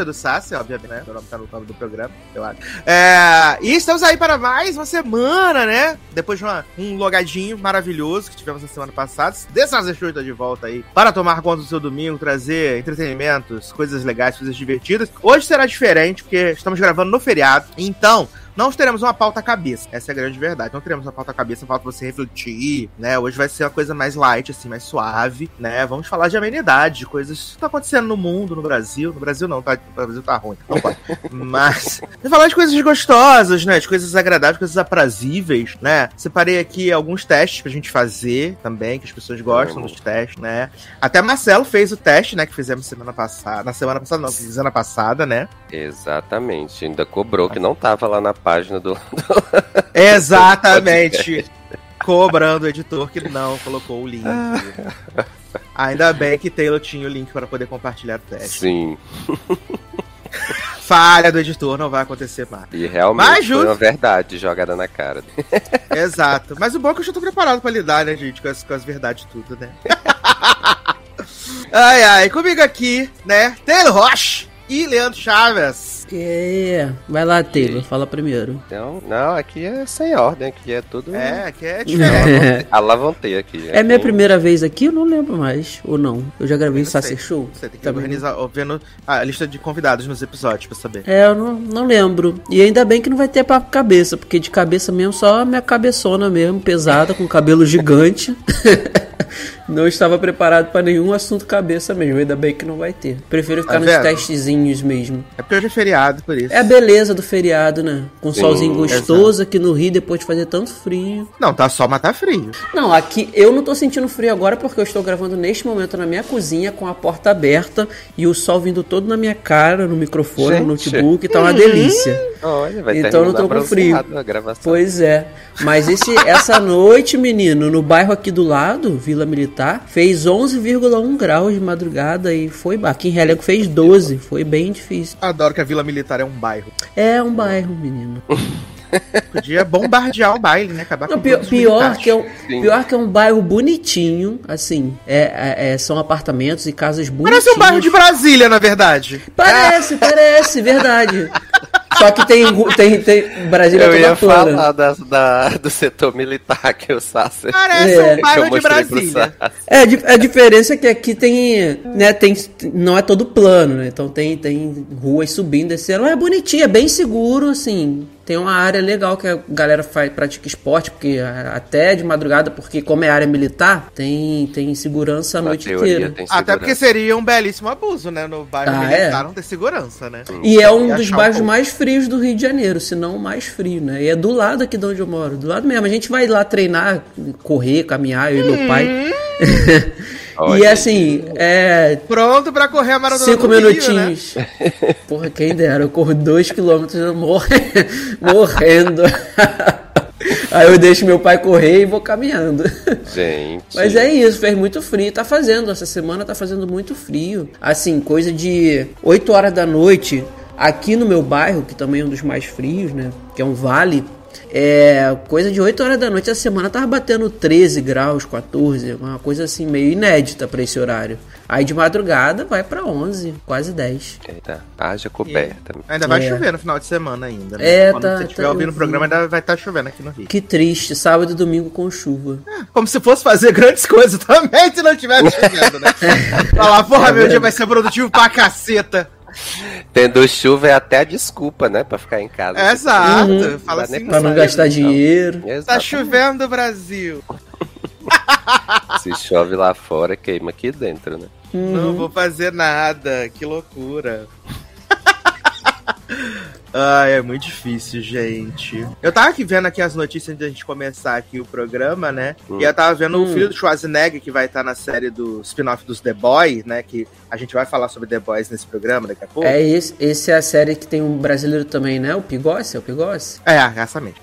bem-vindos! Eu sou o Edu Sassi, obviamente, né? Meu nome tá no nome do programa, eu acho. É, e estamos aí para mais uma semana, né? Depois de uma- um logadinho maravilhoso que tivemos na semana passada. Dessa Show está de volta aí para tomar conta do seu domingo, trazer entretenimentos, coisas legais, coisas divertidas. Hoje será diferente, porque estamos gravando no feriado. Então, não teremos uma pauta cabeça. Essa é a grande verdade. Não teremos uma pauta cabeça, uma pauta pra você refletir, né? Hoje vai ser uma coisa mais light, assim, mais suave, né? Vamos falar de amenidade, de coisas que estão acontecendo no mundo, no Brasil. No Brasil não, tá? No Brasil tá ruim. Não pode. Mas, vamos falar de coisas gostosas, né? De coisas agradáveis, coisas aprazíveis, né? Separei aqui alguns testes pra gente fazer também, que as pessoas gostam dos testes, né? Até Marcelo fez o teste, né? Que fizemos semana passada. Na semana passada, não, semana passada, né? Exatamente. Ainda cobrou que não tava lá na página do. Exatamente. Cobrando o editor que não colocou o link. Ainda bem que Taylor tinha o link para poder compartilhar o teste. Sim. Falha do editor, não vai acontecer mais. E realmente Mas, foi uma verdade jogada na cara. Exato. Mas o bom é que eu já tô preparado pra lidar, né, gente, com as, com as verdades tudo, né? ai, ai, comigo aqui, né, Taylor Roche e Leandro Chaves. É, vai lá, Taylor, fala primeiro. Então, não, aqui é sem ordem, aqui é tudo. É, que é diferente. Alavantei aqui. É minha Aqui- primeira vez aqui, eu não lembro mais, ou não. Eu já gravei Sacer. Show. Você tem que Também. organizar, vendo a lista de convidados nos episódios pra saber. É, eu não, não lembro. E ainda bem que não vai ter papo cabeça, porque de cabeça mesmo, só a minha cabeçona mesmo, pesada, com cabelo gigante. não estava preparado pra nenhum assunto cabeça mesmo, ainda bem que não vai ter. Prefiro ficar Tá nos vendo? testezinhos mesmo. É porque hoje é feriado, por isso. É a beleza do feriado, né? Com Sim, solzinho gostoso aqui no Rio, depois de fazer tanto frio. Não, tá só matar frio. Não, aqui eu não tô sentindo frio agora porque eu estou gravando neste momento na minha cozinha com a porta aberta e o sol vindo todo na minha cara, no microfone, no Gente. notebook, tá uma delícia. Olha, vai Então eu não tô com frio. bronzeado A gravação. Pois é. Mas esse, essa noite, menino, no bairro aqui do lado, Vila Militar, fez 11,1 graus de madrugada e foi. Aqui em Realengo fez 12, foi bem difícil. Adoro que a Vila Militar é um bairro. É um bairro, menino. Podia bombardear o baile, né? Acabar Não, com pior, os pior militares. que é um, Sim. pior que é um bairro bonitinho, assim, é, é- é- são apartamentos e casas bonitinhas. Parece um bairro de Brasília, na verdade. Parece, parece, verdade. Só que tem, tem, tem Brasília Eu toda ia plana. falar da, da- do setor militar que o Sasser. Parece É. um que eu bairro de Brasília. É, a diferença é que aqui tem, né, tem, não é todo plano, né? Então tem, tem ruas subindo, descendo, é bonitinho, é bem seguro, assim. Tem uma área legal que a galera faz, pratica esporte, porque até de madrugada, porque como é área militar, tem, tem segurança a Na noite inteira. Até porque seria um belíssimo abuso, né? No bairro Ah, militar é? não ter segurança, né? E é um dos bairros mais frios do Rio de Janeiro, se não o mais frio, né? E é do lado aqui de onde eu moro, do lado mesmo. A gente vai lá treinar, correr, caminhar, eu e meu pai. e Olha assim, é. Pronto pra correr a maratona Cinco do Rio, né? minutinhos. Porra, quem dera, eu corro dois quilômetros morre- morrendo. Aí eu deixo meu pai correr e vou caminhando. Gente. Mas é isso, fez muito frio. Tá fazendo, essa semana tá fazendo muito frio. Assim, coisa de 8 horas da noite, aqui no meu bairro, que também é um dos mais frios, né? Que é um vale. É coisa de 8 horas da noite essa semana tava batendo 13 graus, 14, uma coisa assim meio inédita pra esse horário. Aí de madrugada vai pra 11, quase 10. Eita, haja coberta. Ainda vai É. chover no final de semana ainda. Né? É, Quando tá- você estiver tá- ouvindo o programa, ainda vai estar chovendo aqui no Rio. Que triste, sábado e domingo com chuva. Como se fosse fazer grandes coisas também se não tivesse chovendo, né? Falar, porra, Tá meu dia vai ser produtivo pra caceta. Tendo chuva é até a desculpa, né? Pra ficar em casa. Exato. Uhum. Fala assim, Pra não gastar dinheiro. Tá Exato. chovendo, Brasil. Se chove lá fora, queima aqui dentro, né? Uhum. Não vou fazer nada. Que loucura. Ai, é muito difícil, gente. Eu tava aqui vendo aqui as notícias antes da gente começar aqui o programa, né? E eu tava vendo o Hum. filho do Schwarzenegger que vai estar na série do spin-off dos The Boys, né? Que a gente vai falar sobre The Boys nesse programa daqui a pouco. É esse, esse é a série que tem um brasileiro também, né? O Pigossi, é o Pigossi? É, exatamente.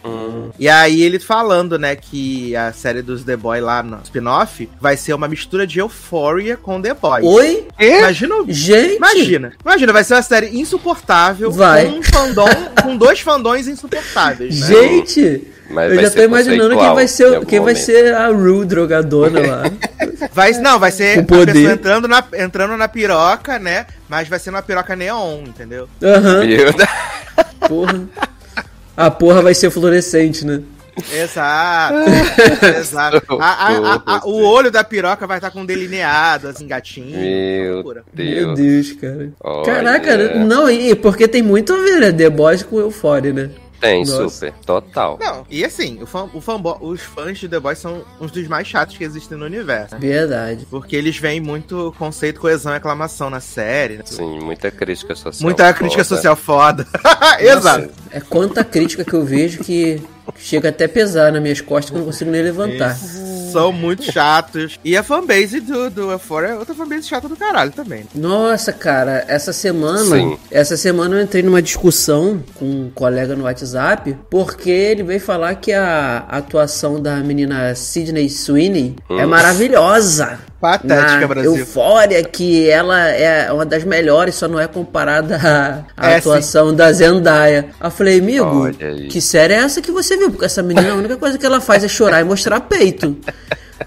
E aí ele falando, né, que a série dos The Boys lá no spin-off vai ser uma mistura de Euphoria com The Boys. Oi? Imagina o Gente! Imagina, imagina, vai ser uma série insuportável Vai. com um fandom, com dois fandões insuportáveis, né? Gente! Mas eu já tô imaginando quem vai ser, quem vai ser a Rue drogadona lá. Vai, não, vai ser entrando na, entrando na piroca, né? Mas vai ser uma piroca neon, entendeu? Aham, Deus. porra. A porra vai ser fluorescente, né? Exato. exato. A- a- a- a- o olho da piroca vai estar com delineado, assim, gatinho. Meu Loucura. Meu Deus. Deus, cara. Olha. Caraca, não, e porque tem muito a ver, né? Boys com Euphoria, né? Tem, Nossa. super. Total. Não, e assim, o fã, o fanbo- os fãs de The Boys são uns dos mais chatos que existem no universo. Verdade. Porque eles veem muito conceito, coesão e aclamação na série, né? Sim, muita crítica social. Muita crítica foda. social foda. Exato. É quanta crítica que eu vejo que chega até pesar nas minhas costas que eu não consigo nem levantar. São muito chatos. E a fanbase do, do Euphoria é outra fanbase chata do caralho também. Nossa, cara, essa semana, Sim. essa semana eu entrei numa discussão com um colega no WhatsApp, porque ele veio falar que a atuação da menina Sidney Sweeney é maravilhosa. Patética, Na Brasil. Eufória, que ela é uma das melhores, só não é comparada à, à É, atuação da Zendaya. Eu falei, amigo, que série é essa que você viu? Porque essa menina, a única coisa que ela faz é chorar e mostrar peito.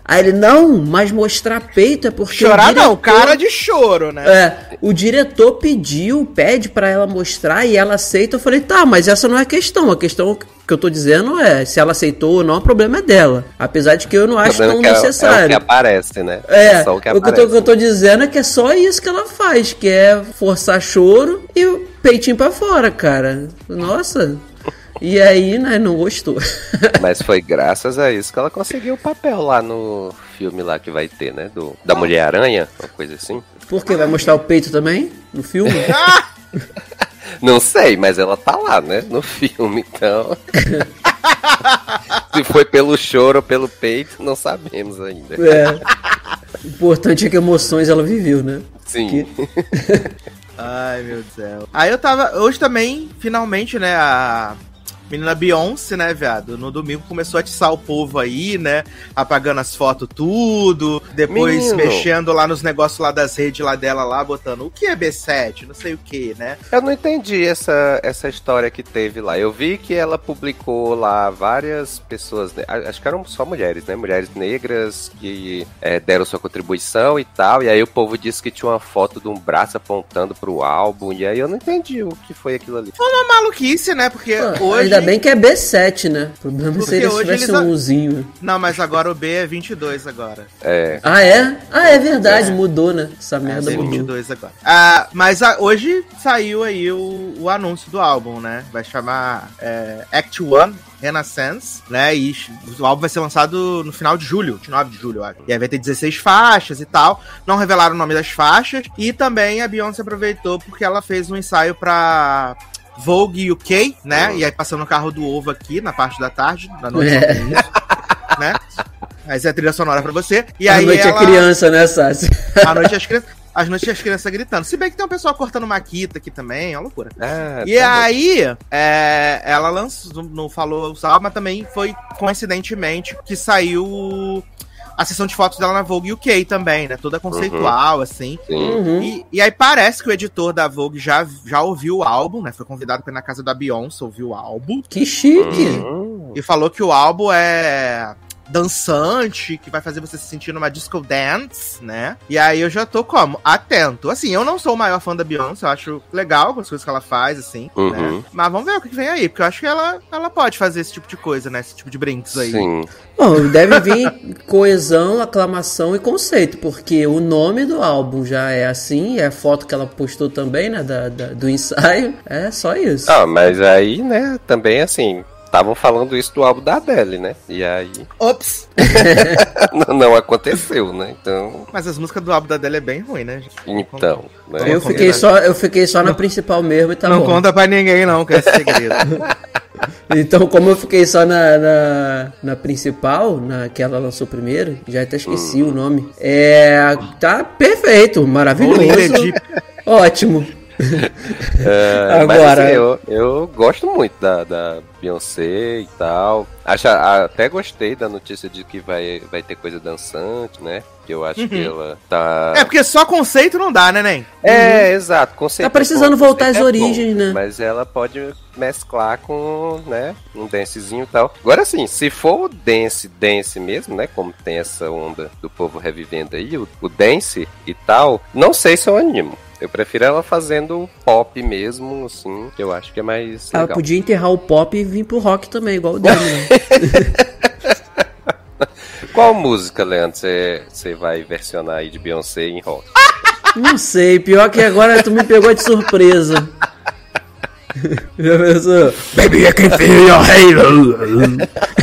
Aí ele, não, mas mostrar peito é porque. Chorar não, diretor- cara de choro, né? é, o diretor pediu, pede pra ela mostrar e ela aceita. Eu falei, tá, mas essa não é a questão. A questão que eu tô dizendo é se ela aceitou ou não, o problema é dela. Apesar de que eu não acho tão que é- É, o que necessário. aparece, né? É, só o que o que, eu tô, aparece. o que eu tô dizendo é que é só isso que ela faz, que é forçar choro e o peitinho pra fora, cara. Nossa. E aí, né, não gostou. Mas foi graças a isso que ela conseguiu o papel lá no filme lá que vai ter, né? Do, da Mulher-Aranha, uma coisa assim. Porque vai mostrar o peito também no filme? Não sei, mas ela tá lá, né? No filme, então. Se foi pelo choro ou pelo peito, não sabemos ainda. é. O importante é que emoções ela viveu, né? Sim. Ai, meu Deus do céu. Aí eu tava. Hoje também, finalmente, né, a menina Beyoncé, né, viado? No domingo começou a atiçar o povo aí, né? Apagando as fotos tudo. Depois Menino. mexendo lá nos negócios lá das redes lá dela, lá, botando o que é B7, não sei o que, né? Eu não entendi essa, essa história que teve lá. Eu vi que ela publicou lá várias pessoas, acho que eram só mulheres, né? Mulheres negras que é, deram sua contribuição e tal. E aí o povo disse que tinha uma foto de um braço apontando pro álbum. E aí eu não entendi o que foi aquilo ali. Uma maluquice, né? Porque Pô, hoje. Ainda bem que é B7, né? O problema Porque seria se tivesse eles a- um Uzinho. Não, mas agora o B é 22 agora. É. Ah, é? Ah, é verdade, mudou, né? Essa merda É mudou. 22 agora. Ah, mas ah, hoje saiu aí o, o anúncio do álbum, né? Vai chamar é, Act One Renaissance, né? E o álbum vai ser lançado no final de julho, 29 de julho, eu acho. E aí vai ter 16 faixas e tal. Não revelaram o nome das faixas. E também a Beyoncé aproveitou porque ela fez um ensaio pra Vogue UK, né? E aí passando o carro do ovo aqui na parte da tarde, da noite, É. né? Mas é a trilha sonora pra você. E A aí noite ela... é criança, né, Sassi? À noite as crianças. As noites as crianças gritando. Se bem que tem um pessoal cortando maquita aqui também, é uma loucura. Ah, E tá aí, é, ela lançou, não falou o mas também foi coincidentemente que saiu a sessão de fotos dela na Vogue UK também, né? Toda conceitual, assim. Sim. Uhum. E, e aí parece que o editor da Vogue já, já ouviu o álbum, né? Foi convidado pra ir na casa da Beyoncé ouvir o álbum. Que chique. Hum, E falou que o álbum é dançante, que vai fazer você se sentir numa disco dance, né? E aí eu já tô como? Atento. Assim, eu não sou o maior fã da Beyoncé, eu acho legal as coisas que ela faz, assim, Uhum. né? Mas vamos ver o que vem aí, porque eu acho que ela, ela pode fazer esse tipo de coisa, né? Esse tipo de brinks aí. Sim. Bom, deve vir coesão, aclamação e conceito, porque o nome do álbum já é assim, é a foto que ela postou também, né, da, da- do ensaio, é só isso. Ah, mas aí, né, também assim, estavam falando isso do álbum da Adele, né? E aí Ops! não, não aconteceu, né? Então, Mas as músicas do álbum da Adele é bem ruim, né? gente? então, né? Eu fiquei só, eu fiquei só na principal mesmo e tá não bom. conta pra ninguém, não, que é segredo. Então, como eu fiquei só na, na, na principal, na que ela lançou primeiro, já até esqueci o nome. É. Tá perfeito, maravilhoso. Ótimo. É, mas, Agora- assim, eu, eu gosto muito da, da Beyoncé e tal. Acho, até gostei da notícia de que vai, vai ter coisa dançante, né? Que eu acho que ela tá. É, porque só conceito não dá, né, Nen? É, exato. Conceito Tá precisando é bom, voltar às é bom, origens, né? Mas ela pode mesclar com, né, um dancezinho e tal. Agora sim, se for o dance, dance mesmo, né, como tem essa onda do povo revivendo aí, o, o dance e tal, não sei se eu animo. Eu prefiro ela fazendo pop mesmo, assim, que eu acho que é mais Ela legal. podia enterrar o pop e vir pro rock também, igual o Demi, né? Qual música, Leandro, você você vai versionar aí de Beyoncé em rock? Não sei, pior que agora tu me pegou de surpresa. Já pensou? Baby, I can feel your halo.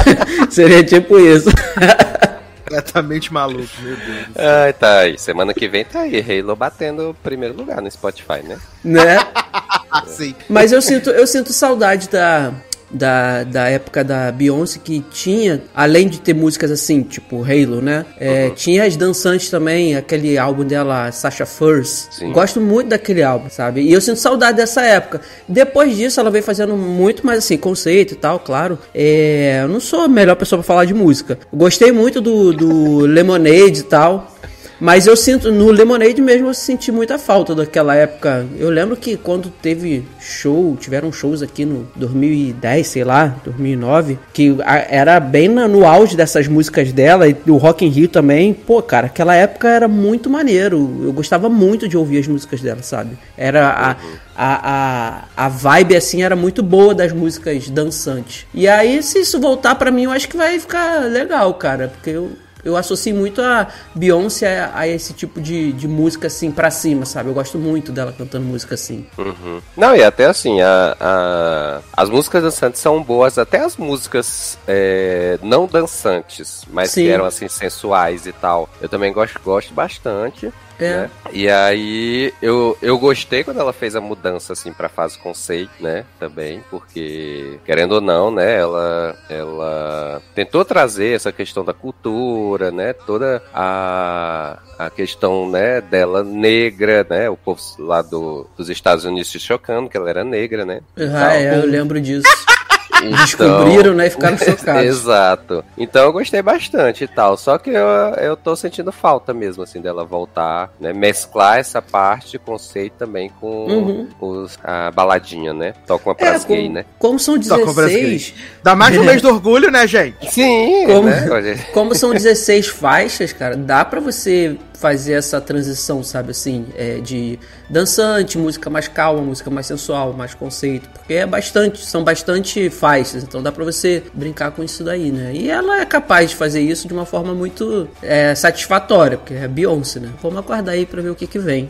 Seria tipo isso. Completamente maluco, meu Deus. Ai, tá aí. Semana que vem tá aí. Halo batendo o primeiro lugar no Spotify, né? né? Sim. Mas eu sinto, eu sinto saudade da, da, da época da Beyoncé que tinha, além de ter músicas assim, tipo Halo, né? É, Tinha as dançantes também, aquele álbum dela, Sasha Fierce. Sim. Gosto muito daquele álbum, sabe? E eu sinto saudade dessa época. Depois disso, ela veio fazendo muito mais assim, conceito e tal, claro. É, eu não sou a melhor pessoa pra falar de música. Gostei muito do, do Lemonade e tal. Mas eu sinto, no Lemonade mesmo, eu senti muita falta daquela época. Eu lembro que quando teve show, tiveram shows aqui no 2010, sei lá, 2009, que era bem no auge dessas músicas dela e do Rock in Rio também. Pô, cara, aquela época era muito maneiro. Eu gostava muito de ouvir as músicas dela, sabe? Era a, a, a, a vibe, assim, era muito boa das músicas dançantes. E aí, se isso voltar pra mim, eu acho que vai ficar legal, cara, porque eu eu associo muito a Beyoncé a, a esse tipo de, de música assim pra cima, sabe? Eu gosto muito dela cantando música assim. Uhum. Não, e até assim, a, a- as músicas dançantes são boas, até as músicas é, não dançantes, mas Sim. que eram assim, sensuais e tal. Eu também gosto, gosto bastante. É. né? E aí eu, eu gostei quando ela fez a mudança assim pra fase conceito, né? Também, porque querendo ou não, né? Ela ela tentou trazer essa questão da cultura, né? Toda a, a questão, né? Dela negra, né? O povo lá do, dos Estados Unidos se chocando que ela era negra, né? Ah, é, eu lembro disso. Então- Descobriram, né, e ficaram chocados. Exato. Então eu gostei bastante e tal. Só que eu, eu tô sentindo falta mesmo, assim, dela voltar, né? Mesclar essa parte de conceito também com Uhum. os, a baladinha, né? Toca uma É, pras como, gay, né? como são Só com 16, Dá mais um mês do orgulho, né, gente? Sim, Como- né? Como são 16 faixas, cara, dá pra você fazer essa transição, sabe assim, é, de dançante, música mais calma, música mais sensual, mais conceito, porque é bastante, são bastante faixas, então dá pra você brincar com isso daí, né? E ela é capaz de fazer isso de uma forma muito é, satisfatória, porque é Beyoncé, né? Vamos aguardar aí pra ver o que que vem.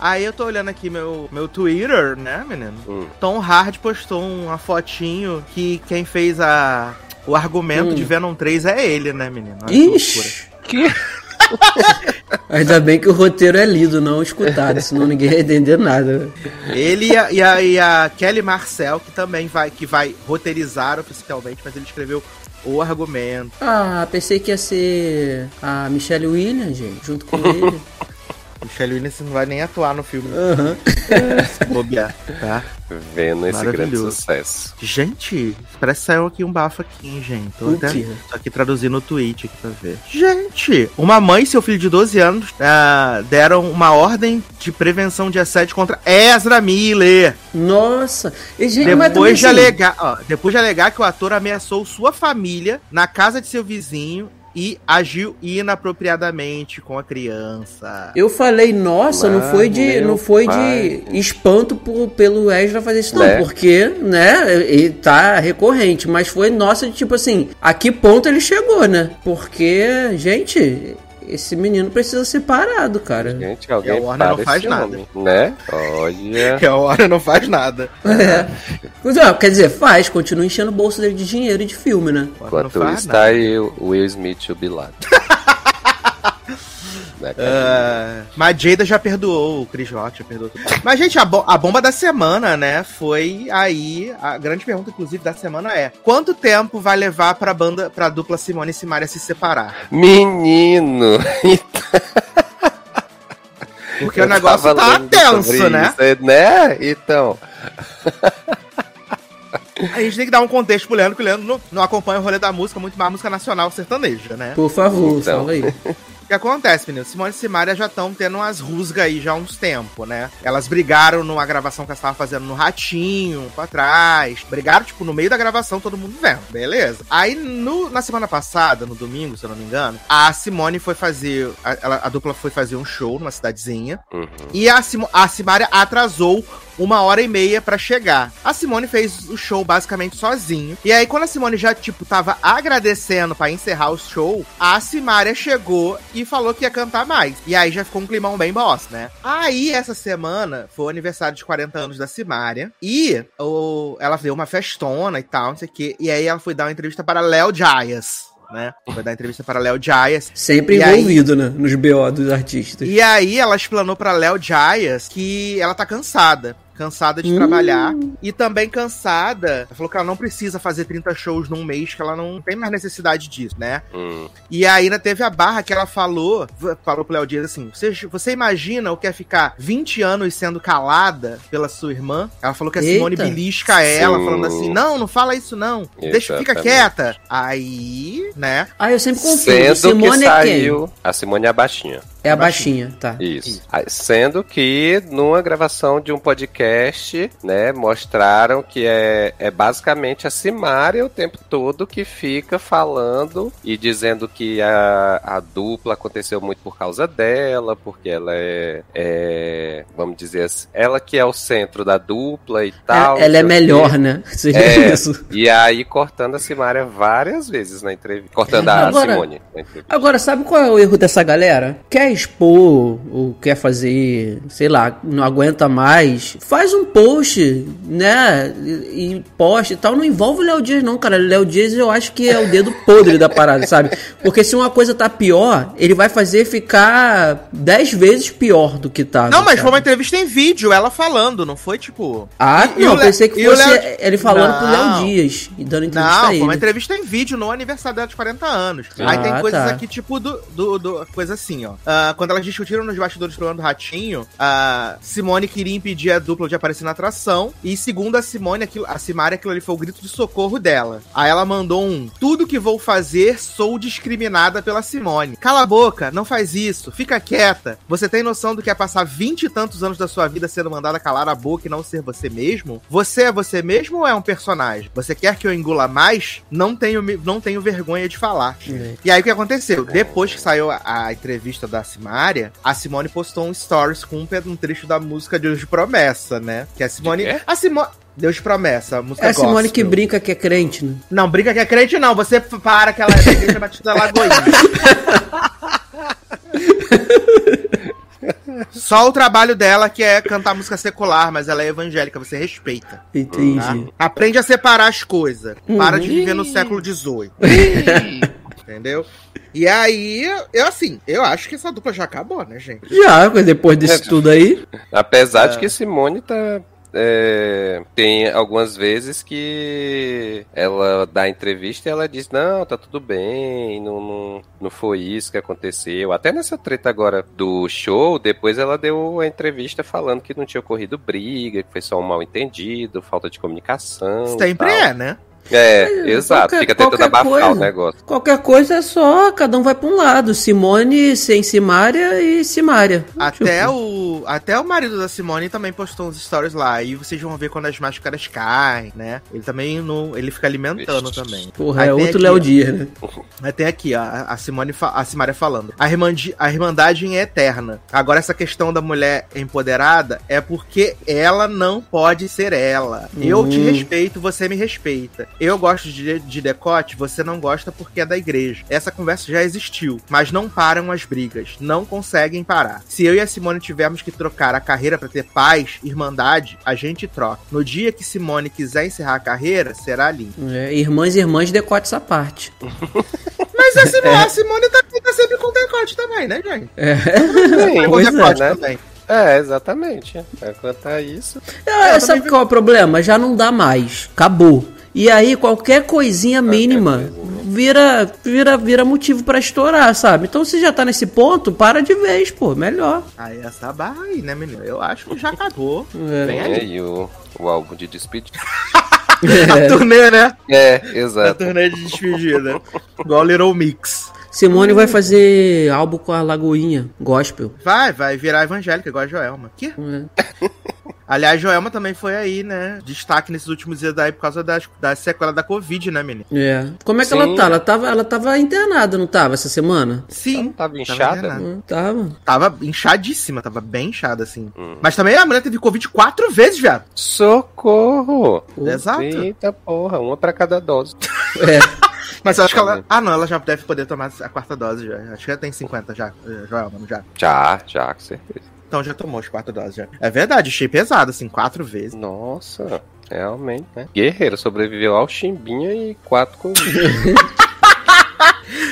Aí eu tô olhando aqui meu, meu Twitter, né, menino? Hum. Tom Hard postou uma fotinho que quem fez a, o argumento Hum. de Venom 3 é ele, né, menino? Olha que loucura. Ixi! Ainda bem que o roteiro é lido, não escutado, senão ninguém ia entender nada. Ele e a, e, a, e a Kelly Marcel, que também vai, que vai roteirizar oficialmente, mas ele escreveu o argumento. Ah, pensei que ia ser a Michelle Williams, gente, junto com ele. Michelle Williams não vai nem atuar no filme, Aham. se bobear, tá? Vendo esse grande sucesso. Gente, parece que saiu aqui um bafo aqui, hein, gente. Tô, até, tô aqui traduzindo o tweet aqui pra ver. Gente, uma mãe e seu filho de 12 anos ah, deram uma ordem de prevenção de assédio contra Ezra Miller. Nossa, e, gente, Depois de, assim, alegar, ó, depois de alegar que o ator ameaçou sua família na casa de seu vizinho e agiu inapropriadamente com a criança. Eu falei, nossa, não Mano, foi de, não foi pai. de espanto por- pelo Ezra fazer isso, não, Né? porque, né, ele tá recorrente, mas foi, nossa, de tipo assim, a que ponto ele chegou, né? Porque, gente, esse menino precisa ser parado, cara. Gente, alguém E a Warner não faz nada. homem, Né? Olha. Que a hora não faz nada. É. Não, quer dizer, faz, continua enchendo o bolso dele de dinheiro e de filme, né? A Warner Enquanto não faz isso, nada. tá aí o Will Smith e o Bin Laden. Né? Ah, mas Jada já perdoou, o Chris Rock já perdoou tudo. Mas, gente, a, bo- a bomba da semana, né? Foi aí. A grande pergunta, inclusive, da semana é: quanto tempo vai levar pra banda, pra dupla Simone e Simaria se separar? Menino! Porque Eu o negócio tá tenso, né? isso, é, né? Então. A gente tem que dar um contexto pro Leandro, que o Leandro não, não acompanha o rolê da música, muito mais música nacional sertaneja, né? Por favor, Então. fala aí. O que acontece, menino? Simone e Simaria já estão tendo umas rusgas aí já há uns tempos, né? Elas brigaram numa gravação que elas estavam fazendo no Ratinho, pra trás. Brigaram, tipo, no meio da gravação, todo mundo vendo. Beleza. Aí, no- na semana passada, no domingo, se eu não me engano, a Simone foi fazer... A, ela- a dupla foi fazer um show numa cidadezinha. Uhum. E a, Simo- a Simaria atrasou uma hora e meia pra chegar. A Simone fez o show basicamente sozinho. E aí, quando a Simone já, tipo, tava agradecendo pra encerrar o show, a Simaria chegou e falou que ia cantar mais. E aí já ficou um climão bem boss, né? Aí, essa semana, foi o aniversário de 40 anos da Simaria. E o, ela deu uma festona e tal, não sei o quê. E aí ela foi dar uma entrevista para Léo Jaias. Né? Foi dar entrevista para Léo Jaias. Sempre E aí- envolvido, né? Nos BO dos artistas. E aí ela explanou pra Léo Jaias que ela tá cansada. Cansada de Hum. trabalhar. E também cansada. Ela falou que ela não precisa fazer 30 shows num mês, que ela não tem mais necessidade disso, né? Hum. E aí ainda teve a barra que ela falou, falou pro Léo Dias assim: você, você imagina o que é ficar 20 anos sendo calada pela sua irmã? Ela falou que a Eita. Simone belisca ela, Sim. falando assim: não, não fala isso não. Deixa, fica Exatamente. quieta. Aí, né? Ah, eu sempre confundo. Sendo Simone que é saiu. A Simone é a baixinha. É a baixinha, tá. Isso. Ah, Sendo que numa gravação de um podcast, né, mostraram que é, é basicamente a Simária o tempo todo que fica falando e dizendo que a, a dupla aconteceu muito por causa dela, porque ela é, é, vamos dizer assim, ela que é o centro da dupla e tal. ela ela é melhor, né? Seria É, isso. e aí cortando a Simária várias vezes na entrevista. Cortando a Agora- Simone na entrevista. Agora, sabe qual é o erro dessa galera? Quer expor ou quer fazer, sei lá, não aguenta mais, faz um post, né? E, e posta e tal. Não envolve o Léo Dias, não, cara. Léo Dias eu acho que é o dedo podre da parada, sabe? Porque se uma coisa tá pior, ele vai fazer ficar 10 vezes pior do que tá. Não, mas sabe? foi uma entrevista em vídeo, ela falando, não foi tipo. Ah, E- e não, Lé- pensei que e fosse Léo- ele falando pro Não. Léo Dias e dando entrevista Não, a foi ele. uma entrevista em vídeo no aniversário dela de 40 anos. Ah, Aí tem coisas tá. aqui, tipo, do, do, do- Coisa assim, ó. Ah, quando elas discutiram nos bastidores do programa do Ratinho, a Simone queria impedir a dupla de aparecer na atração. E segundo a Simone, aquilo, a Simária, aquilo ali foi o grito de socorro dela. Aí ela mandou um: Tudo que vou fazer, sou discriminada pela Simone. Cala a boca, não faz isso, fica quieta. Você tem noção do que é passar vinte e tantos anos da sua vida sendo mandada calar a boca e não ser você mesmo? Você é você mesmo ou é um personagem? Você quer que eu engula mais? Não tenho, não tenho vergonha de falar. É. E aí o que aconteceu? Depois que saiu a, a entrevista da Simária, a Simone postou um stories com um, trecho da música Deus de Promessa, né? Que a Simone. De quê? A Simone. Deus de Promessa, a música É a Simone gospel. que brinca que é crente, né? Não, brinca que é crente, não. Você para que ela é Igreja Batista da Lagoinha. Só o trabalho dela que é cantar música secular, mas ela é evangélica, você respeita. Entendi. Tá? Aprende a separar as coisas. Para de Uhum. viver no século XVIII. Entendeu? E aí, eu assim, eu acho que essa dupla já acabou, né, gente? Já, mas depois desse É. tudo aí. Apesar É. de que Simone tá. é, tem algumas vezes que ela dá entrevista e ela diz: Não, tá tudo bem, não, não, não foi isso que aconteceu. Até nessa treta agora do show, depois ela deu a entrevista falando que não tinha ocorrido briga, que foi só um mal entendido, falta de comunicação. e Sempre tal. é, né? É, exato. qualquer- Fica tentando abafar coisa. o negócio. Qualquer coisa é só, cada um vai pra um lado. Simone sem Simária e Simária. Até Tipo, o, até o marido da Simone também postou uns stories lá. E vocês vão ver quando as máscaras caem, né? Ele também não, ele fica alimentando Vixe. também. Porra, Aí é tem outro Léo. Dias, né? Mas tem aqui, ó, a a Simone, a Simária falando. A, irmandi, a irmandade é eterna. Agora, essa questão da mulher empoderada é porque ela não pode ser ela. Eu te Hum. respeito, você me respeita. Eu gosto de, de decote, você não gosta porque é da igreja. Essa conversa já existiu, mas não param as brigas, não conseguem parar. Se eu e a Simone tivermos que trocar a carreira pra ter paz, irmandade, a gente troca. No dia que Simone quiser encerrar a carreira, será lindo. É, irmãs e irmãs, decote essa parte. Mas a Simone, a Simone tá, tá sempre com decote também, né, gente? É. Sim, Com Pois é, decote né? também. É, exatamente. É, quanto a isso. É, sabe qual é o problema? Já não dá mais. Acabou. E aí, qualquer coisinha mínima vira, vira, vira motivo pra estourar, sabe? Então, se já tá nesse ponto, para de vez, pô. Melhor. Aí essa barra aí, né, menino? Eu acho que já acabou. É. Vem Tem aí. o, o álbum de despedida. A turnê, né? É, A exato. turnê de despedida. Igual Little Mix. Simone vai fazer álbum com a Lagoinha, gospel. Vai, vai virar evangélica, igual a Joelma. Que? É. Aliás, Joelma também foi aí, né? Destaque nesses últimos dias daí por causa das, da sequela da Covid, né, menino? É. Como é que Sim. ela tá? Ela tava, ela tava internada, não tava, essa semana? Sim. Tava inchada? internada. Hum, Tava. Tava inchadíssima, tava bem inchada, assim. Mas também a mulher teve Covid quatro vezes, viado. Socorro! Exato. Eita porra, uma pra cada dose. É. Mas eu acho que ela. Ah, não, ela já deve poder tomar a quarta dose já. Acho que já tem 50 já, eh, Joelma, já. Já, já, com certeza. Então já tomou as quatro doses já. É verdade, achei pesado, assim, quatro vezes. Nossa, realmente, né? Guerreiro sobreviveu ao chimbinha e quatro com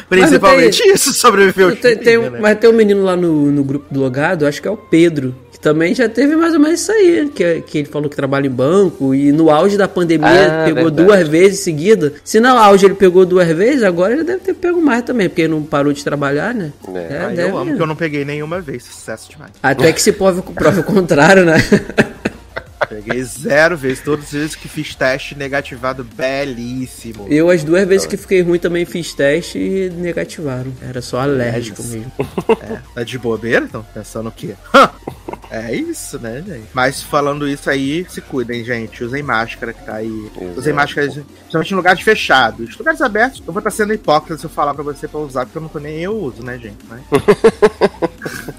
Principalmente isso, sobreviveu. Tem, tem Chimbinha, né? Mas tem um menino lá no, no grupo do logado, acho que é o Pedro, também já teve mais ou menos isso aí, que, que ele falou que trabalha em banco e no auge da pandemia Ah, pegou verdade. duas vezes seguida. Se no auge ele pegou duas vezes, agora ele deve ter pego mais também, porque ele não parou de trabalhar, né? É, Ai, deve- eu amo que eu não peguei nenhuma vez. Sucesso demais. Até que se prove, prove o contrário, né? Peguei zero vezes. Todas as vezes que fiz teste negativado, belíssimo. Eu, as duas vezes que fiquei ruim, também fiz teste e negativaram. Era só alérgico isso. mesmo. É, tá de bobeira? Então, pensando o quê? É isso, né, gente? Mas falando isso aí, se cuidem, gente. Usem máscara que tá aí. Exato. Usem máscara, principalmente em lugares fechados. Lugares abertos, eu vou estar sendo hipócrita se eu falar pra você pra usar, porque eu não tô nem eu uso, né, gente? Mas,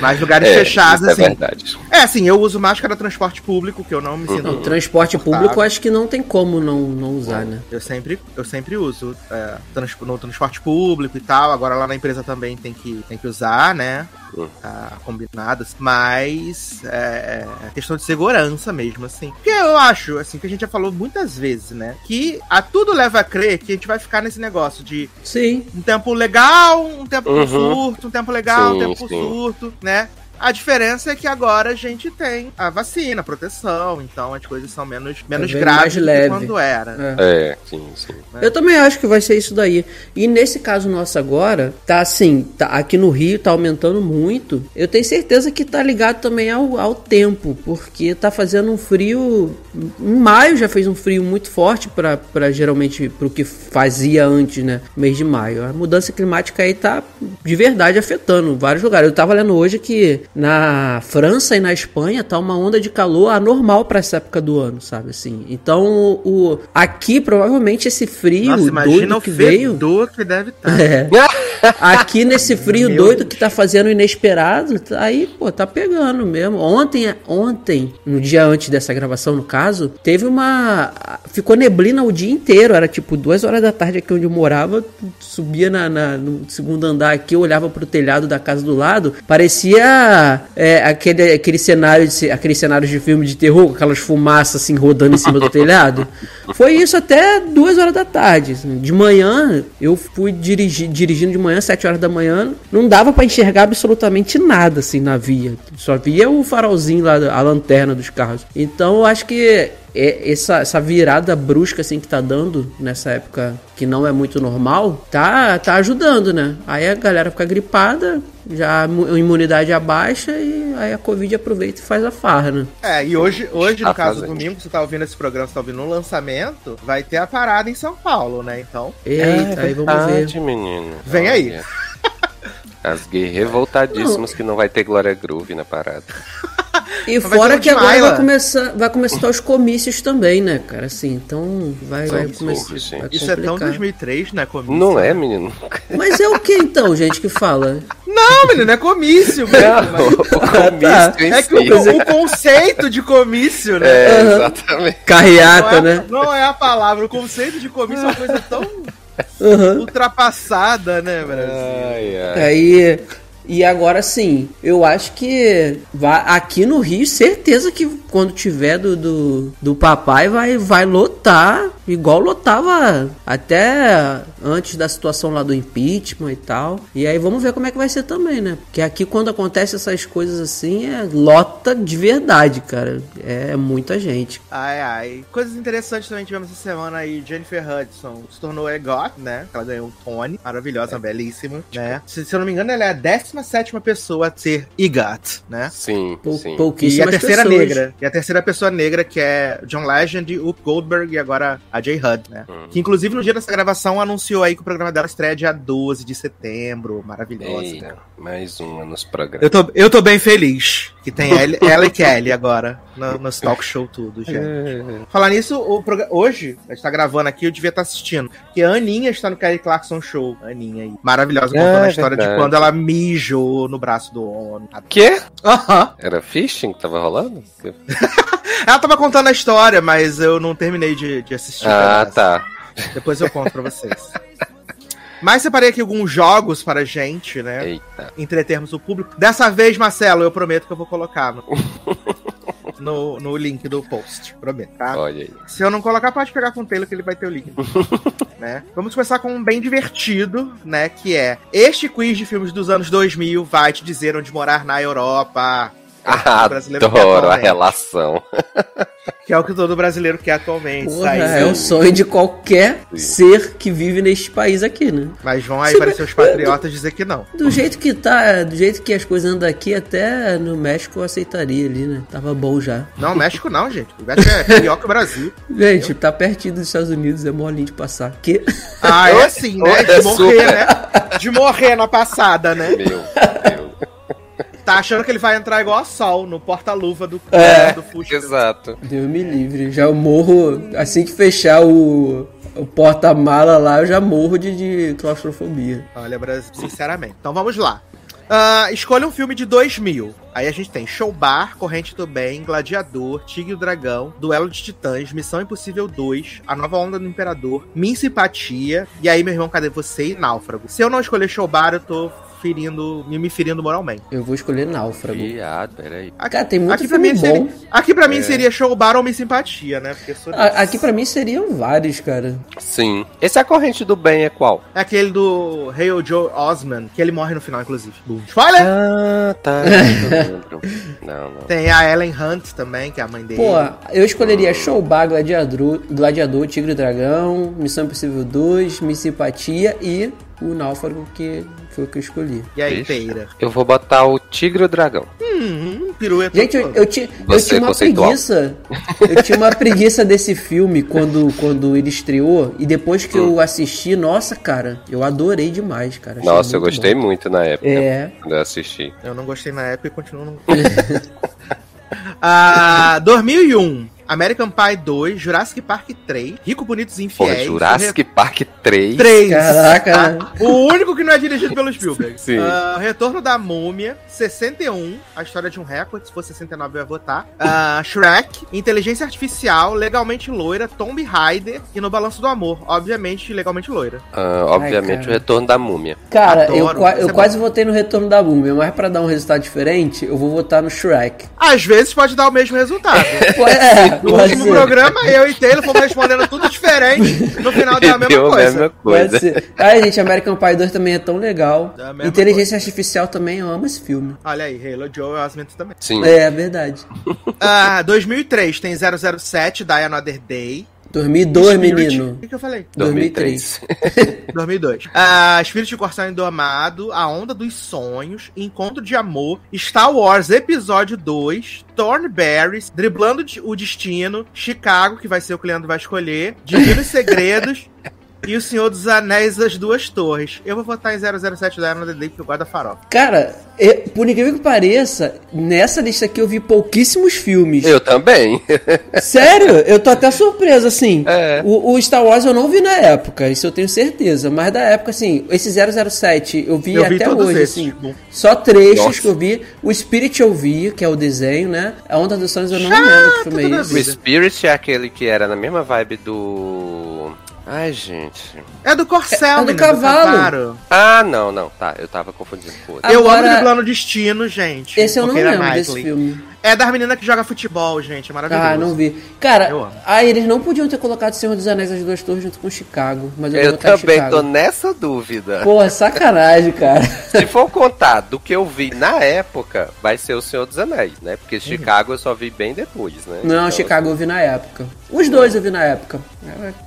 Mas lugares É, fechados, isso é assim. verdade. É, assim, eu uso máscara transporte público, que eu não me sinto. Não, transporte público, acho que não tem como não, não usar, né? Eu sempre, eu sempre uso é, trans- no transporte público e tal. Agora lá na empresa também tem que, tem que usar, né? Hum. Tá combinado. Mas é, é questão de segurança mesmo, assim. Porque eu acho, assim, que a gente já falou muitas vezes, né? Que a tudo leva a crer que a gente vai ficar nesse negócio de Sim. um tempo legal, um tempo por Uhum. surto, um tempo legal, um Sim, tempo por sim. surto, né? A diferença é que agora a gente tem a vacina, a proteção, então as coisas são menos, menos bem graves do que quando era. É. É, sim, sim. Eu também acho que vai ser isso daí. E nesse caso nosso agora, tá assim, tá, aqui no Rio tá aumentando muito. Eu tenho certeza que tá ligado também ao, ao tempo, porque tá fazendo um frio. Em maio já fez um frio muito forte para geralmente pro que fazia antes, né? Mês de maio. A mudança climática aí tá de verdade afetando vários lugares. Eu tava lendo hoje que na França e na Espanha tá uma onda de calor anormal para essa época do ano, sabe assim. Então, o aqui provavelmente esse frio Nossa, imagina doido o que veio que deve estar. é. Aqui nesse frio Meu doido que tá fazendo inesperado, tá- aí, pô, tá pegando mesmo. Ontem, ontem, no dia antes dessa gravação, no caso, teve uma. Ficou neblina o dia inteiro. Era tipo duas horas da tarde aqui onde eu morava. Subia na, na- no segundo andar aqui, eu olhava pro telhado da casa do lado. Parecia é, aquele, aquele cenário de, aqueles cenários de filme de terror, com aquelas fumaças assim rodando em cima do telhado. Foi isso até duas horas da tarde. De manhã, eu fui dirigir, dirigindo de manhã, sete horas da manhã. Não dava pra enxergar absolutamente nada assim na via. Só via o farolzinho lá, a lanterna dos carros. Então eu acho que é- essa, essa virada brusca assim que tá dando nessa época que não é muito normal, tá, tá ajudando, né? Aí a galera fica gripada, já a imu- a imunidade abaixa e aí a Covid aproveita e faz a farra, né? É, e hoje, hoje no Tá caso, fazendo. domingo, você tá ouvindo esse programa, você tá ouvindo no lançamento, vai ter a parada em São Paulo, né? Então, Eita, aí vamos ver. menino. Vem aí. As gays revoltadíssimas que não vai ter Glória Groove na parada. E vai fora que agora vai começar, vai começar os comícios também, né, cara? Assim, então vai, vai começar. isso é tão complicar. 2003, né? Comício? Não é, menino? Mas é o que então, gente, que fala? Não, menino, é comício mesmo. mas- o comício em É que o, o conceito de comício, né? É, exatamente. Carreata, não, é, né? não é a palavra. O conceito de comício é uma coisa tão Aham. ultrapassada, né, Brasil? Ai, ai. Aí. E agora sim, eu acho que vai, aqui no Rio, certeza que quando tiver do, do, do papai vai, vai lotar, igual lotava até antes da situação lá do impeachment e tal. E aí vamos ver como é que vai ser também, né? Porque aqui quando acontece essas coisas assim, é lota de verdade, cara. É muita gente. Ai, ai. Coisas interessantes também tivemos essa semana aí. Jennifer Hudson se tornou EGOT, né? Ela ganhou um Tony. Maravilhosa, belíssima, né? Se, se eu não me engano, ela é a 17 pessoa a ser EGOT, né? Sim, Pou- sim. E a terceira pessoas. negra. E a terceira pessoa negra, que é John Legend, Up Goldberg e agora a Jay Hudd, né? Hum. Que inclusive no dia dessa gravação anunciou aí que o programa dela estreia dia 12 de setembro. Maravilhosa. né? Eita, mais uma nos programas. Eu tô, eu tô bem feliz que tem ela, ela e Kelly agora no, nos talk show tudo, gente. Falar nisso, o hoje, a gente tá gravando aqui, eu devia estar assistindo. Que a Aninha está no Kelly Clarkson Show. A Aninha aí. Maravilhosa, Ah, contando a é história de verdade. quando ela mijou no braço do homem. Quê? Aham. Era phishing que tava rolando? Ela tava contando a história, mas eu não terminei de, de assistir. Ah, tá. Depois eu conto pra vocês. Mas separei aqui alguns jogos para gente, né? Eita. Entretermos o público. Dessa vez, Marcelo, eu prometo que eu vou colocar no, no, no link do post. Prometo, tá? Olha aí. Se eu não colocar, pode pegar com o Taylor que ele vai ter o link. né? Vamos começar com um bem divertido, né? Que é este quiz de filmes dos anos 2000 vai te dizer onde morar na Europa. O brasileiro quer Adoro a relação. Que é o que todo brasileiro quer atualmente. Porra, sair. é o sonho de qualquer ser que vive neste país aqui, né? Mas vão aí Se parecer os patriotas dizer que não. Do jeito que tá, do jeito que as coisas andam aqui, até no México eu aceitaria ali, né? Tava bom já. Não, México não, gente. O México é pior que o Brasil. Gente, tá pertinho dos Estados Unidos, é molinho de passar. Que? Ah, é assim, né? É De morrer, né? De morrer na passada, né? Meu Deus. Tá achando que ele vai entrar igual a Sol no porta-luva do, É, do Fusca. Exato. Deus me livre. Já eu morro, assim que fechar o, o porta-mala lá, eu já morro de, de claustrofobia. Olha, Brasil, sinceramente. Então vamos lá. Ah, escolha um filme de 2000. Aí a gente tem Showbar, Corrente do Bem, Gladiador, Tigre e o Dragão, Duelo de Titãs, Missão Impossível 2, A Nova Onda do Imperador, Minha Simpatia, e aí, meu irmão, cadê você? E Náufrago. Se eu não escolher Showbar, eu tô ferindo, me, me ferindo moralmente. Eu vou escolher Náufrago. Viado, peraí. Cara, tem muito aqui pra, mim bom. seria, aqui pra mim É. seria Showbar ou Minha Simpatia, né? Porque sou A- Aqui pra mim seriam vários, cara. Sim. Esse é a corrente do bem é qual? É aquele do Hale Joe Osman, que ele morre no final, inclusive. Spoiler! Ah, tá. Não, não. Tem a Ellen Hunt também, que é a mãe dele. Pô, eu escolheria Showbar, Gladiador, Gladiador, Tigre e Dragão, Missão Impossível 2, Miss Simpatia e o Náufrago, que foi o que eu escolhi. E aí. Teira? Eu vou botar o Tigre e o Dragão. Hum, pirueta. Gente, eu, eu, ti- eu tinha uma conceitual. preguiça. Eu tinha uma preguiça desse filme quando, quando ele estreou. E depois que eu assisti, nossa, cara, eu adorei demais, cara. Achei Nossa, eu gostei bom. muito na época. É. Quando eu assisti. Eu não gostei na época e continuo não. ah, 2001. American Pie 2, Jurassic Park 3, Rico, Bonitos e Porra, Infiéis. Jurassic Park 3. 3. Caraca. O único que não é dirigido pelo Spielberg. Sim. Ah, Retorno da Múmia, 61, a história de um recorde, se for 69 eu ia votar. Ah, Shrek, Inteligência Artificial, Legalmente Loira, Tomb Raider e No Balanço do Amor. Obviamente, Legalmente Loira. Ah, obviamente, cara. o retorno da múmia. Cara, Adoro, eu, eu é quase votei no Retorno da Múmia, mas pra dar um resultado diferente, eu vou votar no Shrek. Às vezes pode dar o mesmo resultado. Pô, é, No último ser. programa, eu e Taylor fomos respondendo tudo diferente. No final deu a mesma Deu a coisa. mesma Pode coisa. Ai, gente, American Pie 2 também é tão legal. É a mesma Inteligência Artificial também, eu amo esse filme. Olha aí, Halo Joe Osment também. Sim. É, verdade. Ah, 2003 tem 007, Die Another Day. 2002, Spirit- menino. O que, que eu falei? 2003. 2002. Ah, Espírito de Corção Indomado, A Onda dos Sonhos, Encontro de Amor, Star Wars Episódio 2, Thornberries, Driblando o Destino, Chicago, que vai ser o que o Leandro vai escolher, Divinos Segredos, e O Senhor dos Anéis As Duas Torres. Eu vou votar em 007 da Ana Delay porque eu gosto da farofa. Cara, é- por incrível que pareça, nessa lista aqui eu vi pouquíssimos filmes. Eu também. Sério? Eu tô até surpreso, assim. É. O, o Star Wars eu não vi na época, isso eu tenho certeza. Mas da época, assim, esse 007 eu vi Eu vi até hoje, esses, assim. Só trechos Nossa. que eu vi. O Spirit eu vi, que é o desenho, né? A Onda dos Sonhos eu não lembro que filme é O esse. vida. Spirit é aquele que era na mesma vibe do. Ai, gente. É do Corcel, É- é do cavalo. Ah, não, não. Tá, eu tava confundindo com outro. Eu amo Agora- Driblando o Destino, gente. Esse eu não Keira lembro desse filme. É das meninas que joga futebol, gente. É maravilhoso. Ah, não vi. Cara, amo. ah, eles não podiam ter colocado Senhor dos Anéis as duas torres junto com Chicago, mas eu, Eu também Chicago. tô nessa dúvida. Porra, sacanagem, cara. Se for contar do que eu vi na época, vai ser o Senhor dos Anéis, né? Porque Chicago eu só vi bem depois, né? Não, Então, Chicago eu vi na época. Os dois eu vi na época.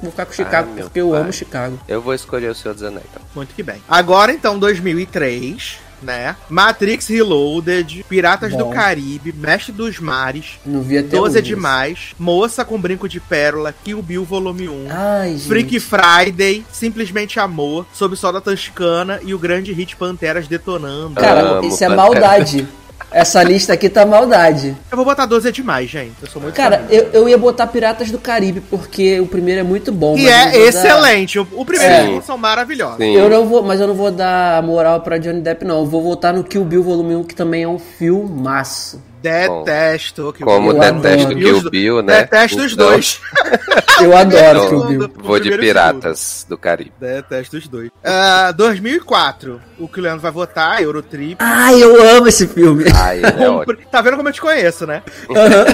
Vou ficar com Chicago Ah, meu porque eu pai. amo Chicago. Eu vou escolher o Senhor dos Anéis, então. Muito que bem. Agora, então, 2003, né? Matrix Reloaded, Piratas do Bom. Caribe, Mestre dos Mares, Não vi até 12 é demais, Moça com Brinco de Pérola, Kill Bill Volume 1, Ai, gente. Freak Friday, Simplesmente Amor, Sob o Sol da Toscana e o grande hit Panteras Detonando. Cara, Amo isso é maldade. Essa lista aqui tá maldade. Eu vou botar 12 é demais, gente. Eu sou muito Cara, eu, eu ia botar Piratas do Caribe, porque o primeiro é muito bom. E é dar- excelente. O, o primeiro Sim. e segundo são maravilhosos. Sim. Eu não vou, mas eu não vou dar moral pra Johnny Depp, não. Eu vou votar no Kill Bill Volume 1, que também é um filmaço. Detesto. Kill Como Bill. detesto adoro. Kill Bill, né? Detesto os Então, dois. Eu adoro Eu Kill Bill. Vou de Piratas do Caribe. Detesto os dois. Ah, 2004. O que o Leandro vai votar, Eurotrip. Ai, eu amo esse filme. Ai, ele é Um tá vendo como eu te conheço, né?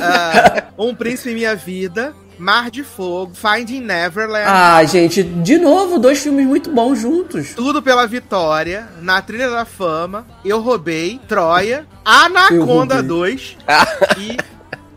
Ah, um Príncipe em Minha Vida, Mar de Fogo, Finding Neverland, Ah, gente, de novo, dois filmes muito bons juntos. Tudo pela Vitória, Na Trilha da Fama, Eu Roubei, Troia, Anaconda Roubei. 2 e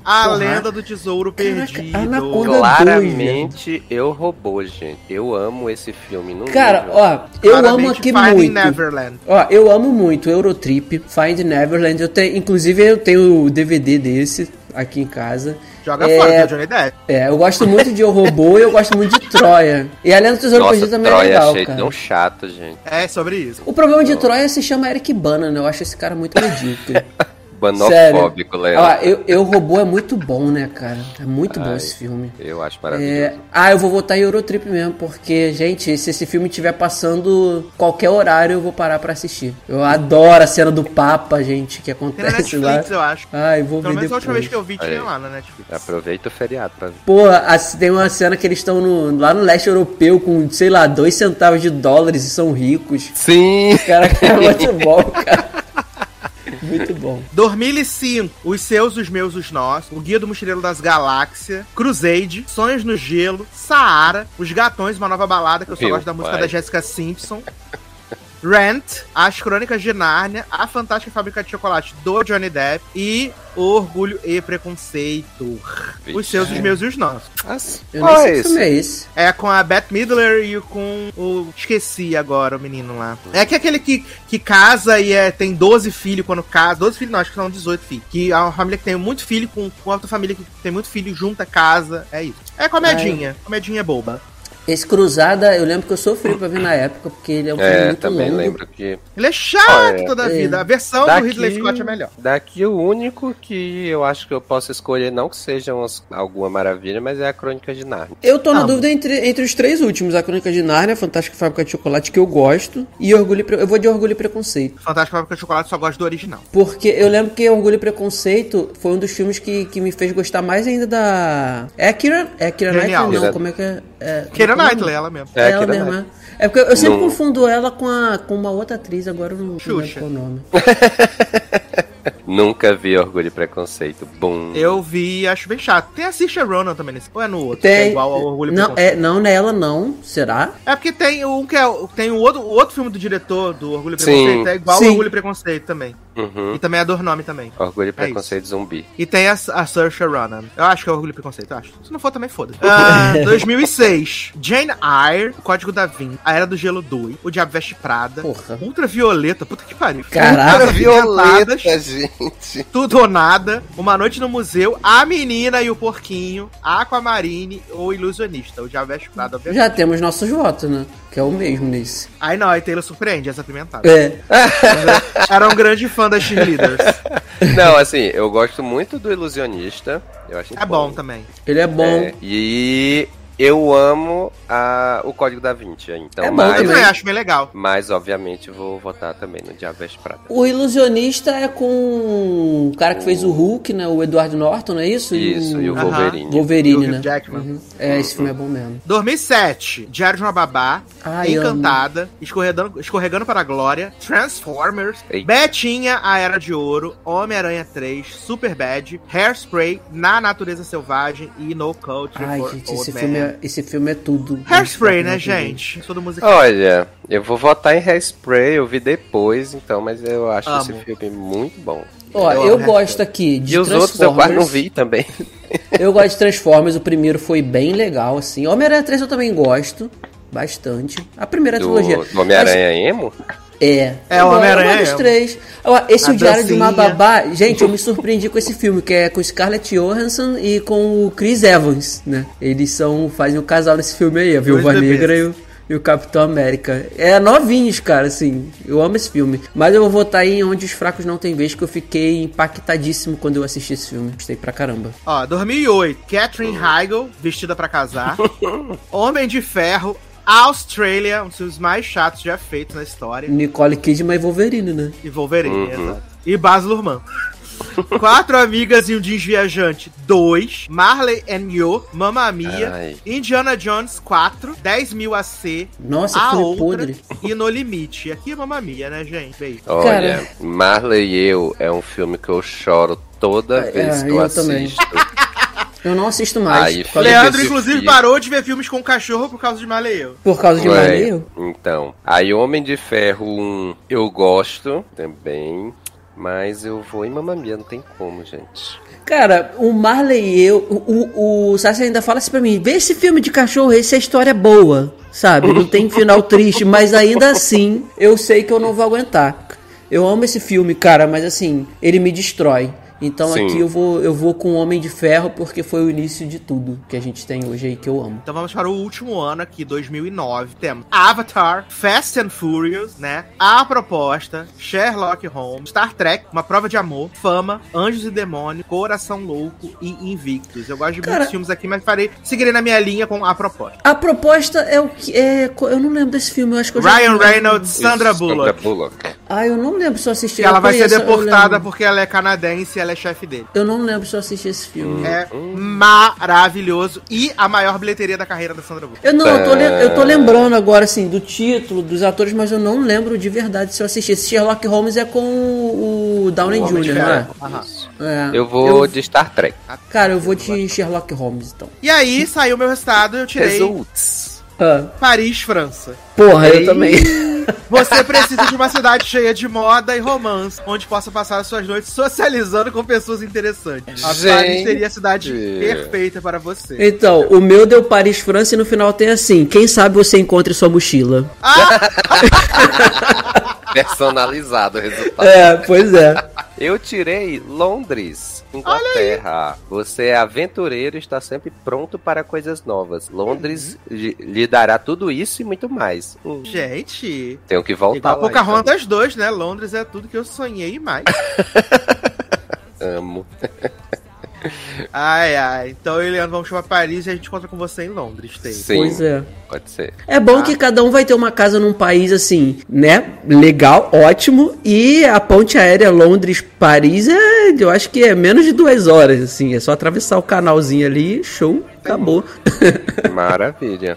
A Porra. Lenda do Tesouro Perdido. Anaconda- Claramente, eu robô, gente. Eu amo esse filme. Num Cara, nível. ó, eu amo Claramente, aqui Finding muito. Neverland. Ó, eu amo muito Eurotrip, Find Neverland. Eu tenho, inclusive, eu tenho o DVD desse aqui em casa. Joga É, fora Johnny Depp. É, eu gosto muito de O Robô e eu gosto muito de Troia. E a Lenda do Tesouro Nossa, Perdido também Troia é legal, achei cara. tão chato, gente. É sobre isso. O problema de Troia se chama Eric Bana, né? Eu acho esse cara muito medíocre. Banofóbico, Léo. Ah, eu, eu Robô é muito bom, né, cara? É muito bom Ai, esse filme. Eu acho É, maravilhoso. ah, eu vou votar em Eurotrip mesmo, porque, gente, se esse filme estiver passando qualquer horário, eu vou parar pra assistir. Eu adoro a cena do Papa, gente, que na acontece lá. Netflix, eu acho. Ai, vou Pelo ver menos a última vez depois. que eu vi tinha lá na Netflix. Aproveita o feriado pra ver. Pô, assim, tem uma cena que eles estão no- lá no leste europeu com, sei lá, dois centavos de dólares e são ricos. Sim! Cara, é muito bom, cara. Muito bom. 2005, Os Seus, Os Meus, Os Nossos, O Guia do Mochileiro das Galáxias, Crusade, Sonhos no Gelo, Saara, Os Gatões, Uma Nova Balada, que eu só Meu gosto da música pai. da Jessica Simpson, Rent, As Crônicas de Nárnia, A Fantástica Fábrica de Chocolate do Johnny Depp e Orgulho e Preconceito. Vixe. Os Seus, Os Meus e Os Nossos. Nossa, Eu qual nem sei é esse? é esse. É com a Beth Midler e com o. Esqueci agora o menino lá. É que é aquele que, que casa e é, tem 12 filhos quando casa. 12 filhos, não, acho que são 18 filhos. Que é uma família que tem muito filho com, com outra família que tem muito filho, junta casa. É isso. É comedinha. Comedinha boba. Esse Cruzada, eu lembro que eu sofri pra ver na época, porque ele é um filme É, muito também longo. lembro que. Ele é chato Olha, toda a é. vida. A versão do Ridley Scott é melhor. Daqui o único que eu acho que eu posso escolher, não que seja umas- alguma maravilha, mas é a Crônica de Narnia. Eu tô na Ah, dúvida entre, entre os três últimos, a Crônica de Nárnia, Fantástica Fábrica de Chocolate, que eu gosto, e Orgulho e Pre... Eu vou de Orgulho e Preconceito. Fantástica Fábrica de Chocolate só gosto do original. Porque eu lembro que Orgulho e Preconceito foi um dos filmes que, que me fez gostar mais ainda da... É a Kira... É a Kira. Knightley, não, Kira- como é que é? é Keira é Knightley, ela mesmo. É, ela Keira mesma. é. É porque eu sempre Não. confundo ela com, a, com uma outra atriz, agora eu não não lembro Xuxa. qual o nome. Nunca vi Orgulho e Preconceito. Bum. Eu vi e acho bem chato. Tem a Saoirse Ronan também nesse. Ou é no outro? que Tem... é igual ao Orgulho e não, Preconceito. é, não, nela não, será? É porque tem um que é. Tem o outro, o outro filme do diretor do Orgulho e Sim. Preconceito. É igual Sim. ao Orgulho e Preconceito também. Uhum. E também é Dornome também. Orgulho e É Preconceito Zumbi. E tem a, a Saoirse Ronan. Eu acho que é Orgulho e Preconceito, eu acho. Se não for, também foda. Ah, 2006. Jane Eyre, Código da Vinci, A Era do Gelo 2, O Diabo Veste Prada, Porra. Ultravioleta, puta que pariu. Caraca, Ultravioletadas, gente. gente. Tudo ou Nada, Uma Noite no Museu, A Menina e o Porquinho, Aquamarine ou Ilusionista. O Diabo Veste Prada, obviamente. Já temos nossos votos, né? Que é o mesmo nesse. Aí não, aí Taylor surpreende, essa pimentada. É. Era um grande fã das cheerleaders. Não, assim, eu gosto muito do Ilusionista. Eu acho É bom também. Ele é bom. É, e eu amo a, o Código da Vinci. Então, É bom mas, Eu também. acho bem legal. mas, obviamente, vou votar também no Diabo Veste Prada. O ilusionista é com o cara que fez o Hulk, né? O Edward Norton, não é isso? Isso, e o Aham. Wolverine. Wolverine, E o né? Jackman. Uhum. É, esse filme é bom mesmo. 2007, Diário de uma Babá, Ai, Encantada, escorregando, escorregando para a Glória, Transformers, Ei. Betinha, A Era de Ouro, Homem-Aranha 3, Superbad, Hairspray, Na Natureza Selvagem e No Country Ai, for gente, Old esse Men. filme, é, esse filme é tudo. Hairspray, né, gente? Musical. Olha, eu vou votar em Hairspray, eu vi depois, então, mas eu acho Amo. esse filme muito bom. Ó, Eu eu, gosto aqui de E os outros eu quase não vi também. Eu gosto de Transformers, o primeiro foi bem legal, assim. Homem-Aranha 3 eu também gosto. Bastante. A primeira trilogia. Do, do Homem-Aranha Emo? É. É, o Homem-Aranha dos é. três. Esse A O Diário de uma. Babá, gente, eu me surpreendi com esse filme, que é com Scarlett Johansson e com o Chris Evans, né? Eles são, fazem o casal nesse filme aí, a Viúva. Negra e o, e o Capitão América. É novinhos, cara, assim. Eu amo esse filme. Mas eu vou votar em Onde os Fracos Não Têm Vez, que eu fiquei impactadíssimo quando eu assisti esse filme. Gostei pra caramba. Ó, 2008, Catherine Heigl, Vestida pra Casar, Homem de Ferro, Australia, um dos filmes mais chatos já feitos na história, Nicole Kidman e Wolverine, né? e Wolverine, Uhum. exato. E Baz Luhrmann. Quatro Amigas e um Jeans Viajante 2, Marley and Yo, Mamma Mia, Ai. Indiana Jones 4, 10 mil AC, Nossa, A Outra podre. e No Limite. Aqui é Mamma Mia, né, gente? Beijo. Olha, Cara. Marley e eu é um filme que eu choro toda É, vez que eu, eu assisto. Eu não assisto mais. Aí, Leandro- inclusive, filme. parou de ver filmes com cachorro por causa de Marley e Eu. por causa de Ué, Marley. Então, aí Homem de Ferro 1 eu gosto também, mas eu vou em Mamma Mia, não tem como, gente. Cara, o Marley e eu. O, o, o Sassi ainda fala assim pra mim: vê esse filme de cachorro, esse é história boa, sabe? Não tem final triste, mas ainda assim eu sei que eu não vou aguentar. Eu amo esse filme, cara, mas assim, ele me destrói. Então Sim. aqui eu vou, eu vou com Homem de Ferro porque foi o início de tudo que a gente tem hoje aí que eu amo. Então vamos para o último ano aqui, 2009. Temos Avatar, Fast and Furious, né? A Proposta, Sherlock Holmes, Star Trek, Uma Prova de Amor, Fama, Anjos e Demônios, Coração Louco e Invictus. Eu gosto de Cara- muitos filmes aqui, mas farei, seguirei na minha linha com A Proposta. A proposta é o que. É, eu não lembro desse filme, eu acho que eu já Ryan vi. Reynolds, Sandra Bullock. Bullock. Ah, eu não lembro se eu assisti. E ela eu vai ser eu deportada porque ela é canadense e ela é chefe dele. Eu não lembro se eu assisti esse filme. É maravilhoso. E a maior bilheteria da carreira da Sandra Bullock. Eu não, eu tô, le- eu tô lembrando agora, assim, do título, dos atores, mas eu não lembro de verdade se eu assisti. Esse Sherlock Holmes é com o Downey Jr., não é? É. Eu vou de Star Trek. Cara, eu vou de Sherlock Holmes, então. E aí saiu meu resultado, eu tirei Results. Ah, Paris, França. porra, eu também. Você precisa de uma cidade cheia de moda e romance, onde possa passar as suas noites socializando com pessoas interessantes. A Gente. Paris seria a cidade perfeita para você. Então, o meu deu Paris, França, e no final tem assim: quem sabe você encontre sua mochila. Personalizado o resultado. É, pois é. Eu tirei Londres, Inglaterra. Você é aventureiro e está sempre pronto para coisas novas. Londres lhe lhe dará tudo isso e muito mais. Hum, Gente, Tenho que voltar igual lá. Pocahontas 2, né? Londres é tudo que eu sonhei e mais. então. Amo. ai, ai. Então, Eliano, vamos chamar Paris e a gente encontra com você em Londres, tem. Sim, Pois é. pode ser. É bom que cada um vai ter uma casa num país assim, né? Legal, ótimo. E a ponte aérea Londres-Paris é, eu acho que é menos de duas horas, assim. É só atravessar o canalzinho ali, show, acabou. Maravilha.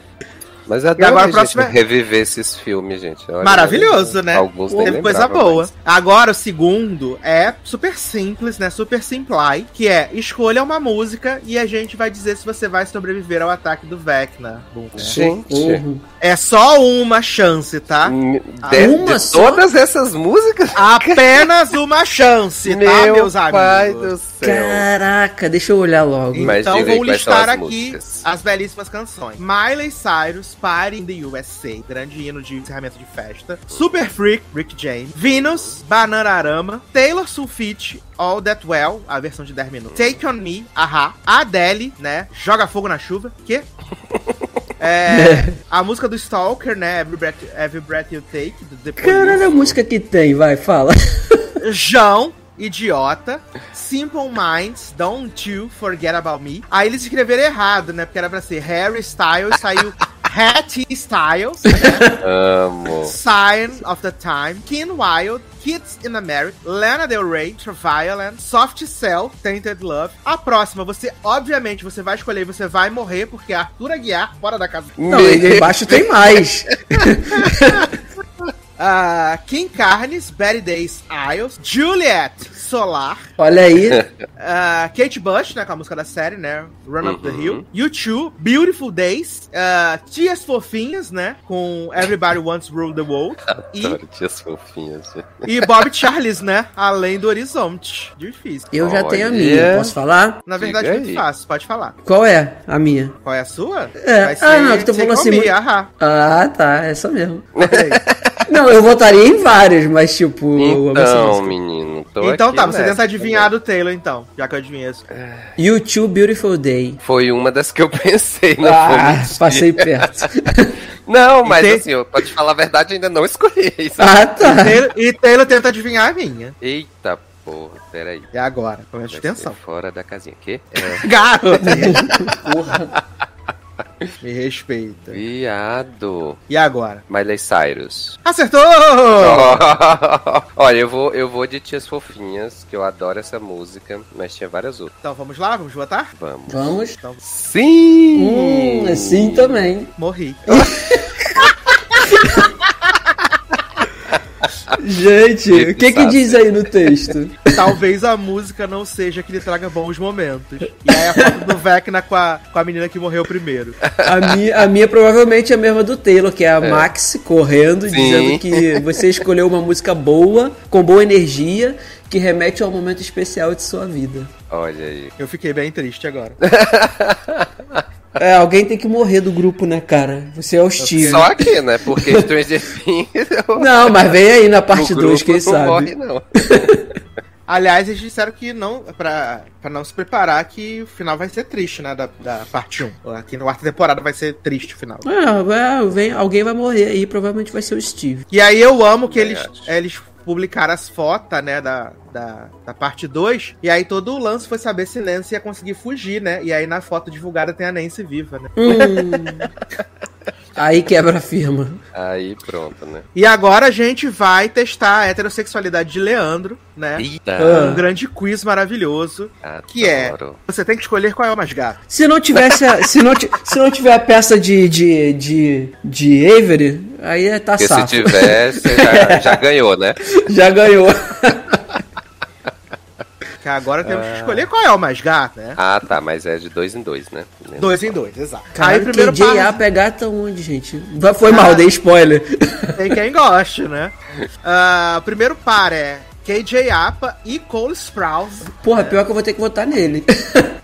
Mas é agora adoro a gente próxima- reviver esses filmes, gente. Olha, Maravilhoso, né? Alguns Teve coisa boa. mais. Agora, o segundo é super simples, né? Super simply, que é escolha uma música e a gente vai dizer se você vai sobreviver ao ataque do Vecna. Bunker. Gente, Uhum. É só uma chance, tá? de, uma de só? todas essas músicas? Apenas uma chance, tá, Meu meus pai amigos? do céu. Caraca, deixa eu olhar logo. Mas então vou listar as aqui músicas. as belíssimas canções. Miley Cyrus, Party in the USA, grande hino de encerramento de festa. Super Freak, Rick James. Venus, Bananarama. Taylor Sulfite, All That Well, a versão de 10 minutos. Take On Me, Ahá. Adele, né? Joga Fogo na Chuva. Que? É, a música do Stalker, né? Every Breath, Every Breath You Take. Caralho, a música que tem, vai, fala. João, idiota. Simple Minds, Don't You Forget About Me. Aí eles escreveram errado, né? Porque era pra ser Harry Styles, saiu Hattie Styles. Né? Amo. Sign of the Time, Keen Wild, Kids in America, Lana Del Rey, Violent, Soft Cell, Tainted Love. A próxima, você, obviamente, você vai escolher e você vai morrer, porque é Arthur Aguiar, fora da casa. Não, aí embaixo tem mais. Ah, Kim Carnes, Betty Days Isles, Juliet Solar, Olha aí. ah, Kate Bush, né, com a música da série, né, Run Up the Hill, U2, Beautiful Days, ah, Tias Fofinhas, né, com Everybody Wants to Rule the World, e, tias fofinhas. e Bob Charles, né, Além do Horizonte. Difícil. Eu já tenho a minha, posso falar? Na verdade, Diga muito fácil, pode falar. Qual é a minha? Qual é a sua? É. Ah, não, que tu falou assim, Me, muito-. Ah, tá, essa mesmo. Peraí. Não, eu votaria em várias, mas tipo. Então, menino, tô Então aqui tá, você nessa tenta adivinhar do Taylor, então, já que eu adivinhei isso. U2 Beautiful Day. Foi uma das que eu pensei, não Ah, passei perto. Não, mas tem- assim, eu, pra te falar a verdade, ainda não escolhi isso. ah, tá. Taylor- e Taylor tenta adivinhar a minha. Eita porra, peraí. E agora? Ser atenção. Fora da casinha. Que? É, Gato! Porra. Me respeita. viado. E agora? Miley Cyrus. Acertou! Olha, eu vou, eu vou de Tias Fofinhas, que eu adoro essa música, mas tinha várias outras. Então vamos lá, vamos votar? Vamos. Vamos. Sim! Hum, assim também. Morri. Gente, o que que diz aí no texto? Talvez a música não seja que lhe traga bons momentos. E aí a foto do Vecna com a, com a menina que morreu primeiro. A minha, a minha provavelmente é a mesma do Taylor, que é a Max correndo, Sim. dizendo que você escolheu uma música boa, com boa energia, que remete a um momento especial de sua vida. Olha aí. Eu fiquei bem triste agora. É, alguém tem que morrer do grupo, né, cara? Você é o Steve. Só aqui, né? Porque Stranger Things. eu- Não, mas vem aí na parte no 2, grupo quem não sabe. morre, não. Aliás, eles disseram que não, pra, pra não se preparar, que o final vai ser triste, né? Da, da parte 1. Aqui na quarta temporada vai ser triste o final. É, é, vem, alguém vai morrer aí, provavelmente vai ser o Steve. E aí eu amo que eles, Verdade. eles publicaram as fotos, né, da, da, da parte 2. E aí todo o lance foi saber se Nancy ia conseguir fugir, né? E aí na foto divulgada tem a Nancy viva, né? Hum. aí quebra a firma. Aí pronto, né? E agora a gente vai testar a heterossexualidade de Leandro, né? Eita! Um grande quiz maravilhoso. Adoro. Que é, você tem que escolher qual é o mais gato. Se não tivesse a, se não, se não tiver a peça de, de, de, de Avery, aí é tá Porque se safo. tiver, você já, já ganhou, né? Já ganhou. Que agora temos que escolher qual é o mais gato, né? Ah, tá, mas é de dois em dois, né? Dois em dois, exato. Caralho, aí primeiro KJ par, pegar tá onde, gente? Vai- Foi Cara. mal, dei spoiler. tem quem goste, né? Ah, o primeiro par é KJ Apa e Cole Sprouse. Porra, pior que eu vou ter que votar nele.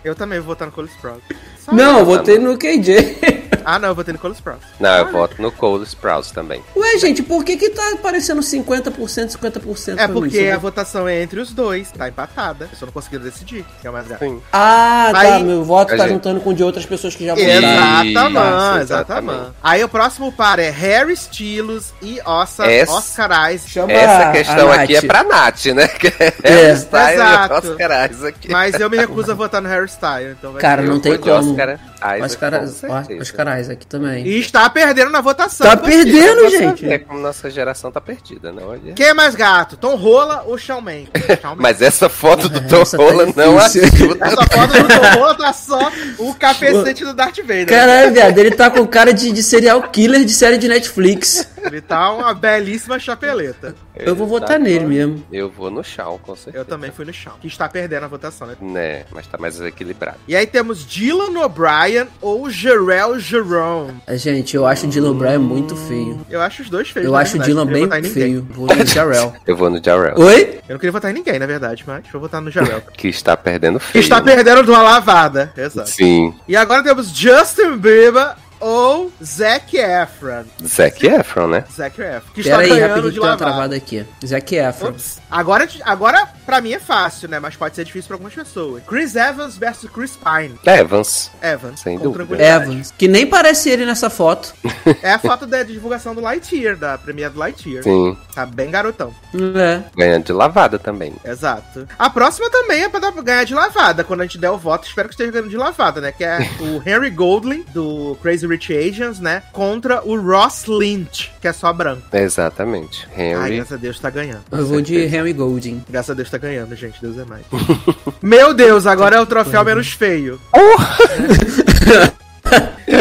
Eu também vou votar no Cole Sprouse. Só Não, eu votei no KJ. Ah, não, eu votei no Cole Sprouse. Não, eu voto no Cole Sprouse também. Ué, gente, por que que tá aparecendo 50%, 50% É porque a Só- votação é entre os dois, tá empatada. Eu só não conseguiram decidir quem é o mais gato. Sim. Ah, tá, Aí- meu voto A tá gente- juntando com o de outras pessoas que já votaram. Exatamente, Isso, exatamente. exatamente. Aí o próximo par é Harry Styles e Ossa, Essa- Oscar Isaac. Chama Essa a- questão a aqui Nath. é pra Nath, né? É, É. Style Exato. Oscar Isaac. Mas eu me recuso a votar no Harry Styles, então vai Cara, ser não tem como. Oscar Isaac, Oscar, com certeza. Oscar Isaac também. E está perdendo na votação. Tá perdendo, quê? gente. É como nossa geração tá perdida, não? Olha. Quem é mais gato, Tom Rola ou Shawn Mendes? Shawn. Mas essa foto do Tom Essa tá Holland não difícil. ajuda. Essa foto do Tom Rola tá só o capacete do Darth Vader. Caralho, viado, ele tá com cara de, de serial killer de série de Netflix. Ele tá uma belíssima chapeleta. Eu vou Ele votar tá nele mesmo. Eu vou no chão, com certeza. Eu também fui no chão. Que está perdendo a votação, né? Né, mas tá mais equilibrado. E aí temos Dylan O'Brien ou Jarrell Jerome. Gente, eu acho o Dylan Bryan muito feio. Eu acho os dois feios. Eu acho o verdade. Dylan Não queria bem feio. Vou no Jarrell. Eu vou no Jarrell. Oi? Eu não queria votar em ninguém, na verdade, mas vou votar no Jarrell. Que está perdendo que feio. está perdendo de uma lavada. Exato. Sim. E agora temos Justin Bieber ou Zac Efron. Zac Efron, né? Zac Efron. Que Pera está aí, ganhando rapidinho de lavada. travada aqui. Zac Efron. Ups. Agora, agora, pra mim é fácil, né? Mas pode ser difícil pra algumas pessoas. Chris Evans versus Chris Pine. Evans. Evans, Sem dúvida. Evans. Que nem parece ele nessa foto. É a foto da divulgação do Lightyear, da premiere do Lightyear. Sim. Tá bem garotão. É. Ganhando de lavada também. Exato. A próxima também é pra dar- ganhar de lavada. Quando a gente der o voto, espero que esteja ganhando de lavada, né? Que é o Henry Goldling, do Crazy Rich Asians, né? Contra o Ross Lynch, que é só branco. Exatamente. Ai, Henry. graças a Deus tá ganhando. Eu vou de Henry Golding. Graças a Deus tá ganhando, gente. Deus é mais. Meu Deus, agora é o troféu menos feio.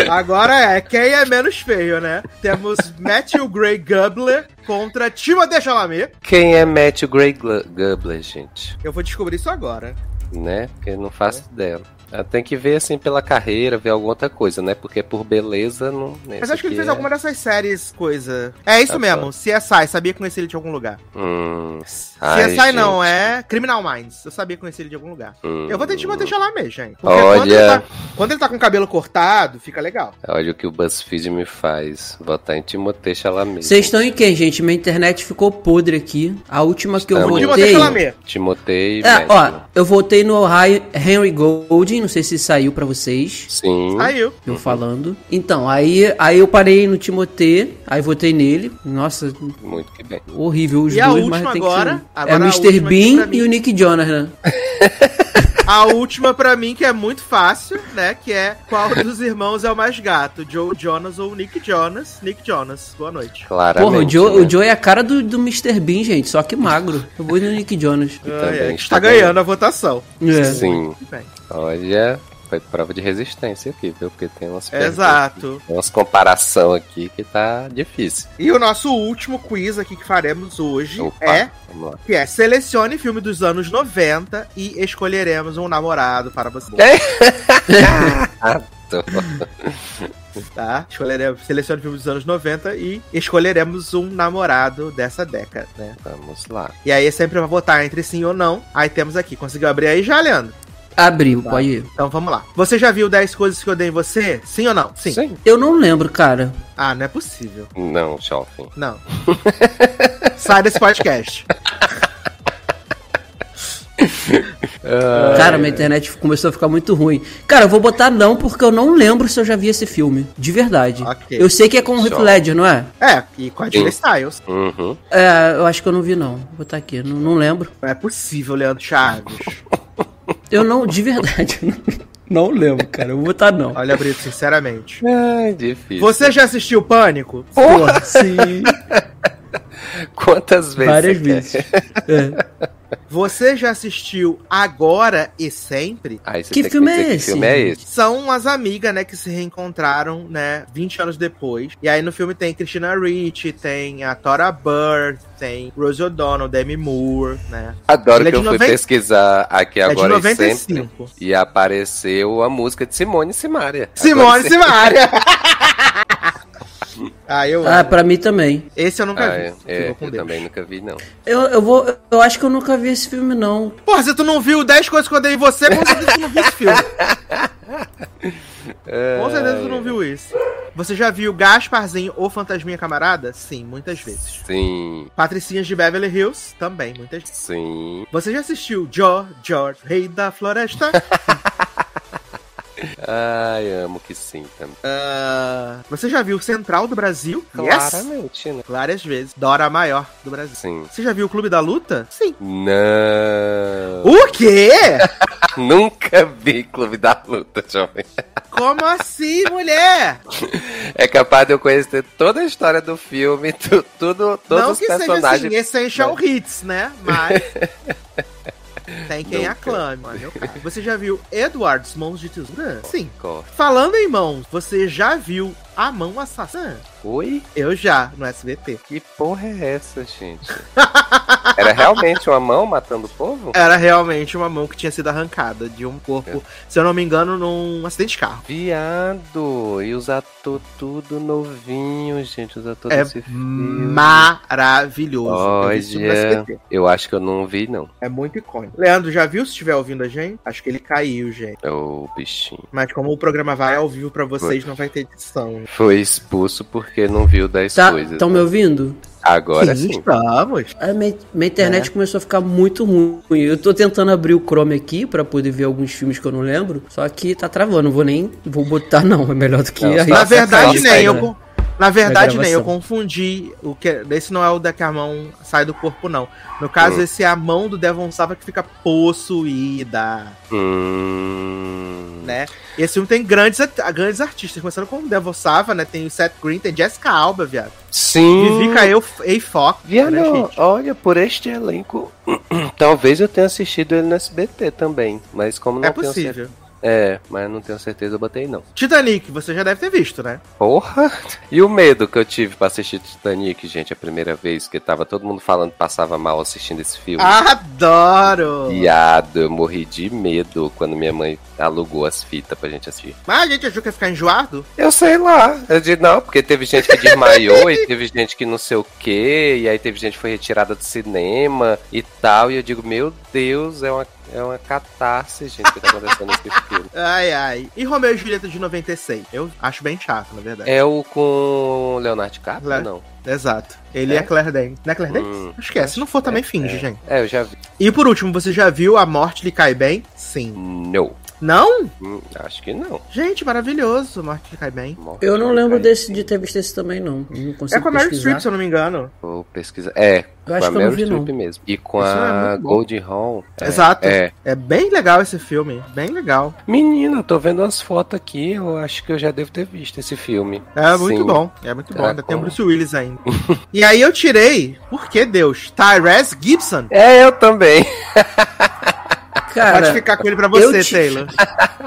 Agora é, quem é menos feio, né? Temos Matthew Gray Gubler contra Timothée Chalamet. Quem é Matthew Gray Gubler, gente? Eu vou descobrir isso agora. Né? Porque eu não faço dela. Ela tem que ver assim pela carreira, ver alguma outra coisa, né? Porque por beleza não. Mas acho que ele fez alguma dessas séries, coisa. É isso Tá mesmo, CSI, sabia conhecer ele de algum lugar. Hum. Ai, CSI não, é Criminal Minds. Eu sabia conhecer ele de algum lugar. Hum. Eu vou ter Timothée Chalamet, gente. Porque Olha. Quando ele, tá, quando ele tá com o cabelo cortado, fica legal. Olha o que o BuzzFeed me faz. Votar em Timothée Chalamet. Vocês estão em quem, gente? Minha internet ficou podre aqui. A última que eu Estamos. Timothée votei. Chalamet. Timothée e É, ó, eu votei no Hi- Henry Golding, não sei se saiu pra vocês. Sim. Saiu. Eu falando. Então, aí, aí eu parei no Timotê, aí votei nele. Nossa, Muito que bem. horrível os E a dois, última mas tem agora? que ser. um. Agora É a o Mr. Bean e o Nick Jonas, né? A última pra mim, que é muito fácil, né? Que é qual dos irmãos é o mais gato? Joe Jonas ou Nick Jonas? Nick Jonas. Boa noite. Claramente. Porra, o Joe, né? o Joe é a cara do, do Mr. Bean, gente, só que magro. Eu vou no Nick Jonas. Ah, também é, que está está ganhando a votação. É. Sim. Olha, foi prova de resistência aqui, viu? Porque tem umas Exato. Tem umas comparação aqui que tá difícil. E o nosso último quiz aqui que faremos hoje Opa, é que é selecione filme dos anos 90 e escolheremos um namorado para você. Tá? Escolheremos, selecione filme dos anos 90 e escolheremos um namorado dessa década, né? Vamos lá. E aí sempre pra votar entre sim ou não. Aí temos aqui. Conseguiu abrir aí já, Leandro? Abriu, pode ir. Então vamos lá. Você já viu 10 coisas que eu dei em você? Sim ou não? Sim. Eu não lembro, cara. Ah, não é possível. Não, Jovem. Não. Sai desse podcast. Cara, minha internet começou a ficar muito ruim. Cara, eu vou botar não porque eu não lembro se eu já vi esse filme. De verdade. Ok. Eu sei que é com o Heath. Ledger, não é? É, e com a Julia Sim. Styles. Uhum. É, eu acho que eu não vi não. Vou botar aqui, não, não lembro. Não é possível, Leandro Chaves. Eu não, de verdade, não lembro, cara. Eu vou botar não. Olha, Brito, sinceramente. Ai, difícil. Você já assistiu Pânico? Porra, sim. Quantas vezes? Várias você quer? vezes. É. Você já assistiu Agora e Sempre? Você Que filme é que esse? filme é esse? São umas amigas, né, que se reencontraram, né, 20 anos depois. E aí no filme tem Christina Ricci, tem a Tora Bird, tem Rose O'Donnell, Demi Moore, né? Adoro Ele é que eu fui pesquisar aqui É de agora e 95. sempre. E apareceu a música de Simone e Simaria. Simone Simaria! ah, eu Ah, pra mim também. Esse eu nunca Ah, vi. é, é, eu também nunca vi, não. Eu, eu vou. Eu acho que eu nunca vi esse filme, não. Porra, se tu não viu 10 coisas que eu dei em você, com certeza tu não viu esse filme. Com certeza tu não viu isso. Você já viu Gasparzinho ou Fantasminha Camarada? Sim, muitas vezes. Sim, Patricinhas de Beverly Hills? Também, muitas vezes. sim. Você já assistiu George, George, Rei da Floresta? Ai, amo que sim também. Ah, você já viu Central do Brasil? Claramente, né? Várias vezes. Dora Maior do Brasil. Sim. Você já viu o Clube da Luta? Sim. Não. O quê? Nunca vi Clube da Luta, jovem. Como assim, mulher? É capaz de eu conhecer toda a história do filme, tu- tudo, todos Não os que seja personagens. assim, Essential Hits, né? Mas... Tem quem Nunca. aclame. Meu cara. Você já viu Edwards, Mãos de Tesoura? Sim. Corre. Falando em mãos, você já viu A Mão Assassina. Oi? Eu já, no SBT. Que porra é essa, gente? Era realmente uma mão matando o povo? Era realmente uma mão que tinha sido arrancada de um corpo, se eu não me engano, num acidente de carro. Viado! E os atores tudo novinhos, gente. Os atores É desse filme. maravilhoso. Eu Olha, SBT. eu acho que eu não vi, não. É muito icônico. Leandro, já viu se estiver ouvindo a gente? Acho que ele caiu, gente. É o bichinho. Mas como o programa vai ao vivo pra vocês, não vai ter edição. né? Foi expulso porque não viu das Tá, coisas. estão me né? ouvindo? Agora sim. estamos. A minha, minha internet É. começou a ficar muito ruim. Eu tô tentando abrir o Chrome aqui pra poder ver alguns filmes que eu não lembro. Só que tá travando. Vou nem. Vou botar, não. É melhor do que Não, a Na verdade, nem eu. né? con- Na verdade, Na nem eu confundi. O que, esse não é o da que a mão sai do corpo, não. No caso, Hum. esse é a mão do Devon Sava que fica possuída, Hum... né? E esse filme tem grandes, grandes artistas, começando com o Devon Sava, né? Tem o Seth Green, tem Jessica Alba, viado. Sim. Vivica Eu, A. Fox. Viado, né, olha, por este elenco, talvez eu tenha assistido ele no SBT também, mas como não É tenho possível. certeza. É, mas não tenho certeza, eu botei não. Titanic, você já deve ter visto, né? Porra! E o medo que eu tive pra assistir Titanic, gente, a primeira vez, que tava todo mundo falando que passava mal assistindo esse filme. Adoro! Viado, eu morri de medo quando minha mãe alugou as fitas pra gente assistir. Mas a gente achou que ia ficar enjoado? Eu sei lá. Eu disse, não, porque teve gente que desmaiou e teve gente que não sei o quê, e aí teve gente que foi retirada do cinema e tal. E eu digo, meu Deus, é uma, é uma catarse, gente, que tá acontecendo nesse filme. Ai, ai. E Romeu e Julieta de 96? Eu acho bem chato, na verdade. É o com Leonardo DiCaprio? Le- Não. Exato. Ele é, É? Claire Danes. Não é Claire Danes? Hum, acho que é. Se não for, também é, finge, é. gente. É, eu já vi. E por último, você já viu A Morte Lhe Cai Bem? Sim. Não. Não? Hum, acho que não. Gente, maravilhoso. Morte Lhe Cai Bem. Morte Eu não lembro desse, de ter visto esse também, não. Não É com a Meryl. Streep, se eu não me engano. Vou pesquisar. É, Eu acho com que a Meryl. Streep mesmo. E com Isso é a bom. Goldie Hawn. É, Exato. É. É bem legal esse filme. Bem legal. Menina, tô vendo as fotos aqui, eu acho que eu já devo ter visto esse filme. É muito Sim. bom. É muito bom. É Ainda tem o. Bruce Willis ainda. e aí eu tirei, por que Deus? Tyrese Gibson. É, eu também. Cara, Pode ficar com ele pra você, te- Taylor.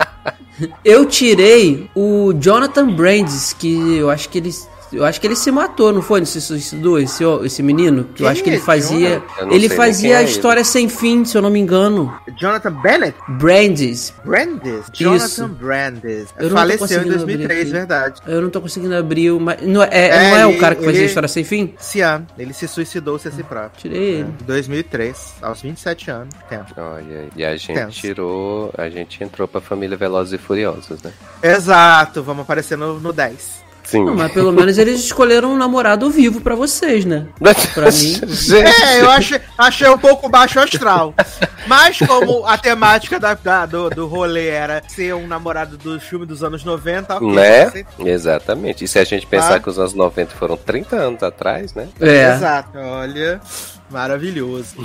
eu tirei o Jonathan Brandes, que eu acho que ele. Eu acho que ele se matou, não foi? Se suicidou, esse, esse menino? Que eu acho que ele é fazia. Ele fazia é a história sem fim, se eu não me engano. Jonathan Bennett? Brandes. Brandes? Isso. Jonathan Brandes. Eu não tô Faleceu em conseguindo abrir 2003, aqui. verdade. Eu não tô conseguindo abrir o. Não é, É, não é o cara que fazia ele- a história sem fim? Ano, ele se suicidou-se a si próprio. Tirei É, ele. Em 2003, aos 27 anos. Tempo. Olha, e a gente tirou. A gente entrou pra família Velozes e Furiosos, né? Exato, vamos aparecer no, no 10. Sim. Não, mas pelo menos eles escolheram um namorado vivo pra vocês, né? Pra mim- É, eu achei, achei um pouco baixo astral. Mas como a temática da, da- do, do rolê era ser um namorado do filme dos anos 90, ok. Né? Exatamente. E se a gente pensar Ah. que os anos 90 foram 30 anos atrás, né? É. Exato, olha, maravilhoso.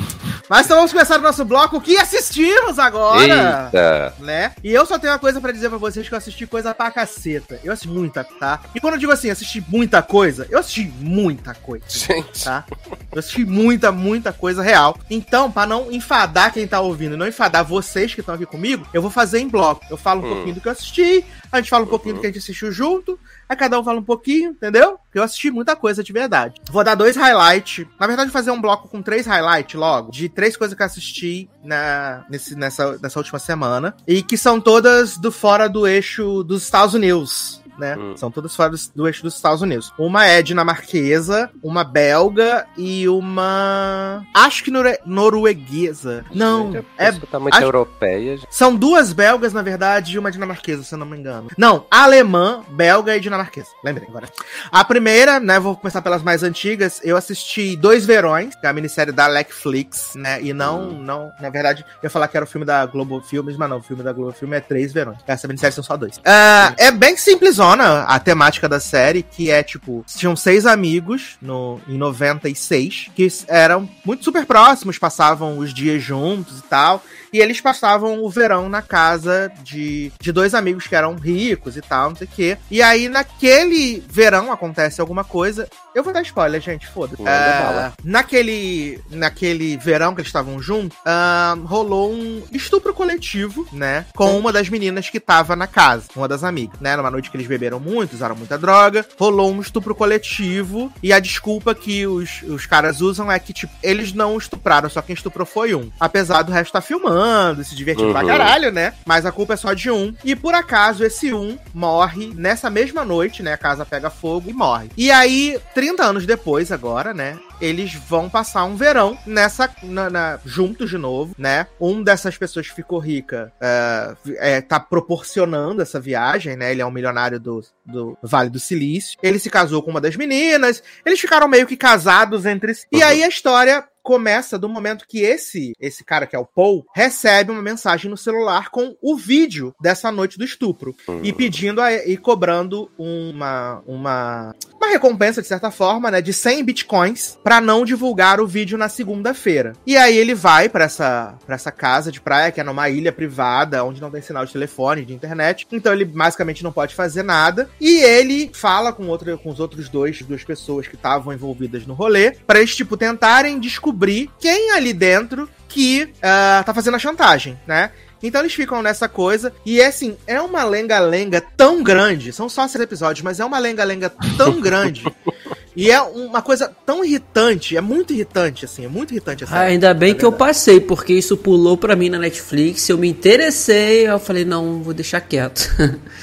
Mas então vamos começar o nosso bloco, que assistimos agora? Eita! né? E eu só tenho uma coisa pra dizer pra vocês que eu assisti coisa pra caceta. Eu assisti muita, tá? E quando eu digo assim, assisti muita coisa, eu assisti muita coisa. Gente. Tá? Eu assisti muita, muita coisa real. Então, pra não enfadar quem tá ouvindo, não enfadar vocês que estão aqui comigo, eu vou fazer em bloco. Eu falo um Hum. pouquinho do que eu assisti, a gente fala um pouquinho do que a gente assistiu junto, aí cada um fala um pouquinho, entendeu? Eu assisti muita coisa de verdade. Vou dar dois highlights. Na verdade, fazer um bloco com três highlights logo, de três coisas que eu assisti na, nesse, nessa, nessa última semana. E que são todas do fora do eixo dos Estados Unidos. Né? Hum. São todas fora do, eixo dos Estados Unidos. Uma é dinamarquesa, uma belga e uma. Acho que nore- norueguesa. Não, é pessoa tá muito acho- europeia. gente. são duas belgas, na verdade, e uma dinamarquesa, se eu não me engano. Não, alemã, belga e dinamarquesa. Lembrei agora. A primeira, né, vou começar pelas mais antigas. Eu assisti Dois Verões, que é a minissérie da Netflix, né? E não, não, na verdade, eu ia falar que era o filme da Globo Filmes, mas não, o filme da Globo Filme é Três Verões. Essa minissérie são só dois. Ah, é bem simplesona a temática da série, que é tipo, tinham seis amigos no, em 96, que eram muito super próximos, passavam os dias juntos e tal. E eles passavam o verão na casa de, de dois amigos que eram ricos e tal, não sei o quê. E aí, naquele verão, acontece alguma coisa. Eu vou dar spoiler, gente, foda-se. Manda É, bala. naquele, naquele verão que eles estavam juntos, ah, rolou um estupro coletivo, né? Com uma das meninas que tava na casa, uma das amigas, né? Numa noite que eles beberam muito, usaram muita droga, rolou um estupro coletivo e a desculpa que os, os caras usam é que, tipo, eles não estupraram, só quem estuprou foi um. Apesar do resto estar filmando, se divertindo pra Uhum. caralho, né? Mas a culpa é só de um. E por acaso, esse um morre nessa mesma noite, né? A casa pega fogo e morre. E aí, 30 anos depois, agora, né? Eles vão passar um verão nessa. na- na- juntos de novo, né? Um dessas pessoas que ficou rica é, é, tá proporcionando essa viagem, né? Ele é um milionário do, do Vale do Silício. Ele se casou com uma das meninas. Eles ficaram meio que casados entre si. E Uhum. aí a história começa do momento que esse esse cara que é o Paul recebe uma mensagem no celular com o vídeo dessa noite do estupro e pedindo a, e cobrando uma uma uma recompensa de certa forma, né, de 100 bitcoins pra não divulgar o vídeo na segunda-feira. E aí ele vai pra essa para essa casa de praia que é numa ilha privada onde não tem sinal de telefone, de internet. Então ele basicamente não pode fazer nada e ele fala com outro com os outros dois duas pessoas que estavam envolvidas no rolê pra eles tipo tentarem descobrir quem ali dentro que ah, tá fazendo a chantagem, né? Então eles ficam nessa coisa. E é assim, é uma lenga-lenga tão grande. São só seis episódios, mas é uma lenga-lenga tão grande. E é uma coisa tão irritante. É muito irritante, assim. É muito irritante essa Ah, ainda bem que eu passei, porque isso pulou pra mim na Netflix. Eu me interessei, eu falei, não, vou deixar quieto.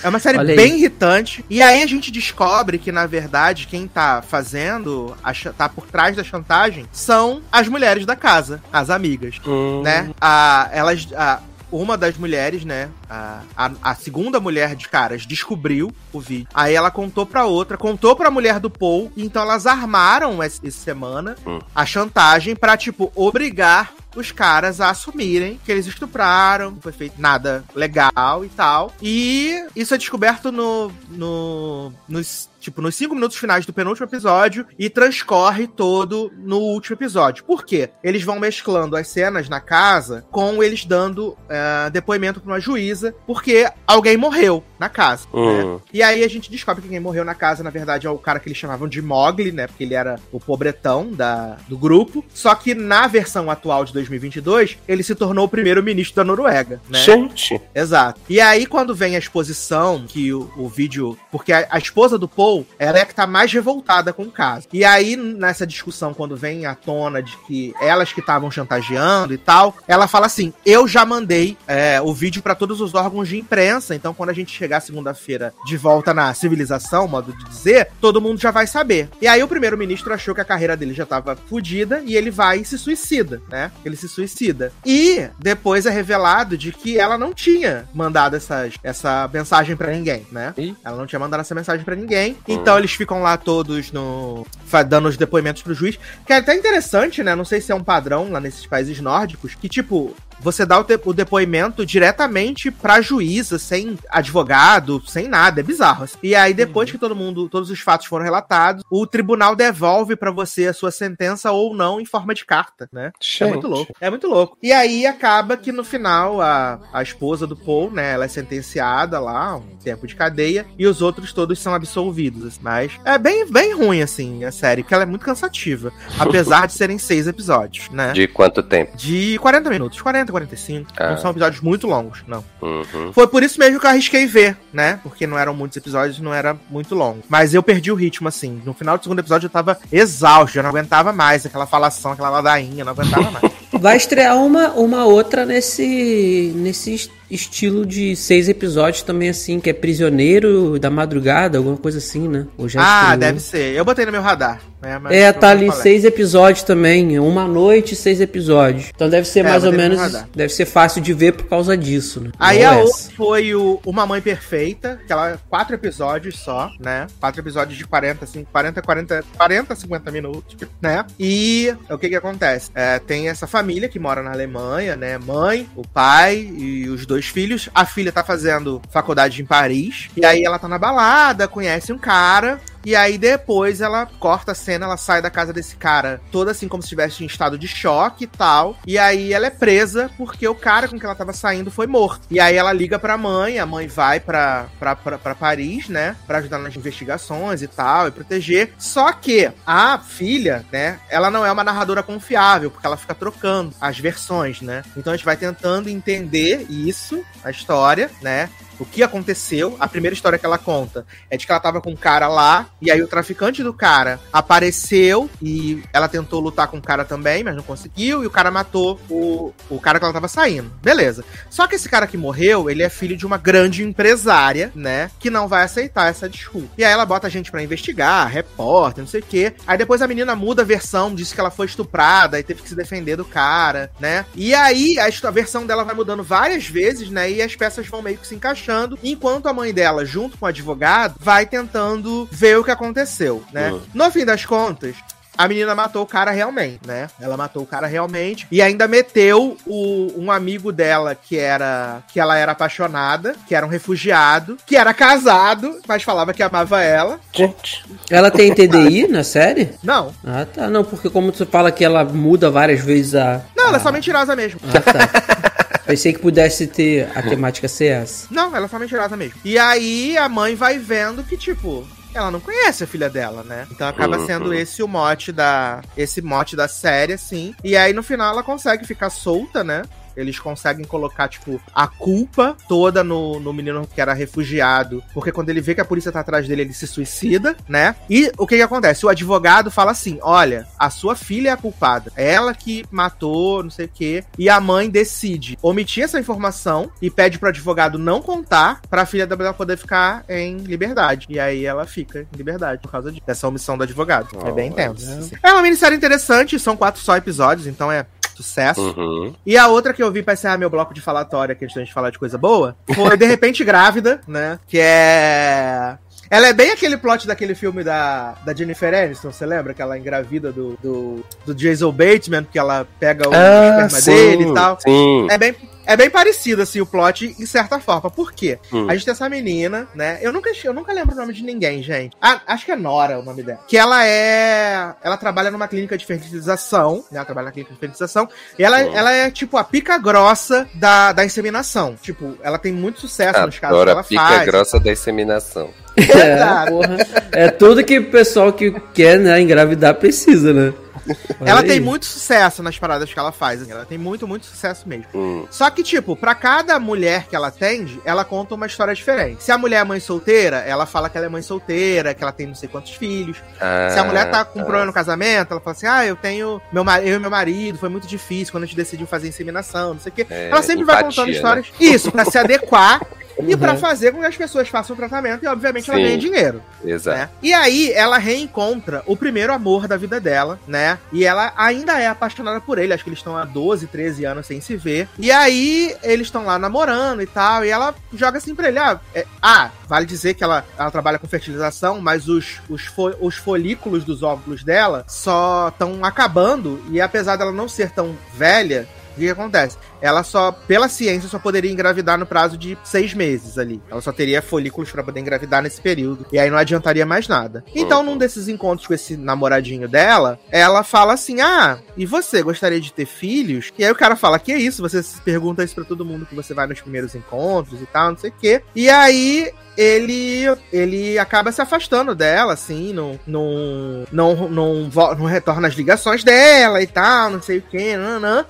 É uma série Olha aí. bem irritante. E aí a gente descobre que, na verdade, quem tá fazendo, a, tá por trás da chantagem, são as mulheres da casa, as amigas. Hum. né? A, elas, a, uma das mulheres, né? A, a, a segunda mulher de caras descobriu o vídeo. Aí ela contou pra outra, contou pra mulher do Paul. Então elas armaram essa, essa semana Hum. a chantagem pra, tipo, obrigar os caras a assumirem que eles estupraram, não foi feito nada legal e tal. E isso é descoberto no, no, nos, tipo, nos cinco minutos finais do penúltimo episódio e transcorre todo no último episódio. Por quê? Eles vão mesclando as cenas na casa com eles dando eh, depoimento pra uma juíza, porque alguém morreu na casa. né? Hum. E aí a gente descobre que quem morreu na casa, na verdade, é o cara que eles chamavam de Mogli, né? Porque ele era o pobretão da, do grupo. Só que na versão atual de 2022, ele se tornou o primeiro-ministro da Noruega, né? Gente. Exato. E aí, quando vem a exposição, que o, o vídeo. Porque a, a esposa do Paul, ela é a que tá mais revoltada com o caso. E aí, nessa discussão, quando vem à tona de que elas que estavam chantageando e tal, ela fala assim: Eu já mandei é, o vídeo pra todos os órgãos de imprensa, então quando a gente chegar segunda-feira de volta na civilização, modo de dizer, todo mundo já vai saber. E aí, o primeiro-ministro achou que a carreira dele já tava fodida e ele vai e se suicida, né? Ele se suicida. E depois é revelado de que ela não tinha mandado essas, essa mensagem pra ninguém, né? Ih. Ela não tinha mandado essa mensagem pra ninguém. Então eles ficam lá todos no dando os depoimentos pro juiz, que é até interessante, né? Não sei se é um padrão lá nesses países nórdicos, que tipo você dá o, te- o depoimento diretamente pra juíza, sem advogado, sem nada, é bizarro. assim. E aí, depois que todo mundo, todos os fatos foram relatados, o tribunal devolve pra você a sua sentença ou não em forma de carta, né? É muito louco. É muito louco. E aí acaba que no final a, a esposa do Paul, né, ela é sentenciada lá, um tempo de cadeia, e os outros todos são absolvidos. assim. Mas é bem, bem ruim, assim, a série, porque ela é muito cansativa. Apesar de serem seis episódios, né? De quanto tempo? De 40 minutos, 40, 45. Ah. Não são episódios muito longos, não. Uhum. Foi por isso mesmo que eu arrisquei ver, né? Porque não eram muitos episódios, não era muito longo. Mas eu perdi o ritmo, assim. No final do segundo episódio eu tava exausto, eu não aguentava mais aquela falação, aquela ladainha, eu não aguentava mais. Vai estrear uma, uma outra nesse, nesse est- estilo de seis episódios também, assim, que é Prisioneiro da Madrugada, alguma coisa assim, né? Ah, deve ser. Eu botei no meu radar. Né? É, tá ali seis episódios também. Uma noite, seis episódios. Então deve ser É, mais ou menos. Deve ser fácil de ver por causa disso, né? Aí Não a essa. outra foi o Uma Mãe Perfeita, que ela quatro episódios só, né? Quatro episódios de 40, assim, 40, 40, 40, 50 minutos, né? E o que que acontece? É, tem essa família que mora na Alemanha, né? Mãe, o pai e os dois filhos. A filha tá fazendo faculdade em Paris. E aí ela tá na balada, conhece um cara. E aí depois ela corta a cena, ela sai da casa desse cara, toda assim como se estivesse em estado de choque e tal. E aí ela é presa porque o cara com que ela tava saindo foi morto. E aí ela liga pra mãe, a mãe vai pra, pra, pra, pra Paris, né? Pra ajudar nas investigações e tal, e proteger. Só que a filha, né? Ela não é uma narradora confiável, porque ela fica trocando as versões, né? Então a gente vai tentando entender isso, a história, né? O que aconteceu. A primeira história que ela conta é de que ela tava com um cara lá, e aí o traficante do cara apareceu e ela tentou lutar com o cara também, mas não conseguiu, e o cara matou o, o cara que ela tava saindo. Beleza. Só que esse cara que morreu, ele é filho de uma grande empresária, né? Que não vai aceitar essa desculpa. E aí ela bota a gente pra investigar, repórter, não sei o quê. Aí depois a menina muda a versão, diz que ela foi estuprada e teve que se defender do cara, né? E aí a, a versão dela vai mudando várias vezes, né? E as peças vão meio que se encaixando, enquanto a mãe dela, junto com o advogado, vai tentando ver o que aconteceu, né? Hum. No fim das contas, a menina matou o cara realmente, né? Ela matou o cara realmente e ainda meteu o, um amigo dela que era que ela era apaixonada, que era um refugiado, que era casado, mas falava que amava ela. Gente. Ela tem TDI na série? Não, Ah, tá. Não, porque como tu fala que ela muda várias vezes a. não, ela é a- só mentirosa mesmo. Ah, tá. Pensei que pudesse ter a temática ser essa. Não, ela é só mentirosa mesmo. E aí a mãe vai vendo que, tipo, ela não conhece a filha dela, né? Então acaba Uhum. sendo esse o mote da. Esse mote da série, assim. E aí no final ela consegue ficar solta, né? Eles conseguem colocar, tipo, a culpa toda no, no menino que era refugiado. Porque quando ele vê que a polícia tá atrás dele, ele se suicida, né? E o que que acontece? O advogado fala assim: olha, a sua filha é a culpada. É ela que matou, não sei o quê. E a mãe decide omitir essa informação e pede pro advogado não contar pra filha dela poder ficar em liberdade. E aí ela fica em liberdade por causa disso, dessa omissão do advogado. é bem intenso. É uma minissérie interessante, são quatro só episódios, então é sucesso. Uhum. E a outra que eu vi pra encerrar meu bloco de falatória, que a gente falar de coisa boa, foi De Repente Grávida, né? Que é. Ela é bem aquele plot daquele filme da, da Jennifer Aniston, você lembra? Que ela engravida do, do, do Jason Bateman, que ela pega o Ah, esperma sim, dele e tal. Sim. É bem, é bem parecido, assim, o plot, em certa forma. Por quê? Hum. A gente tem essa menina, né? Eu nunca, eu nunca lembro o nome de ninguém, gente. Ah, acho que é Nora o nome dela. Que ela é. Ela trabalha numa clínica de fertilização, né? Ela trabalha na clínica de fertilização. E ela, Hum. ela é, tipo, a pica grossa da, da inseminação. Tipo, ela tem muito sucesso nos casos que Adoro ela a pica faz. grossa da inseminação. É, Exato. porra. É tudo que o pessoal que quer né, engravidar precisa, né? Olha Ela aí. tem muito sucesso nas paradas que ela faz. assim, Ela tem muito, muito sucesso mesmo. Hum. Só que, tipo, pra cada mulher que ela atende, ela conta uma história diferente. Se a mulher é mãe solteira, ela fala que ela é mãe solteira, que ela tem não sei quantos filhos. Ah, Se a mulher tá com um tá. problema no casamento, ela fala assim: ah, eu tenho. Meu, eu e meu marido, foi muito difícil quando a gente decidiu fazer inseminação, não sei o quê. É, ela sempre vai empatia, contando histórias. Isso, pra se adequar. E pra Uhum. fazer com que as pessoas façam o tratamento e, obviamente, ela Sim. ganhe dinheiro Exato. né? E aí ela reencontra o primeiro amor da vida dela, né? E ela ainda é apaixonada por ele. Acho que eles estão há 12, 13 anos sem se ver. E aí eles estão lá namorando e tal. E ela joga assim pra ele: ah, é- ah, vale dizer que ela, ela trabalha com fertilização, mas os, os, fo- os folículos dos óvulos dela só estão acabando. E apesar dela não ser tão velha. O que acontece? Ela só, pela ciência, só poderia engravidar no prazo de seis meses ali. Ela só teria folículos pra poder engravidar nesse período. E aí não adiantaria mais nada. Então, num desses encontros com esse namoradinho dela, ela fala assim: Ah, e você gostaria de ter filhos? E aí o cara fala: Que isso? Você pergunta isso pra todo mundo que você vai nos primeiros encontros e tal, não sei o quê. E aí ele ele acaba se afastando dela, assim, não, não, não, não, não retorna as ligações dela e tal, não sei o que, nanã.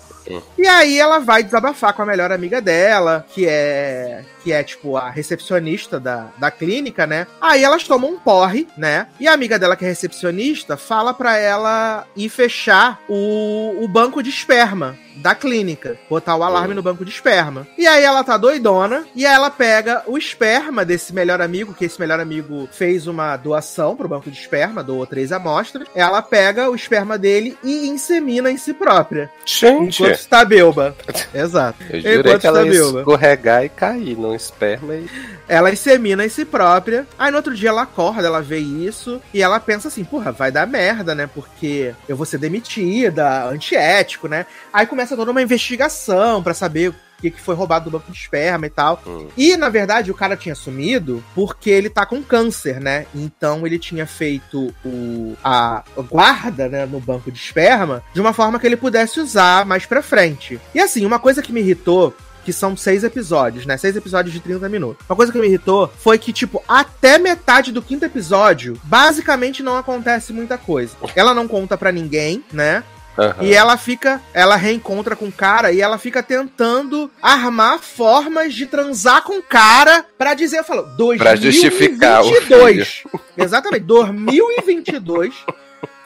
E aí ela vai desabafar com a melhor amiga dela, que é que é tipo a recepcionista da, da clínica, né? Aí elas tomam um porre, né? E a amiga dela que é recepcionista fala pra ela ir fechar o, o banco de esperma da clínica, botar o alarme no banco de esperma. E aí ela tá doidona e aí ela pega o esperma desse melhor amigo, que esse melhor amigo fez uma doação pro banco de esperma, doou três amostras. Ela pega o esperma dele e insemina em si própria. Gente, Enquanto está belba. Exato. eu jurei Enquanto que ela está ia escorregar e cair num esperma e... Ela insemina em si própria. Aí no outro dia ela acorda, ela vê isso. E ela pensa assim, porra, vai dar merda, né? Porque eu vou ser demitida, antiético, né? Aí começa toda uma investigação pra saber o que foi roubado do banco de esperma e tal. Hum. E, na verdade, o cara tinha sumido porque ele tá com câncer, né? Então ele tinha feito o, a guarda né, no banco de esperma de uma forma que ele pudesse usar mais pra frente. E assim, uma coisa que me irritou que são seis episódios, né? Seis episódios de 30 minutos. Uma coisa que me irritou foi que, tipo, até metade do quinto episódio, basicamente não acontece muita coisa. Ela não conta pra ninguém, né? Aham. E ela fica, ela reencontra com o cara e ela fica tentando armar formas de transar com o cara pra dizer, eu falo, 2022. Pra justificar o 2022. Exatamente, 2022.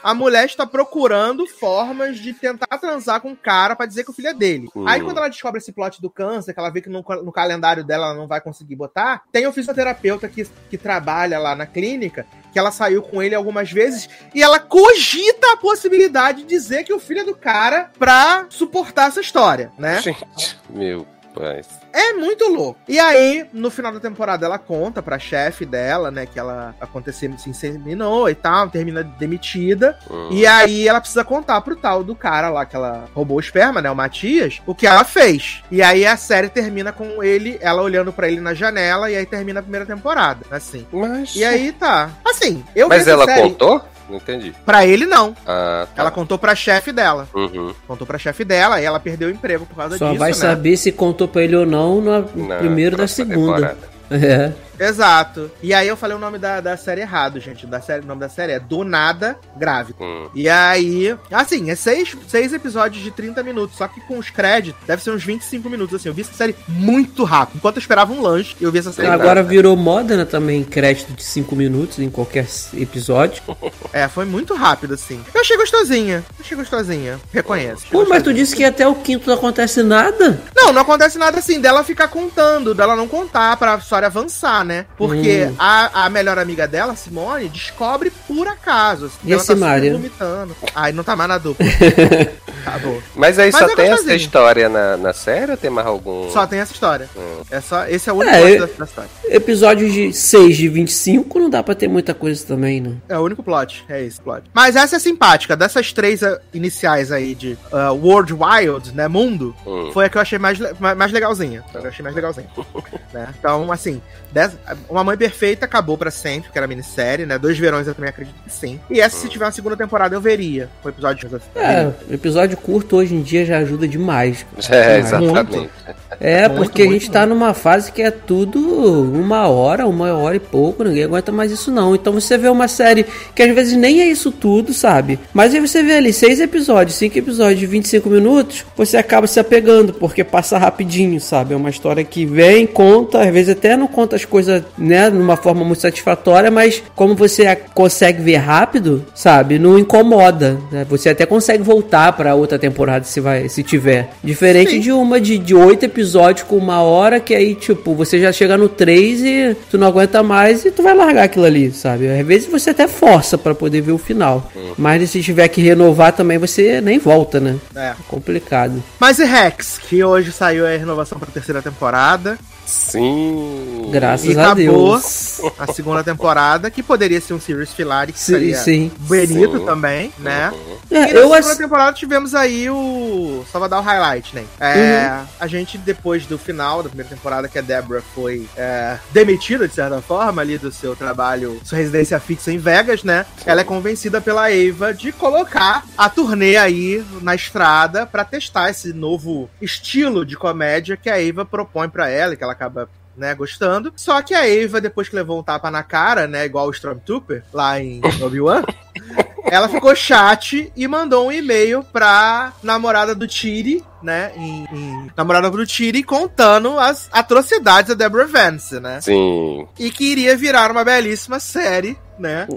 A mulher está procurando formas de tentar transar com o cara pra dizer que o filho é dele. Hum. Aí, quando ela descobre esse plot do câncer, que ela vê que no, no calendário dela ela não vai conseguir botar, tem um fisioterapeuta que, que trabalha lá na clínica, que ela saiu com ele algumas vezes, e ela cogita a possibilidade de dizer que o filho é do cara pra suportar essa história, né? Gente, meu pai. É muito louco. E aí, no final da temporada, ela conta pra chefe dela, né, que ela aconteceu, se inseminou e tal, termina demitida. Hum. E aí ela precisa contar pro tal do cara lá que ela roubou o esperma, né, o Matias, o que ela fez. E aí a série termina com ele, ela olhando pra ele na janela, e aí termina a primeira temporada, assim. Mas. E aí tá. Assim, eu Mas ela série- contou? Não entendi. Pra ele, não. Ah, tá. Ela contou pra chefe dela. Uhum. Contou pra chefe dela, e ela perdeu o emprego por causa Só disso, vai né? saber se contou pra ele ou não no Na primeiro da segunda. temporada. É. Exato. E aí eu falei o nome da, da série errado, gente. Da série, o nome da série é Do Nada Grávida. Hum. E aí, assim, é seis, seis episódios de 30 minutos, só que com os créditos deve ser uns 25 minutos, assim. Eu vi essa série muito rápido. Enquanto eu esperava um lanche, eu vi essa série. Agora virou moda, né, também, crédito de 5 minutos em qualquer episódio. É, foi muito rápido, assim. Eu achei gostosinha. Achei gostosinha. Reconheço. Pô, mas tu disse que até o quinto não acontece nada? Não, não acontece nada assim, dela ficar contando, dela não contar pra história avançar, né? Porque Hum. a, a melhor amiga dela, Simone, descobre por acaso. assim, E ela esse tá Mário? vomitando. Ai, não tá mais na dupla. Acabou. Mas aí Mas só é tem essa história na, na série ou tem mais algum? Só tem essa história. Hum. É só, esse é o único É, plot da, da história. Episódios de 6 de 25 não dá pra ter muita coisa também, né? É o único plot, é esse plot. Mas essa é simpática. Dessas três ah, iniciais aí de ah, World Wild, né? Mundo, Hum. foi a que eu achei mais, mais legalzinha. Eu achei mais legalzinha. né? Então, assim, dessa- Uma Mãe Perfeita acabou pra sempre, que era minissérie, né? Dois verões eu também acredito que sim. E essa, se tiver uma segunda temporada, eu veria. O episódio de É, episódio curto hoje em dia já ajuda demais. É, exatamente. É, Muito, porque a muito, gente tá numa fase que é tudo uma hora, uma hora e pouco, ninguém aguenta mais isso não. Então você vê uma série que às vezes nem é isso tudo, sabe? Mas aí você vê ali seis episódios, cinco episódios de 25 minutos, você acaba se apegando, porque passa rapidinho, sabe? É uma história que vem, conta, às vezes até não conta as coisas, né, numa forma muito satisfatória, mas como você consegue ver rápido, sabe? Não incomoda, né? Você até consegue voltar pra outra temporada se vai, se tiver. Diferente Sim. de uma de, de oito episódios com uma hora, que aí, tipo, você já chega no 3 e tu não aguenta mais e tu vai largar aquilo ali, sabe? Às vezes você até força pra poder ver o final. Mas se tiver que renovar também, você nem volta, né? É. Complicado. Mas e Rex, que hoje saiu a renovação pra terceira temporada. Sim. Graças E a acabou. Deus. A segunda temporada, que poderia ser um series finale, que Sim, seria sim. bonito Sim. também, né? Uhum. É, E na eu segunda ass... temporada tivemos aí o. Só pra dar o highlight, né? É, A gente, depois do final da primeira temporada, que a Deborah foi é, demitida, de certa forma, ali do seu trabalho, sua residência fixa em Vegas, né? Ela é convencida pela Eva de colocar a turnê aí na estrada pra testar esse novo estilo de comédia que a Eva propõe pra ela, que ela acaba né, gostando. Só que a Eva, depois que levou um tapa na cara, né, igual o Stormtrooper, lá em Obi-Wan, ela ficou chat e mandou um e-mail pra namorada do Tiri, né, em, em- namorada do Tiri, contando as atrocidades da Deborah Vance, né, Sim. e que iria virar uma belíssima série, né,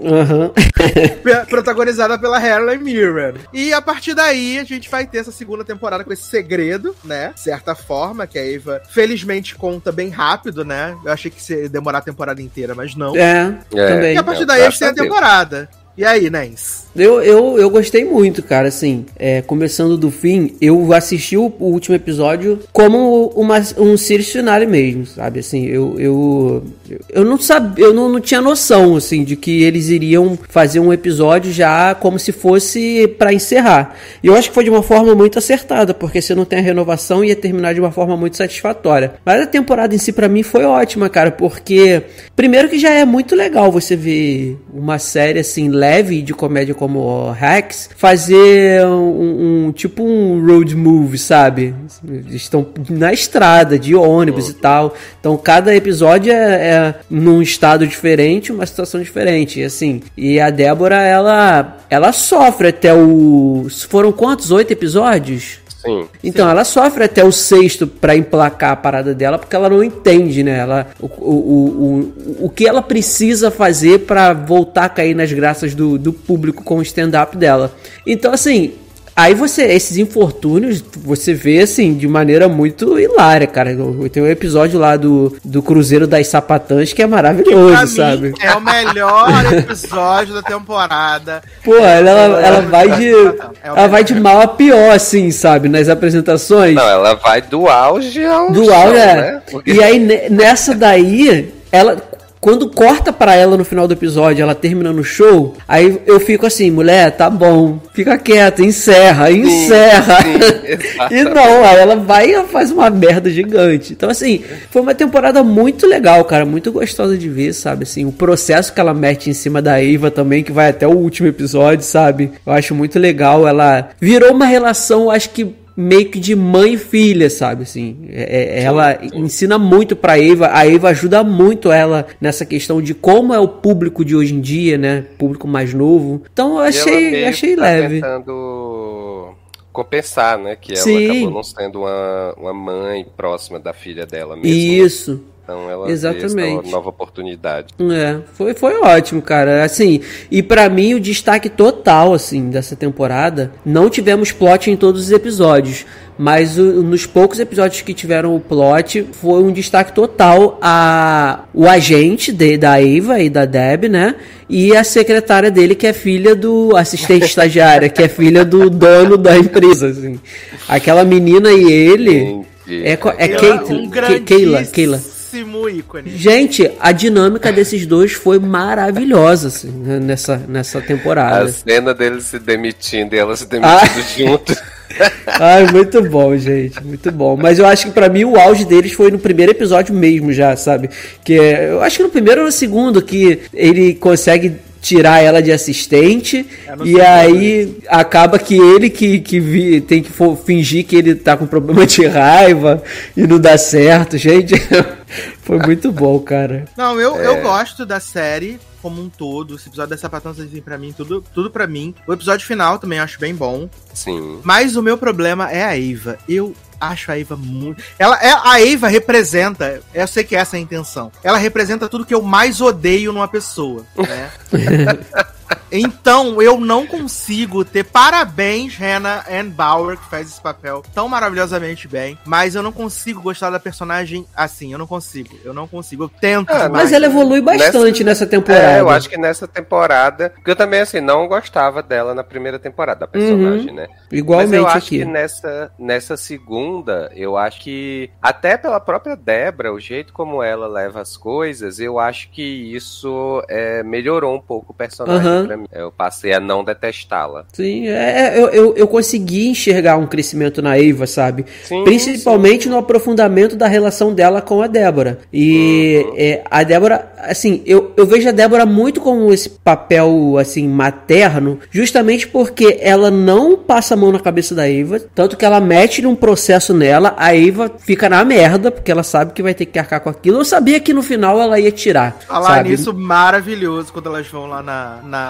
pe- protagonizada pela Harley Mirren. E a partir daí a gente vai ter essa segunda temporada com esse segredo, né? De certa forma, que a Eva felizmente conta bem rápido, né? Eu achei que ia demorar a temporada inteira, mas não. É, É. também. E a partir É, daí a gente tem a temporada. E aí, Nens? Eu, eu, eu gostei muito, cara, assim, é, começando do fim, eu assisti o, o último episódio como uma, um series finale mesmo, sabe, assim, eu, eu, eu não sabia, eu não, não tinha noção, assim, de que eles iriam fazer um episódio já como se fosse pra encerrar, e eu acho que foi de uma forma muito acertada, porque se não tem a renovação ia terminar de uma forma muito satisfatória, mas a temporada em si pra mim foi ótima, cara, porque primeiro que já é muito legal você ver uma série assim, leve leve de comédia como o Hacks, fazer um, um- tipo um road movie, sabe? Eles estão na estrada, de ônibus e tal. Então cada episódio é, é num estado diferente, uma situação diferente, assim. E a Débora, ela, ela sofre até o. Foram quantos? Oito episódios? Sim. Então, ela sofre até o sexto pra emplacar a parada dela, porque ela não entende, né? Ela, o, o, o, o, que ela precisa fazer pra voltar a cair nas graças do, do público com o stand-up dela. Então, assim. Aí você, esses infortúnios, você vê assim, de maneira muito hilária, cara. Tem um episódio lá do, do Cruzeiro das Sapatãs que é maravilhoso, Pra sabe? mim, é o melhor episódio da temporada. Pô, ela, ela, ela vai de. É Ela vai de mal a pior, assim, sabe? Nas apresentações. Não, ela vai do auge ao Do chão, áudio, é. né? Porque- E aí, ne- nessa daí, ela. Quando corta pra ela no final do episódio, ela terminando o show, aí eu fico assim, mulher, tá bom, fica quieta, encerra, encerra. sim, e não, aí ela vai e faz uma merda gigante. Então, assim, foi uma temporada muito legal, cara, muito gostosa de ver, sabe? Assim, o processo que ela mete em cima da Eva também, que vai até o último episódio, sabe? Eu acho muito legal. Ela virou uma relação, acho que meio que de mãe e filha, sabe? Assim, é- é- ela ensina muito pra Eva, a Eva ajuda muito ela nessa questão de como é o público de hoje em dia, né? Público mais novo. Então eu ela achei, achei tá leve. tentando compensar, né? Que ela Sim. acabou não sendo uma, uma mãe próxima da filha dela mesmo. Isso. Então ela Exatamente. vê essa nova oportunidade. É, foi, foi ótimo, cara. Assim, e pra mim o destaque total, assim, dessa temporada, não tivemos plot em todos os episódios, mas o- nos poucos episódios que tiveram o plot, foi um destaque total a o agente de, da Eva e da Deb, né? E a secretária dele, que é filha do assistente estagiária, que é filha do dono da empresa, assim. Aquela menina e ele... Entendi. É, é Caitlyn, um Ke- Keila, Keila. Grandíssimo ícone. Gente, a dinâmica desses dois foi maravilhosa assim, né, nessa, nessa A temporada. cena dele se demitindo e ela se Ah. demitindo junto. Ai, muito bom, gente, muito bom. Mas eu acho que pra mim o auge deles foi no primeiro episódio mesmo já, sabe? Que é, eu acho que no primeiro ou no segundo que ele consegue tirar ela de assistente É e aí acaba que ele que, que vi- tem que fingir que ele tá com problema de raiva e não dá certo, gente. Foi muito bom, cara. Não, eu, É. eu gosto da série como um todo. Esse episódio dessa Sapatão assim, pra mim, tudo, tudo pra mim. O episódio final também eu acho bem bom. Sim. Mas o meu problema é a Eva. Eu acho a Eva muito. Ela é a Eva representa. Eu sei que essa é a intenção. Ela representa tudo que eu mais odeio numa pessoa, né? Então, eu não consigo ter parabéns, Hannah Ann Bauer, que faz esse papel tão maravilhosamente bem. Mas eu não consigo gostar da personagem assim. Eu não consigo. Eu não consigo. Eu tento. Ah. Mas ela evolui bastante nessa, temporada. É, eu acho que nessa temporada. Porque eu também, assim, não gostava dela na primeira temporada, a personagem, né? Igualmente Mas eu acho aqui. que nessa, nessa segunda, eu acho que, até pela própria Débora, o jeito como ela leva as coisas, eu acho que isso é, melhorou um pouco o personagem Pra mim. Eu passei a não detestá-la. Sim, é, é, eu, eu, eu consegui enxergar um crescimento na Eva, sabe? Sim, Principalmente no aprofundamento da relação dela com a Débora. E Uhum. é, a Débora, assim, eu, eu vejo a Débora muito como esse papel, assim, materno, justamente porque ela não passa a mão na cabeça da Eva, tanto que ela mete num processo nela, a Eva fica na merda, porque ela sabe que vai ter que arcar com aquilo. Eu sabia que no final ela ia tirar. Falar sabe? nisso, maravilhoso quando elas vão lá na, na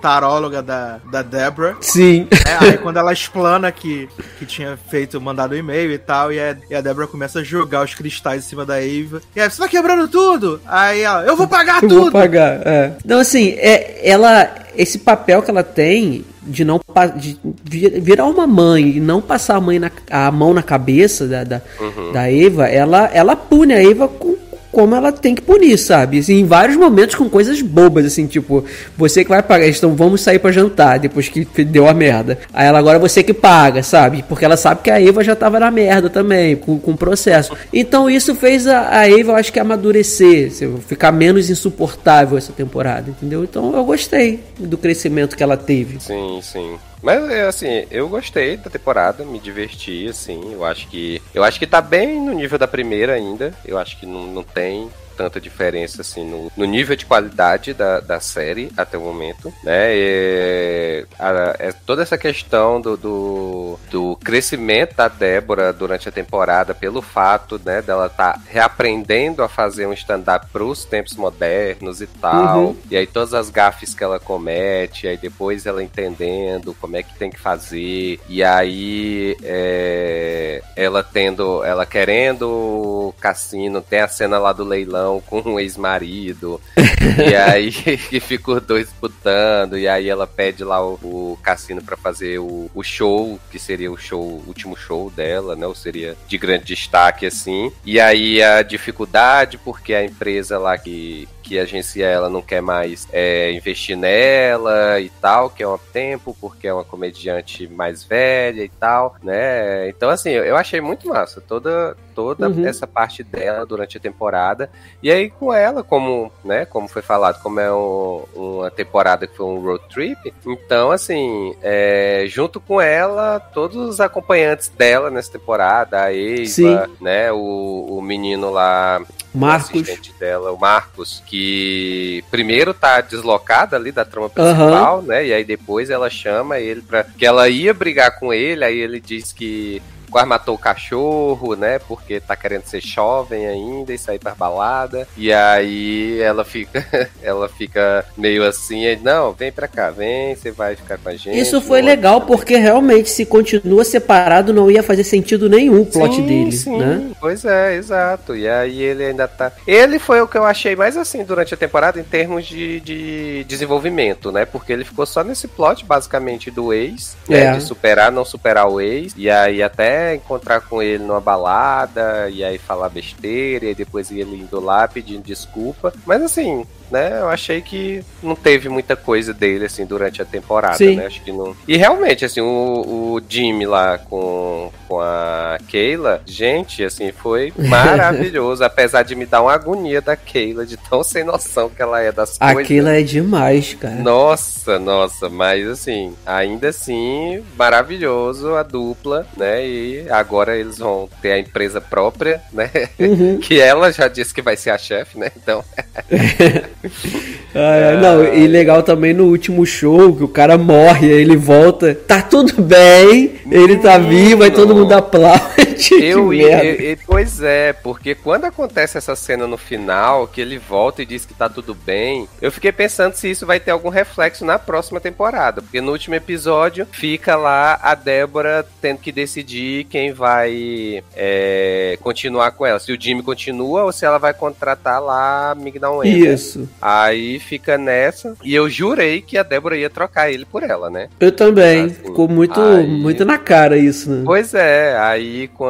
taróloga da, da Deborah. Sim. né? Aí quando ela explana que, que tinha feito, mandado um e-mail e tal, e a, e a Deborah começa a jogar os cristais em cima da Eva. E aí, você tá quebrando tudo? Aí ela, eu vou pagar Eu vou tudo! pagar, é. Então, assim, é, ela. Esse papel que ela tem de não de vi- virar uma mãe e não passar a, mãe na- a mão na cabeça da, da, da Eva, ela, ela pune a Eva com, como ela tem que punir, sabe? Assim, em vários momentos com coisas bobas, assim, tipo, você que vai pagar, então vamos sair pra jantar depois que deu a merda. Aí ela agora você que paga, sabe? Porque ela sabe que a Eva já tava na merda também, com, com o processo. Então isso fez a, a Eva, eu acho que amadurecer, assim, ficar menos insuportável essa temporada, entendeu? Então eu gostei do crescimento que ela teve. Sim, sim. Mas é, assim, eu gostei da temporada, me diverti, assim. Eu acho que. Eu acho que tá bem no nível da primeira ainda. Eu acho que não, não tem tanta diferença assim no, no nível de qualidade da, da série até o momento, né? E, a- é toda essa questão do, do, do crescimento da Débora durante a temporada pelo fato, né, dela tá reaprendendo a fazer um stand-up pros tempos modernos e tal. Uhum. E aí todas as gafes que ela comete, aí depois ela entendendo como é que tem que fazer. E aí é, ela tendo, ela querendo o cassino, tem a cena lá do leilão com o ex-marido. e aí que fica os dois disputando. E aí ela pede lá o, o cassino pra fazer o, o show, que seria o show, o último show dela, né? Ou seria de grande destaque, assim. E aí a dificuldade, porque a empresa lá que, que agencia ela não quer mais é, investir nela e tal, que é um tempo, porque é uma comediante mais velha e tal, né? Então, assim, eu achei muito massa toda, toda Uhum. essa parte dela durante a temporada. E aí, com ela, como, né, como foi falado, como é um- uma temporada que foi um road trip, então, assim, é, junto com ela, todos os acompanhantes dela nessa temporada, a Eva, Sim. né, o, o menino lá, o Marcos. assistente dela, o Marcos, que primeiro tá deslocada ali da trama principal, né? E aí depois ela chama ele pra. que ela ia brigar com ele, aí ele diz que quase matou o cachorro, né? Porque tá querendo ser jovem ainda e sair pra balada. E aí ela fica, ela fica meio assim, aí, não, vem pra cá, vem, você vai ficar com a gente. Isso foi legal porque realmente se continua separado não ia fazer sentido nenhum o plot Sim, dele, sim, né? Pois é, exato. E aí ele ainda tá. Ele foi o que eu achei mais assim durante a temporada em termos de, de desenvolvimento, né? Porque ele ficou só nesse plot, basicamente, do ex, né? É. De superar, não superar o ex. E aí até encontrar com ele numa balada, e aí falar besteira, e depois ele indo lá pedindo desculpa. Mas assim. Né, eu achei que não teve muita coisa dele assim durante a temporada, Sim. né? Acho que não. E realmente assim, o, o Jimmy lá com, com a Keila, gente, assim, foi maravilhoso, apesar de me dar uma agonia da Keila, de tão sem noção que ela é das coisas. Aquilo é demais, cara. Nossa, nossa, mas assim, ainda assim, maravilhoso a dupla, né? E agora eles vão ter a empresa própria, né? Uhum. que ela já disse que vai ser a chefe, né? Então, Ah, é, não, e legal também no último show, que o cara morre, aí ele volta, tá tudo bem, ele tá vivo, aí todo mundo aplaude. que eu, eu- Pois é, porque quando acontece essa cena no final, que ele volta e diz que tá tudo bem, eu fiquei pensando se isso vai ter algum reflexo na próxima temporada. Porque no último episódio fica lá a Débora tendo que decidir quem vai é, continuar com ela. Se o Jimmy continua ou se ela vai contratar lá a Mignon. Isso. Aí fica nessa. E eu jurei que a Débora ia trocar ele por ela, né? Eu também. Assim, Ficou muito, aí- muito na cara isso, né? Pois é, aí quando,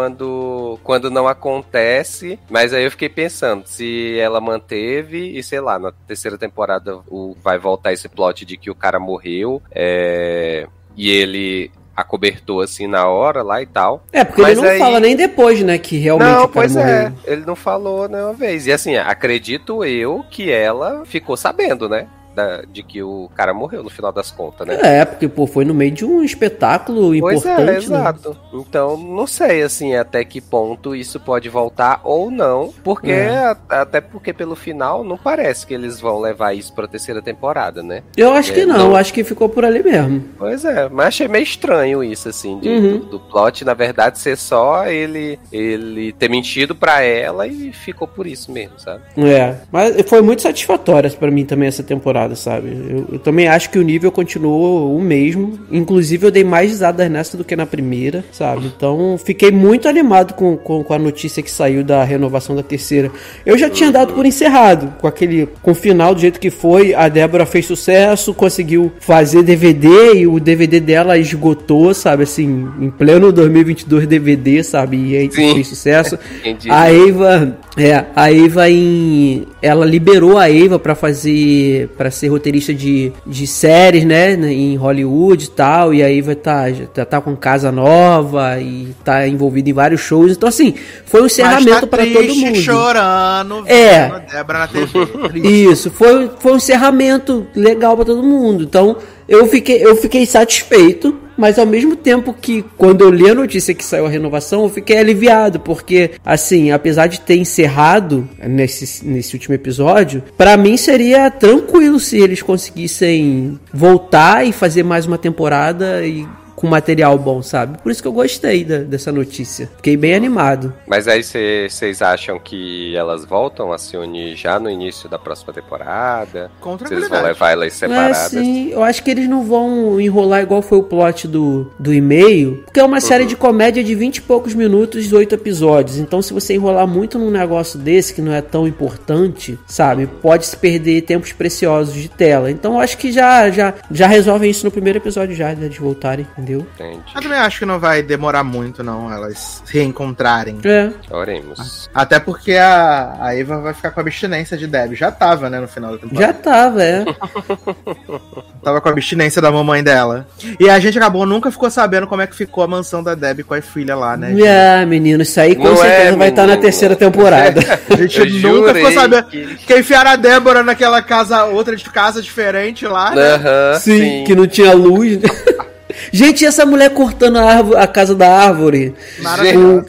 quando não acontece, mas aí eu fiquei pensando se ela manteve e sei lá, na terceira temporada o, vai voltar esse plot de que o cara morreu é, e ele acobertou assim na hora lá e tal. É, porque Mas ele não aí- fala nem depois, né, que realmente não, o cara pois morreu. é, ele não falou nenhuma vez. E assim, acredito eu que ela ficou sabendo, né? Da- de que o cara morreu no final das contas, né? É, porque, pô, foi no meio de um espetáculo Pois é, importante, né? exato. Então, não sei, assim, até que ponto isso pode voltar ou não, porque, É. até porque pelo final, não parece que eles vão levar isso pra terceira temporada, né? Eu acho que É, não, não. eu acho que ficou por ali mesmo. Pois é, mas achei meio estranho isso, assim, de- Uhum. do, do plot, na verdade, ser só ele, ele ter mentido pra ela e ficou por isso mesmo, sabe? É, mas foi muito satisfatória pra mim também essa temporada, sabe? Eu, eu também acho que o nível continuou o mesmo. Inclusive, eu dei mais risadas nessa do que na primeira, sabe? Então, fiquei muito animado com, com, com a notícia que saiu da renovação da terceira. Eu já tinha dado por encerrado, com aquele. com o final do jeito que foi. A Débora fez sucesso, conseguiu fazer DVD e o DVD dela esgotou, sabe? Assim, em pleno 2022 DVD, sabe? E aí Sim. fez sucesso. A Eva, é, a Eva em ela liberou a Eva pra fazer pra ser roteirista de, de séries, né, em Hollywood e tal, e a Eva tá já tá com casa nova e tá envolvida em vários shows. Então assim, foi um encerramento Mas tá pra todo mundo. chorando, É. Débora na TV. Isso, foi, foi um encerramento legal pra todo mundo. Então, eu fiquei, eu fiquei satisfeito, mas ao mesmo tempo que quando eu li a notícia que saiu a renovação, eu fiquei aliviado, porque assim, apesar de ter encerrado nesse, nesse último episódio, pra mim seria tranquilo se eles conseguissem voltar e fazer mais uma temporada e com material bom, sabe? Por isso que eu gostei da- dessa notícia. Fiquei bem animado. Mas aí vocês acham que elas voltam a se unir já no início da próxima temporada? Com Vocês vão levar elas É, separadas? sim, eu acho que eles não vão enrolar igual foi o plot do, do e-mail, porque é uma série de comédia de 20 e poucos minutos e 8 episódios. Então, se você enrolar muito num negócio desse, que não é tão importante, sabe, pode se perder tempos preciosos de tela. Então, eu acho que já, já, já resolvem isso no primeiro episódio, já, de voltarem, entendeu? Entendi. Eu também acho que não vai demorar muito, não, elas se reencontrarem. É, Oremos. Até porque a, a Eva vai ficar com a abstinência de Deb. Já tava, né, no final da temporada. já tava, é. Tava com a abstinência da mamãe dela. E a gente acabou, nunca ficou sabendo como é que ficou a mansão da Deb com a filha lá, né? gente? Ah, menino, isso aí com Não certeza é, vai estar na menino. terceira temporada. A gente Eu nunca ficou sabendo. que- Que enfiaram a Débora naquela casa, outra de casa diferente lá, né? Aham, Sim, sim. que não tinha luz. Gente, e essa mulher cortando a, árvore- a casa da árvore? Maravilhoso.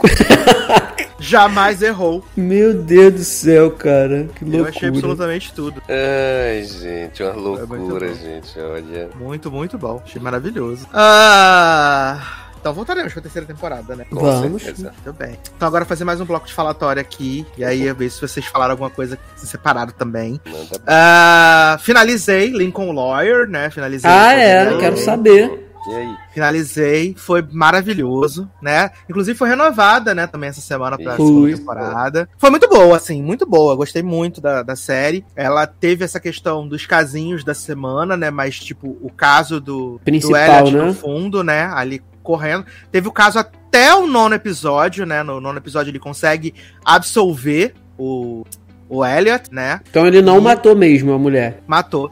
Jamais errou. Meu Deus do céu, cara. Que Eu loucura. achei absolutamente tudo. Ai, gente, uma muito loucura, bom. gente, olha. Muito, muito bom. Achei maravilhoso. Ah, então voltaremos pra terceira temporada, né? Com Vamos. certeza. Muito bem. Então agora fazer mais um bloco de falatório aqui. E aí eu ver se vocês falaram alguma coisa se separaram também. Manda Ah, finalizei Lincoln Lawyer, né? Finalizei. Ah, é, quero saber. E aí? Finalizei, foi maravilhoso, né? Inclusive foi renovada, né, também essa semana pra Foi. segunda temporada. Foi muito boa, assim, muito boa. Gostei muito da, da série. Ela teve essa questão dos casinhos da semana, né? Mas, tipo, o caso do, Principal, do Elliot né? no fundo, né? Ali correndo. Teve o caso até o nono episódio, né? No nono episódio ele consegue absolver o, o Elliot, né? Então ele não matou mesmo a mulher. Matou.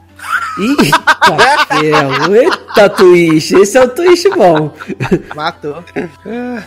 Eita. Eita, twist. Esse é o twist bom. Matou.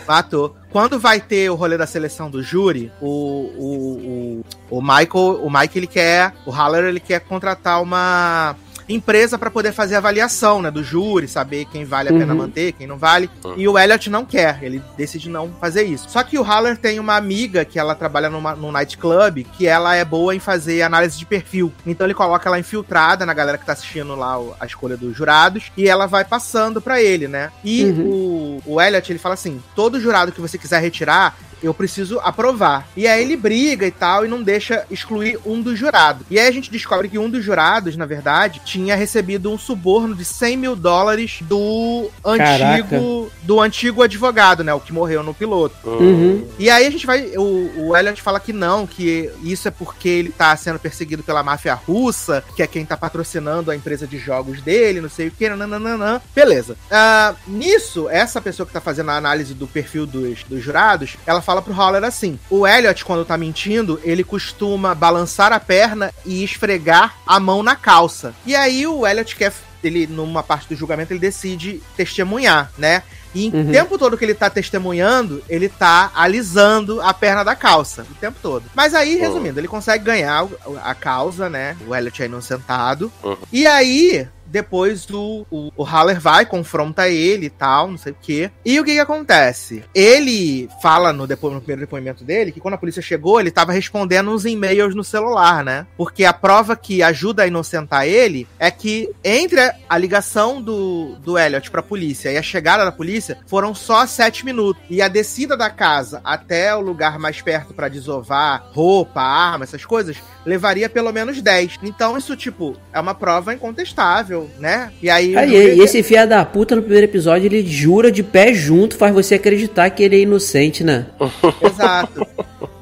Matou. Quando vai ter o rolê da seleção do júri, o, o, o, o Michael, o Mike ele quer, o Haller ele quer contratar uma empresa pra poder fazer avaliação, né, do júri, saber quem vale a pena Uhum. manter, quem não vale. E o Elliot não quer, ele decide não fazer isso. Só que o Haller tem uma amiga que ela trabalha numa, num nightclub, que ela é boa em fazer análise de perfil. Então ele coloca ela infiltrada na galera que tá assistindo lá a escolha dos jurados, e ela vai passando pra ele, né? E o, o Elliot, ele fala assim, todo jurado que você quiser retirar, eu preciso aprovar. E aí ele briga e tal e não deixa excluir um dos jurados. E aí a gente descobre que um dos jurados, na verdade, tinha recebido um suborno de 100 mil dólares do antigo, do antigo advogado, né? O que morreu no piloto. Uhum. E aí a gente vai. O, o Elliot fala que não, que isso é porque ele tá sendo perseguido pela máfia russa, que é quem tá patrocinando a empresa de jogos dele, não sei o que, nananana. Beleza. Ah, nisso, essa pessoa que tá fazendo a análise do perfil dos, dos jurados, ela fala pro Haller assim: o Elliot, quando tá mentindo, ele costuma balançar a perna e esfregar a mão na calça. E aí o Elliot quer. Ele, numa parte do julgamento, ele decide testemunhar, né? E em Uhum. tempo todo que ele tá testemunhando, ele tá alisando a perna da calça. O tempo todo. Mas aí, resumindo, ele consegue ganhar o- a causa, né? O Elliot é inocentado. Uhum. E aí, depois o, o, o Haller vai, confronta ele e tal, não sei o quê. E o que que acontece? Ele fala no, depo- no primeiro depoimento dele que quando a polícia chegou, ele tava respondendo uns e-mails no celular, né? Porque a prova que ajuda a inocentar ele é que entre a- ligação do, do Elliot pra polícia e a chegada da polícia foram só sete minutos. E a descida da casa até o lugar mais perto pra desovar roupa, arma, essas coisas, levaria pelo menos 10. Então isso, tipo, é uma prova incontestável, né? E aí... Aí, e esse fia da puta no primeiro episódio, ele jura de pé junto, faz você acreditar que ele é inocente, né? Exato.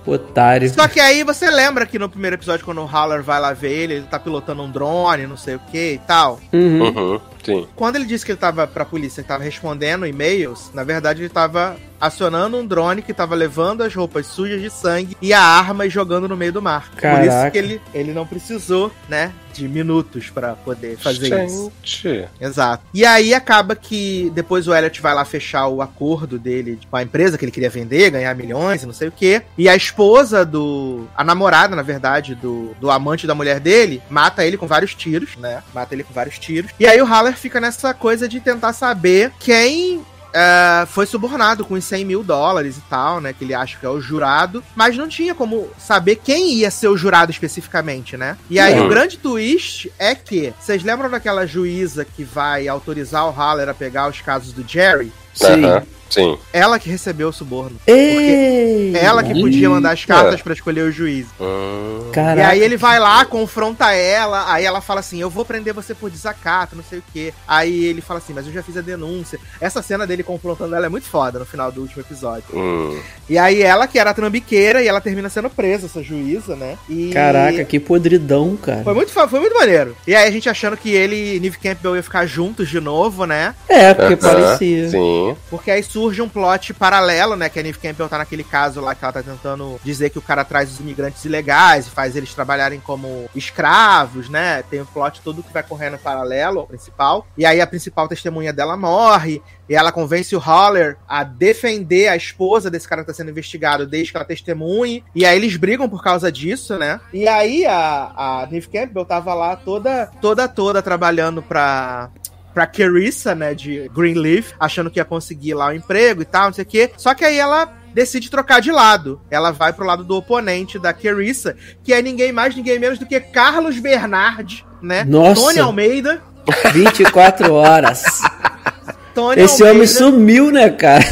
Otário. Só que aí você lembra que no primeiro episódio, quando o Haller vai lá ver ele, ele tá pilotando um drone, não sei o que e tal. Uhum. Uhum, sim. Quando ele disse que ele tava pra polícia, que tava respondendo e-mails, na verdade ele tava acionando um drone que tava levando as roupas sujas de sangue e a arma e jogando no meio do mar. Por isso Caraca. que ele, ele não precisou, né, de minutos pra poder fazer isso. Gente. Exato. E aí acaba que depois o Elliot vai lá fechar o acordo dele com a empresa que ele queria vender, ganhar milhões e não sei o quê. E a esposa do. A namorada, na verdade, do, do amante da mulher dele, mata ele com vários tiros, né? Mata ele com vários tiros. E aí o Haller fica nessa coisa de tentar saber quem é, foi subornado com os 100 mil dólares e tal, né? Que ele acha que é o jurado, mas não tinha como saber quem ia ser o jurado especificamente, né? E aí Uhum. o grande twist é que, vocês lembram daquela juíza que vai autorizar o Haller a pegar os casos do Jerry? Sim. Aham, Sim. Ela que recebeu o suborno. Ei! Ela que podia mandar as cartas pra escolher o juiz. Hum, Caraca. E aí ele vai lá, confronta ela, aí ela fala assim, eu vou prender você por desacato, não sei o quê. Aí ele fala assim, mas eu já fiz a denúncia. Essa cena dele confrontando ela é muito foda no final do último episódio. hum. E aí ela, que era trambiqueira, e ela termina sendo presa, essa juíza, né? E... Caraca, que podridão, cara. Foi muito, foi muito maneiro. E aí a gente achando que ele e Neve Campbell iam ficar juntos de novo, né? É, porque Aham, parecia. Sim. Porque aí surge um plot paralelo, né? Que a Neve Campbell tá naquele caso lá que ela tá tentando dizer que o cara traz os imigrantes ilegais e faz eles trabalharem como escravos, né? Tem o plot todo que vai correndo paralelo ao principal. E aí a principal testemunha dela morre. E ela convence o Holler a defender a esposa desse cara que tá sendo investigado desde que ela testemunhe. E aí eles brigam por causa disso, né? E aí a, a Neve Campbell tava lá toda, toda, toda trabalhando pra, pra Carissa, né, de Greenleaf, achando que ia conseguir lá o emprego e tal, não sei o quê. Só que aí ela decide trocar de lado. Ela vai pro lado do oponente da Carissa, que é ninguém mais, ninguém menos do que Carlos Bernardi, né? Nossa. Tony Almeida. 24 horas. Tony Esse homem Almeida. sumiu, né, cara?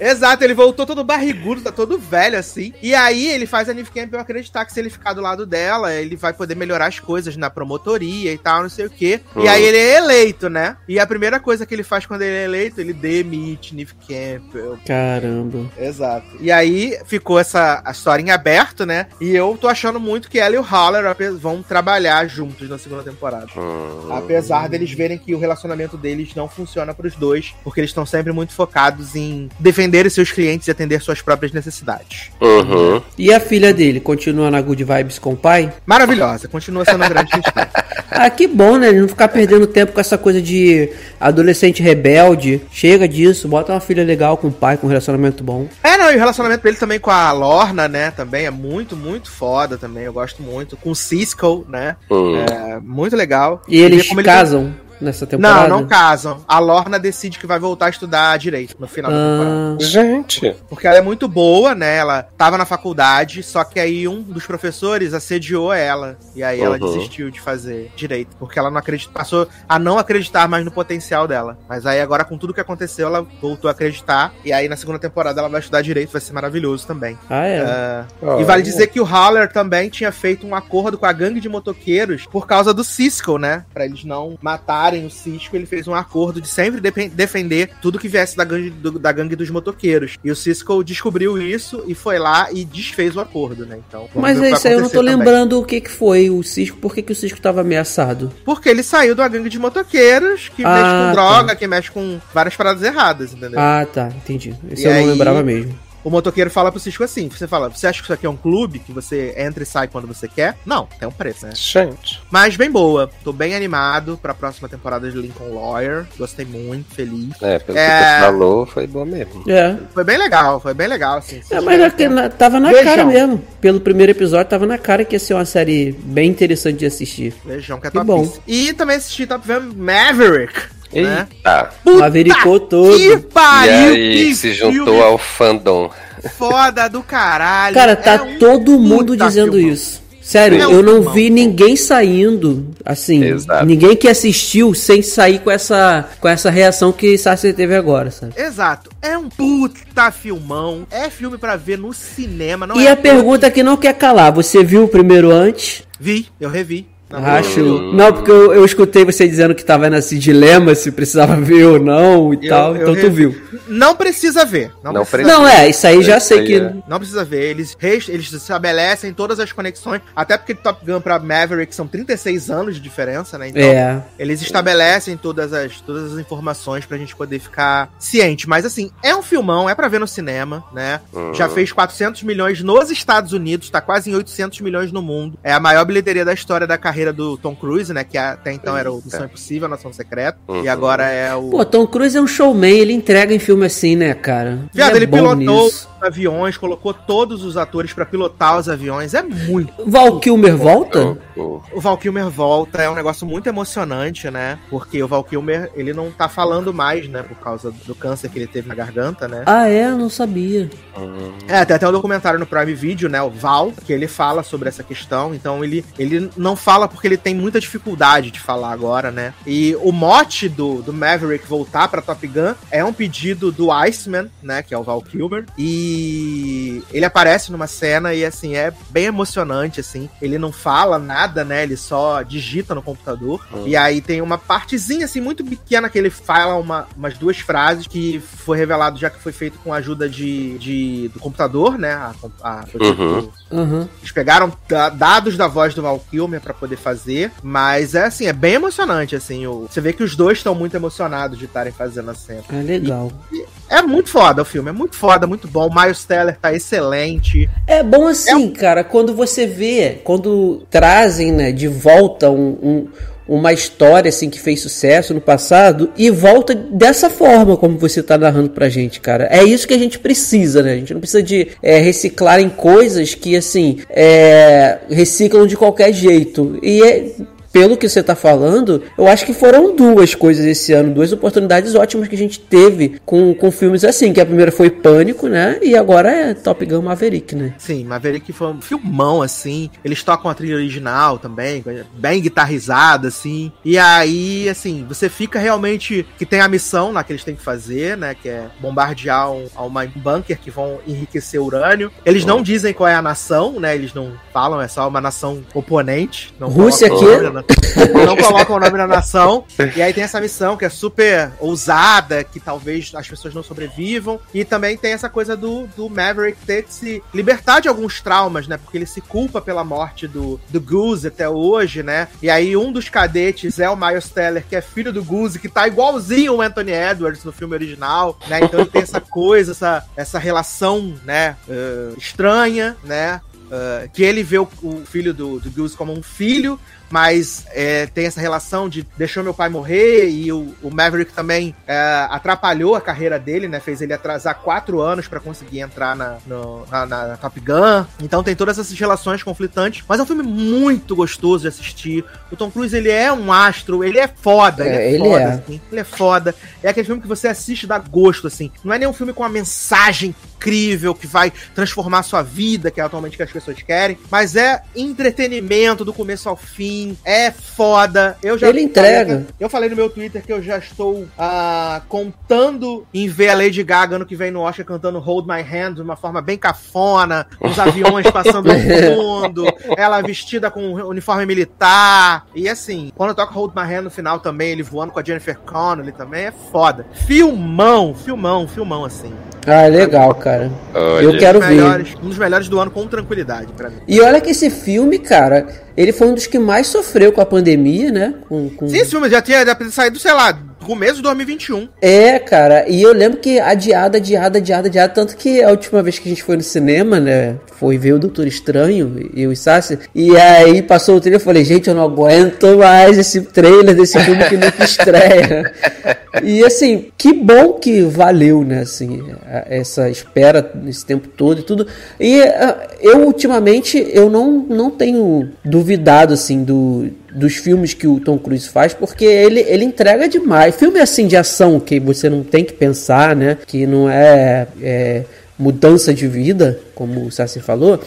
Exato, ele voltou todo barrigudo, tá todo velho assim. E aí ele faz a Neve Campbell acreditar que se ele ficar do lado dela, ele vai poder melhorar as coisas na promotoria e tal, não sei o quê. E Hum. aí ele é eleito, né? E a primeira coisa que ele faz quando ele é eleito, ele demite Neve Campbell. Caramba. Exato. E aí ficou essa a história em aberto, né? E eu tô achando muito que ela e o Haller vão trabalhar juntos na segunda temporada. Hum. Apesar deles verem que o relacionamento deles não funciona pros dois, porque eles estão sempre muito focados em defender seus clientes e atender suas próprias necessidades. Uhum. E a filha dele continua na good vibes com o pai? Maravilhosa, continua sendo uma grande questão. Ah, que bom, né? Ele não ficar perdendo tempo com essa coisa de adolescente rebelde. Chega disso, bota uma filha legal com o pai, com um relacionamento bom. É, não, e o relacionamento dele também com a Lorna, né, também é muito, muito foda também, eu gosto muito. Com o Cisco, né, Hum. é muito legal. E eles como ele casam nessa temporada? Não, não casam. A Lorna decide que vai voltar a estudar direito no final da temporada. Ah, Gente. Porque ela é muito boa, né? Ela tava na faculdade, só que aí um dos professores assediou ela. E aí ela Uhum. desistiu de fazer direito. Porque ela não acredita, passou a não acreditar mais no potencial dela. Mas aí agora, com tudo que aconteceu, ela voltou a acreditar. E aí na segunda temporada ela vai estudar direito, vai ser maravilhoso também. ah, é. É, Olha. E vale dizer que o Haller também tinha feito um acordo com a gangue de motoqueiros por causa do Cisco, né? Pra eles não matarem o Cisco, ele fez um acordo de sempre defender tudo que viesse da gangue, do- da gangue dos motoqueiros. E o Cisco descobriu isso e foi lá e desfez o acordo, né? Então. Mas é isso aí, eu não tô também. lembrando o que que foi o Cisco, por que que o Cisco tava ameaçado? Porque ele saiu da gangue de motoqueiros que Ah, mexe com tá. droga, que mexe com várias paradas erradas, entendeu? Ah, tá, entendi. Isso E eu não aí- lembrava mesmo. O motoqueiro fala pro Cisco assim: você fala, você acha que isso aqui é um clube que você entra e sai quando você quer? Não, tem um preço, né? Gente. Mas bem boa. Tô bem animado pra próxima temporada de Lincoln Lawyer. Gostei muito, feliz. É, pelo É. que você falou, foi bom mesmo. É. Foi bem legal, foi bem legal, assim. É, mas na, na- tava na Vejam. cara mesmo. Pelo primeiro episódio, tava na cara que ia ser uma série bem interessante de assistir. Vejam que é top. bom. E também assisti Top Gun Maverick. Né? Eita. Mavericou todo. Que E pariu! aí, que se filme juntou ao fandom. foda do caralho. Cara, tá É um todo mundo puta dizendo filmão. isso. Sério, É um eu não filmão. vi ninguém saindo, assim, Exato. ninguém que assistiu sem sair com essa, com essa reação que Sassi teve agora, sabe? Exato. É um puta filmão. É filme pra ver no cinema. Não e é a pergunta que não quer calar, você viu o primeiro antes? Vi, eu revi. Acho. Não, porque eu, eu escutei você dizendo que tava nesse dilema se precisava ver ou não e Eu- tal, eu então tu viu. Não precisa ver. Não, Não precisa. Não, é, isso aí já Isso sei aí que. é. Não precisa ver, eles, eles estabelecem todas as conexões, até porque Top Gun pra Maverick são 36 anos de diferença, né? Então, É. eles estabelecem todas as, todas as informações pra gente poder ficar ciente. Mas assim, é um filmão, é pra ver no cinema, né? Uhum. Já fez 400 milhões nos Estados Unidos, tá quase em 800 milhões no mundo. É a maior bilheteria da história da carreira carreira do Tom Cruise, né? Que até então era o Missão Impossível, Nação Secreta. Uhum. E agora é o. Pô, Tom Cruise é um showman, ele entrega em filme assim, né, cara? Viado, é ele pilotou nisso. os aviões, colocou todos os atores pra pilotar os aviões. É muito. Val Kilmer volta? O- O Val Kilmer volta, é um negócio muito emocionante, né? Porque o Val Kilmer, ele não tá falando mais, né? Por causa do câncer que ele teve na garganta, né? Ah, é? Eu não sabia. o- É, tem até um documentário no Prime Video, né? O Val, que ele fala sobre essa questão. Então ele, ele não fala porque ele tem muita dificuldade de falar agora, né? E o mote do, do Maverick voltar pra Top Gun é um pedido do Iceman, né? Que é o Val Kilmer. E ele aparece numa cena e, assim, é bem emocionante, assim. Ele não fala nada, né? Ele só digita no computador. Hum. E aí tem uma partezinha, assim, muito pequena que ele fala uma, umas duas frases que foi revelado já que foi feito com a ajuda de, de- do computador, né? A, a- Uhum. por- Aham. eles pegaram da- dados da voz do Val Kilmer pra poder fazer, mas é assim, é bem emocionante, assim. o- você vê que os dois estão muito emocionados de estarem fazendo a cena. É legal. É muito foda o filme, é muito foda, muito bom. O Miles Teller tá excelente. É bom assim, cara, quando você vê, quando trazem, né, de volta um- um- uma história assim que fez sucesso no passado e volta dessa forma como você tá narrando pra gente, cara. É isso que a gente precisa, né? A gente não precisa de é, reciclar em coisas que, assim, é, reciclam de qualquer jeito. E é, pelo que você tá falando, eu acho que foram duas coisas esse ano, duas oportunidades ótimas que a gente teve com, com filmes assim, que a primeira foi Pânico, né? E agora é Top Gun Maverick, né? Sim, Maverick foi um filmão, assim. Eles tocam a trilha original também, bem guitarrizada, assim. E aí, assim, você fica realmente. Que tem a missão lá que eles têm que fazer, né? Que é bombardear um, uma bunker que vão enriquecer urânio. Eles não dizem qual é a nação, né? Eles não falam, é só uma nação oponente. Não Rússia colocam na- Não colocam o nome da nação. E aí tem essa missão que é super ousada, que talvez as pessoas não sobrevivam. E também tem essa coisa do, do Maverick ter que se libertar de alguns traumas, né? Porque ele se culpa pela morte do, do Goose até hoje, né? E aí um dos cadetes é o Miles Teller, que é filho do Goose, que tá igualzinho o Anthony Edwards no filme original, né? Então ele tem essa coisa, essa, essa relação, né? eh, estranha, né? eh, que ele vê o, o filho do, do Goose como um filho, mas é, tem essa relação de deixou meu pai morrer e o, o Maverick também é, atrapalhou a carreira dele, né? Fez ele atrasar quatro anos pra conseguir entrar na, no- na, na Top Gun. Então tem todas essas relações conflitantes, mas é um filme muito gostoso de assistir. O Tom Cruise, ele é um astro, ele é foda, ele É, é ele foda, é. assim. Ele é foda. É aquele filme que você assiste e dá gosto, assim. Não é nenhum filme com uma mensagem incrível que vai transformar a sua vida, que é atualmente o que as pessoas querem, mas é entretenimento do começo ao fim, é foda. Eu já Ele entrega. Eu falei no meu Twitter que eu já estou ah, contando em ver a Lady Gaga ano que vem no Oscar cantando Hold My Hand de uma forma bem cafona, os aviões passando no fundo, ela vestida com um uniforme militar. E assim, quando toca Hold My Hand no final também, ele voando com a Jennifer Connelly também, é foda. Filmão, filmão, filmão assim. Ah, legal, cara. Olha. Eu quero um dos ver. melhores, um dos melhores do ano com tranquilidade pra mim. E olha que esse filme, cara, ele foi um dos que mais sofreu com a pandemia, né? Com, com... Sim, esse filme já tinha já tinha saído, sei lá, começo de 2021. É, cara, e eu lembro que adiada, adiada, adiada, adiada, tanto que a última vez que a gente foi no cinema, né, foi ver o Doutor Estranho, e o Sassi, e aí passou o trailer, eu falei, gente, eu não aguento mais esse trailer desse filme que nunca estreia. E assim, que bom que valeu, né, assim, essa espera nesse tempo todo e tudo. E ah, eu, ultimamente, eu não, não tenho duvidado, assim, do, dos filmes que o Tom Cruise faz, porque ele, ele entrega demais. Filme assim de ação que você não tem que pensar, né? Que não é, é mudança de vida, como o Sassi falou,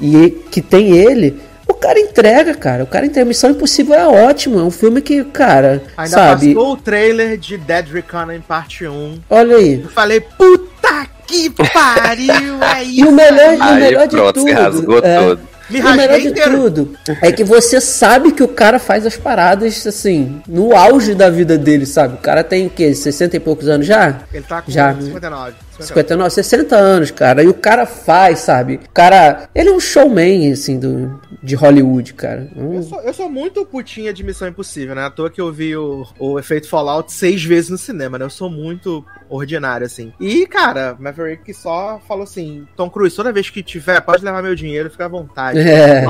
e que tem ele. O cara entrega, cara. O cara entrega. Missão Impossível é ótimo. É um filme que, cara, Ainda sabe? passou o trailer de Dead Reckoning parte 1. Olha aí. Eu falei, puta que pariu, é isso. E o melhor, e o Aí melhor de pronto, tudo. você rasgou é, todo. Me o melhor de inteiro. tudo é que você sabe que o cara faz as paradas assim, no auge da vida dele, sabe? O cara tem o quê? 60 e poucos anos já? Ele tá com Já. 59. 59, 60 anos, cara. E o cara faz, sabe? O cara. Ele é um showman, assim, do, de Hollywood, cara. Um- Eu sou, eu sou muito putinha de Missão Impossível, né? À toa que eu vi o, o efeito Fallout seis vezes no cinema, né? Eu sou muito ordinário, assim. E, cara, Maverick só falou assim: Tom Cruise, toda vez que tiver, pode levar meu dinheiro, fica à vontade. É.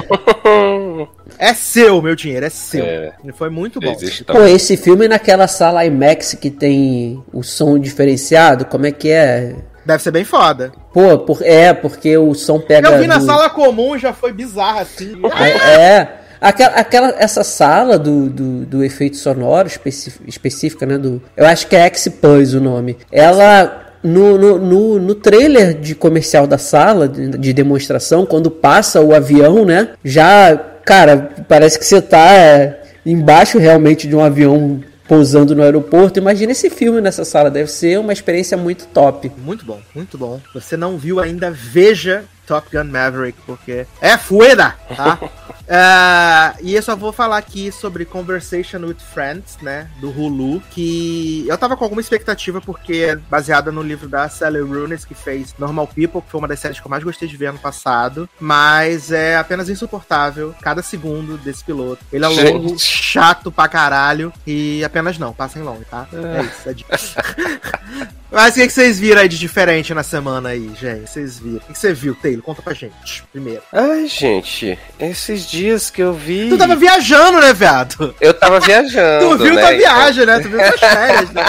É seu, meu dinheiro, é seu. É. Foi muito bom. Existe Pô, esse filme naquela sala IMAX que tem o som diferenciado, como é que é? Deve ser bem foda. Pô, por- é, porque o som pega. Eu vi na do- sala comum, já foi bizarro, assim. É, é. Aquela, aquela, essa sala do, do, do efeito sonoro especi- específica, né? Do, eu acho que é X-Pus o nome. Ela. No, no, no, no trailer de comercial da sala, de, de demonstração, quando passa o avião, né? Já, cara, parece que você tá é, embaixo realmente de um avião pousando no aeroporto. Imagina esse filme nessa sala, deve ser uma experiência muito top. Muito bom, muito bom. Você não viu ainda, veja Top Gun Maverick, porque é fueda, tá? É, e eu só vou falar aqui sobre Conversation with Friends, né, do Hulu, que eu tava com alguma expectativa porque é baseada no livro da Sally Rooney, que fez Normal People, que foi uma das séries que eu mais gostei de ver ano passado, mas é apenas insuportável cada segundo desse piloto. Ele é Gente. longo, chato pra caralho e apenas não, passem longe, tá? É isso, é dica. Mas o que, que vocês viram aí de diferente na semana aí, gente? Vocês viram? O que, que você viu, Taylor? Conta pra gente, primeiro. Ai, gente, esses dias que eu vi. Tu tava viajando, né, viado? Eu tava viajando. Tu viu né? tua viagem, né? Tu viu tuas férias, né?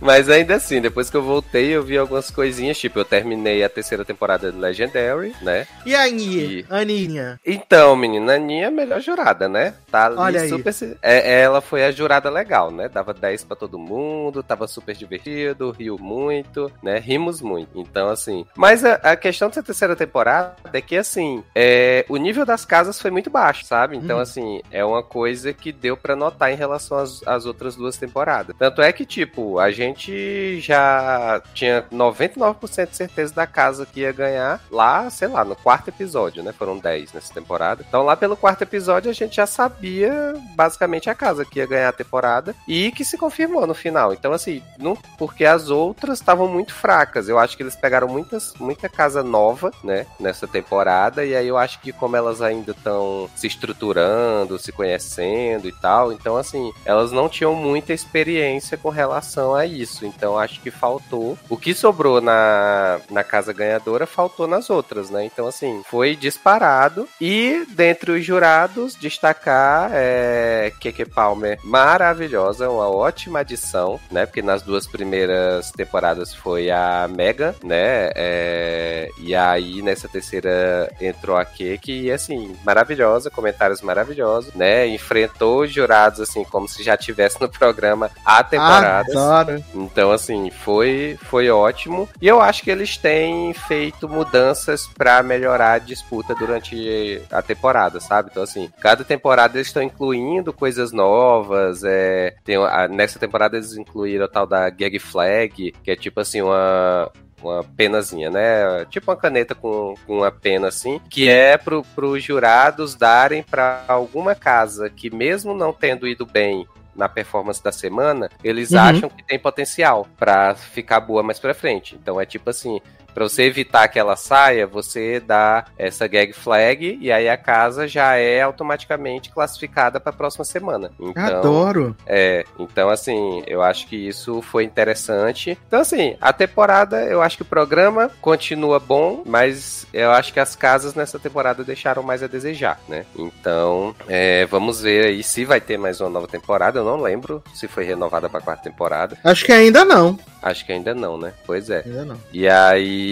Mas ainda assim, depois que eu voltei, eu vi algumas coisinhas. Tipo, eu terminei a terceira temporada de Legendary, né? E a Aninha? E- Aninha? Então, menina, a Aninha é a melhor jurada, né? Tá Olha aí. super. se- É, ela foi a jurada legal, né? Dava 10 pra todo mundo, tava super divertido, riu muito, né? Rimos muito. Então, assim. Mas a, a questão dessa terceira temporada é que, assim, é, o nível das casas foi muito baixo, sabe? Então, Hum. assim, é uma coisa que deu pra notar em relação às, às outras duas temporadas. Tanto é que, tipo, a gente já tinha 99% de certeza da casa que ia ganhar lá, sei lá, no quarto episódio, né? Foram 10 nessa temporada. Então, lá pelo quarto episódio, a gente já sabia basicamente a casa que ia ganhar a temporada e que se confirmou no final. Então, assim, não, porque as outras estavam muito fracas. Eu acho que eles pegaram muitas, muita casa nova, né? Nessa temporada. E aí eu acho que, como elas ainda estão se estruturando, se conhecendo e tal, então, assim, elas não tinham muita experiência com relação a isso. Então, acho que faltou. O que sobrou na, na casa ganhadora faltou nas outras, né? Então, assim, foi disparado. E, dentre os jurados, destacar é, Keke Palmer, maravilhosa, uma ótima adição, né? Porque nas duas primeiras temporadas foi a Megan, né? É, e aí, nessa terceira, entrou a Keke e, assim, maravilhosa, comentários maravilhosos, né? Enfrentou os jurados, assim, como se já tivesse no programa há temporadas. Adoro. Então, assim, foi, foi ótimo. E eu acho que eles têm feito mudanças pra melhorar a disputa durante a temporada, sabe? Então, assim, cada temporada eles estão incluindo coisas novas. É, tem, a- nessa temporada eles incluíram a tal da Gag Flag, que é tipo assim, uma. Uma penazinha, né? Tipo uma caneta com, com uma pena assim, que é pro, pros jurados darem pra alguma casa que, mesmo não tendo ido bem na performance da semana, eles Uhum. acham que tem potencial pra ficar boa mais pra frente. Então é tipo assim, Pra você evitar que ela saia, você dá essa gag flag e aí a casa já é automaticamente classificada pra próxima semana. Então, Adoro. é, então assim, eu acho que isso foi interessante. Então assim, a temporada, eu acho que o programa continua bom, mas eu acho que as casas nessa temporada deixaram mais a desejar, né? Então, é, vamos ver aí se vai ter mais uma nova temporada. Eu não lembro se foi renovada pra quarta temporada. Acho que ainda não. Acho que ainda não, né? Pois é. Ainda não. E aí,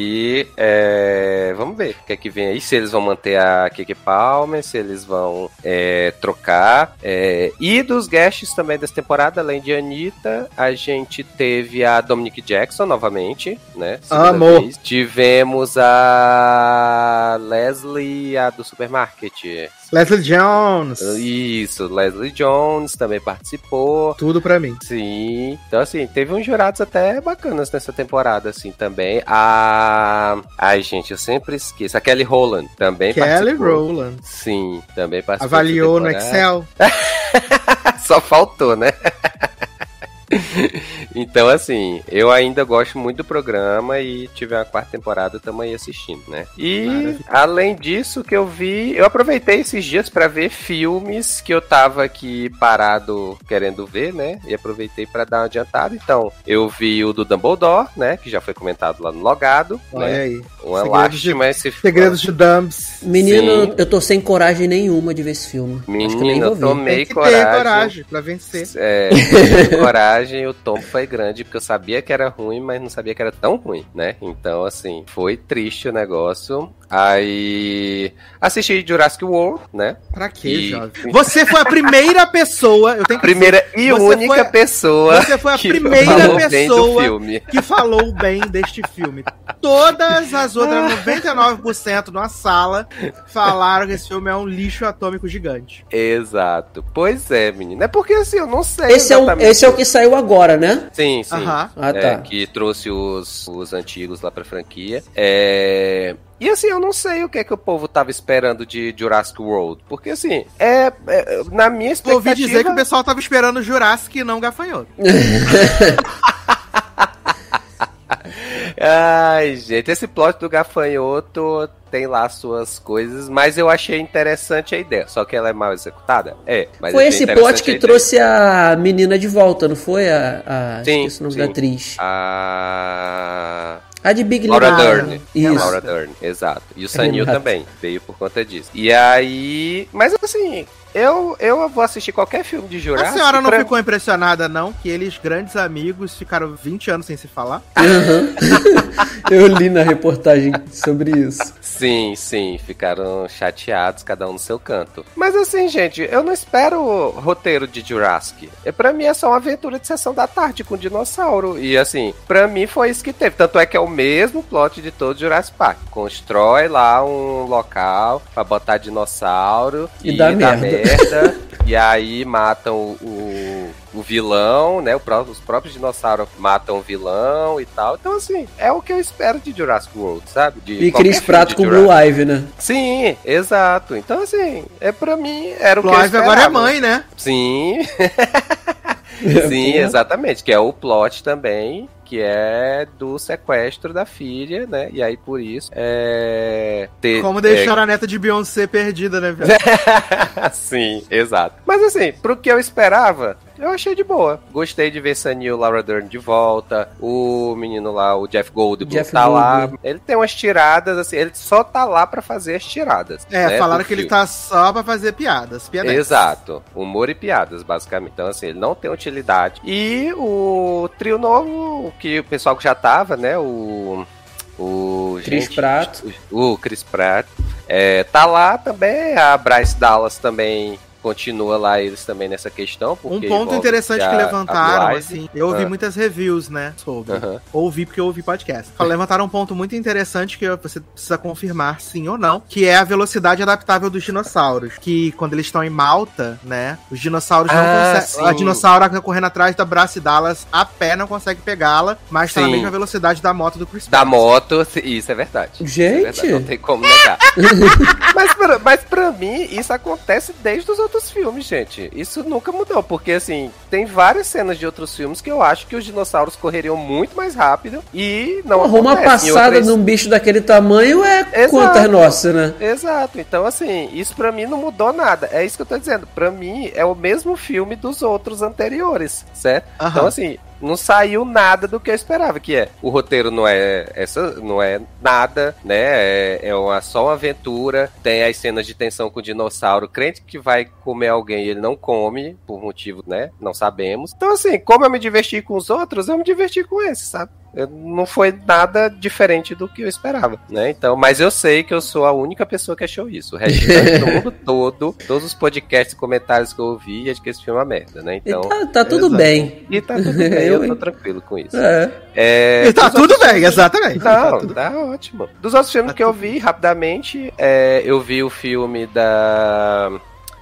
é, vamos ver o que é que vem aí. Se eles vão manter a Kiki Palmer, se eles vão é, trocar. É, e dos guests também dessa temporada, além de Anitta, a gente teve a Dominic Jackson novamente, né? Amor. vez. Tivemos a Leslie, a do supermarket. Leslie Jones. Isso, Leslie Jones também participou. Tudo pra mim. Sim. Então, assim, teve uns jurados até bacanas nessa temporada, assim, também. A. Ai, gente, eu sempre esqueço. A Kelly Rowland também Kelly participou. Rowland. Sim, também participou. Avaliou no. Excel. Só faltou, né? Então, assim, eu ainda gosto muito do programa e tive a quarta temporada também assistindo, né? E Maravilha. além disso que eu vi, eu aproveitei esses dias pra ver filmes que eu tava aqui parado querendo ver, né? E aproveitei pra dar uma adiantada. Então, eu vi o do Dumbledore, né? Que já foi comentado lá no logado. Olha né? aí. Uma Segredos de- lástima esse Segredos de Dumps. Menino, Sim. eu tô sem coragem nenhuma de ver esse filme. Acho que nem Menino, vou eu ver. tomei Tem que coragem. ter coragem pra vencer. É, tive o tom foi grande, porque eu sabia que era ruim, mas não sabia que era tão ruim, né? Então, assim, foi triste o negócio. Aí assisti Jurassic World, né? Pra quê, E- jovem? Você foi a primeira pessoa, eu tenho que Primeira e Você única foi- pessoa Você foi a que primeira falou bem do pessoa filme. que falou bem deste filme. Todas as outras 99% na sala falaram que esse filme é um lixo atômico gigante. Exato. Pois é, menina. É porque assim, eu não sei. Esse é, o, esse é o que saiu agora, né? Sim, sim. Aham. Ah, É, tá. que trouxe os, os antigos lá pra franquia. É, E assim, eu não sei o que é que o povo tava esperando de Jurassic World. Porque assim, é, é- na minha expectativa... Ouvi dizer que o pessoal tava esperando Jurassic e não gafanhoto. Ai, gente, esse plot do gafanhoto tem lá suas coisas, mas eu achei interessante a ideia. Só que ela é mal executada? É. Mas Foi esse plot que a trouxe a menina de volta, não foi? A, a Sim, esqueci o nome sim. da atriz. A. A de Big Laura Little Dern. Isso. Laura Dern, exato. E o Sanil também, veio por conta disso. E aí. Mas assim, eu, eu vou assistir qualquer filme de Jurassic. A senhora não pra- ficou impressionada, não? Que eles, grandes amigos, ficaram 20 anos sem se falar? Aham. Eu li na reportagem sobre isso. Sim, sim, ficaram chateados, cada um no seu canto. Mas assim, gente, eu não espero roteiro de Jurassic. É, pra mim é só uma aventura de sessão da tarde com dinossauro. E assim, pra mim foi isso que teve. Tanto é que é o mesmo plot de todo Jurassic Park. Constrói lá um local pra botar dinossauro E dá merda. merda, e aí matam o, o, o vilão, né? O pró- os próprios dinossauros matam o vilão e tal. Então, assim, é o que eu espero de Jurassic World, sabe? De E Chris Prato com Jurassic. Blue Ivy, né? Sim, exato. Então, assim, é pra mim, era o que eu esperava. agora é mãe, né? Sim. Sim, exatamente. Que é o plot também, que é do sequestro da filha, né? E aí, por isso, é... ter- Como é, deixar a neta de Beyoncé perdida, né, velho? Sim, exato. Mas assim, pro que eu esperava, eu achei de boa. Gostei de ver Sanil Laura Dern de volta. O menino lá, o Jeff Goldblum, Jeff tá lá. Ele tem umas tiradas, assim, ele só tá lá pra fazer as tiradas. É, né, falaram que ele filme. tá só pra fazer piadas. piadas. Exato. Humor e piadas, basicamente. Então, assim, ele não tem utilidade. E o trio novo, que o pessoal que já tava, né? O. O. Chris Pratt. O, o Chris Pratt. É, tá lá também. A Bryce Dallas também continua lá, eles também nessa questão. Um ponto interessante a- que a levantaram, assim, eu ouvi Ah. muitas reviews, né, sobre. Aham. Ouvi porque eu ouvi podcast. Levantaram um ponto muito interessante que você precisa confirmar sim ou não, que é a velocidade adaptável dos dinossauros. Que quando eles estão em Malta, né, os dinossauros não Ah, conseguem. A dinossauro que tá correndo atrás da Bracidalas a pé não consegue pegá-la, mas tá na Sim. mesma velocidade da moto do Chris Da moto, isso é verdade. É Gente. verdade, não tem como negar. mas, pra, mas pra mim, isso acontece desde os outros filmes, gente. Isso nunca mudou, porque assim, tem várias cenas de outros filmes que eu acho que os dinossauros correriam muito mais rápido e não Porra, uma passada outras- num bicho daquele tamanho é Exato. quantas nossa, né? Exato, então assim, isso pra mim não mudou nada. É isso que eu tô dizendo. Pra mim é o mesmo filme dos outros anteriores, certo? Aham. Então assim, não saiu nada do que eu esperava, que é o roteiro não é essa, não é nada, né? É, é uma, só uma aventura. Tem as cenas de tensão com o dinossauro, crente que vai comer alguém, e ele não come por motivo, né? Não sabemos. Então assim, como eu me diverti com os outros, eu me diverti com esse, sabe? Não foi nada diferente do que eu esperava, né? Então, mas eu sei que eu sou a única pessoa que achou isso. O restante do mundo todo, todos os podcasts e comentários que eu ouvi, é de que esse filme é uma merda, né? E Então, tá, tá tudo bem. e tá tudo bem, eu, Eu, tô tranquilo com isso. É. É, E tá tudo bem, exatamente. Tá não, tudo- tá ótimo. Dos outros filmes Tá que eu vi, rapidamente, é, eu vi o filme da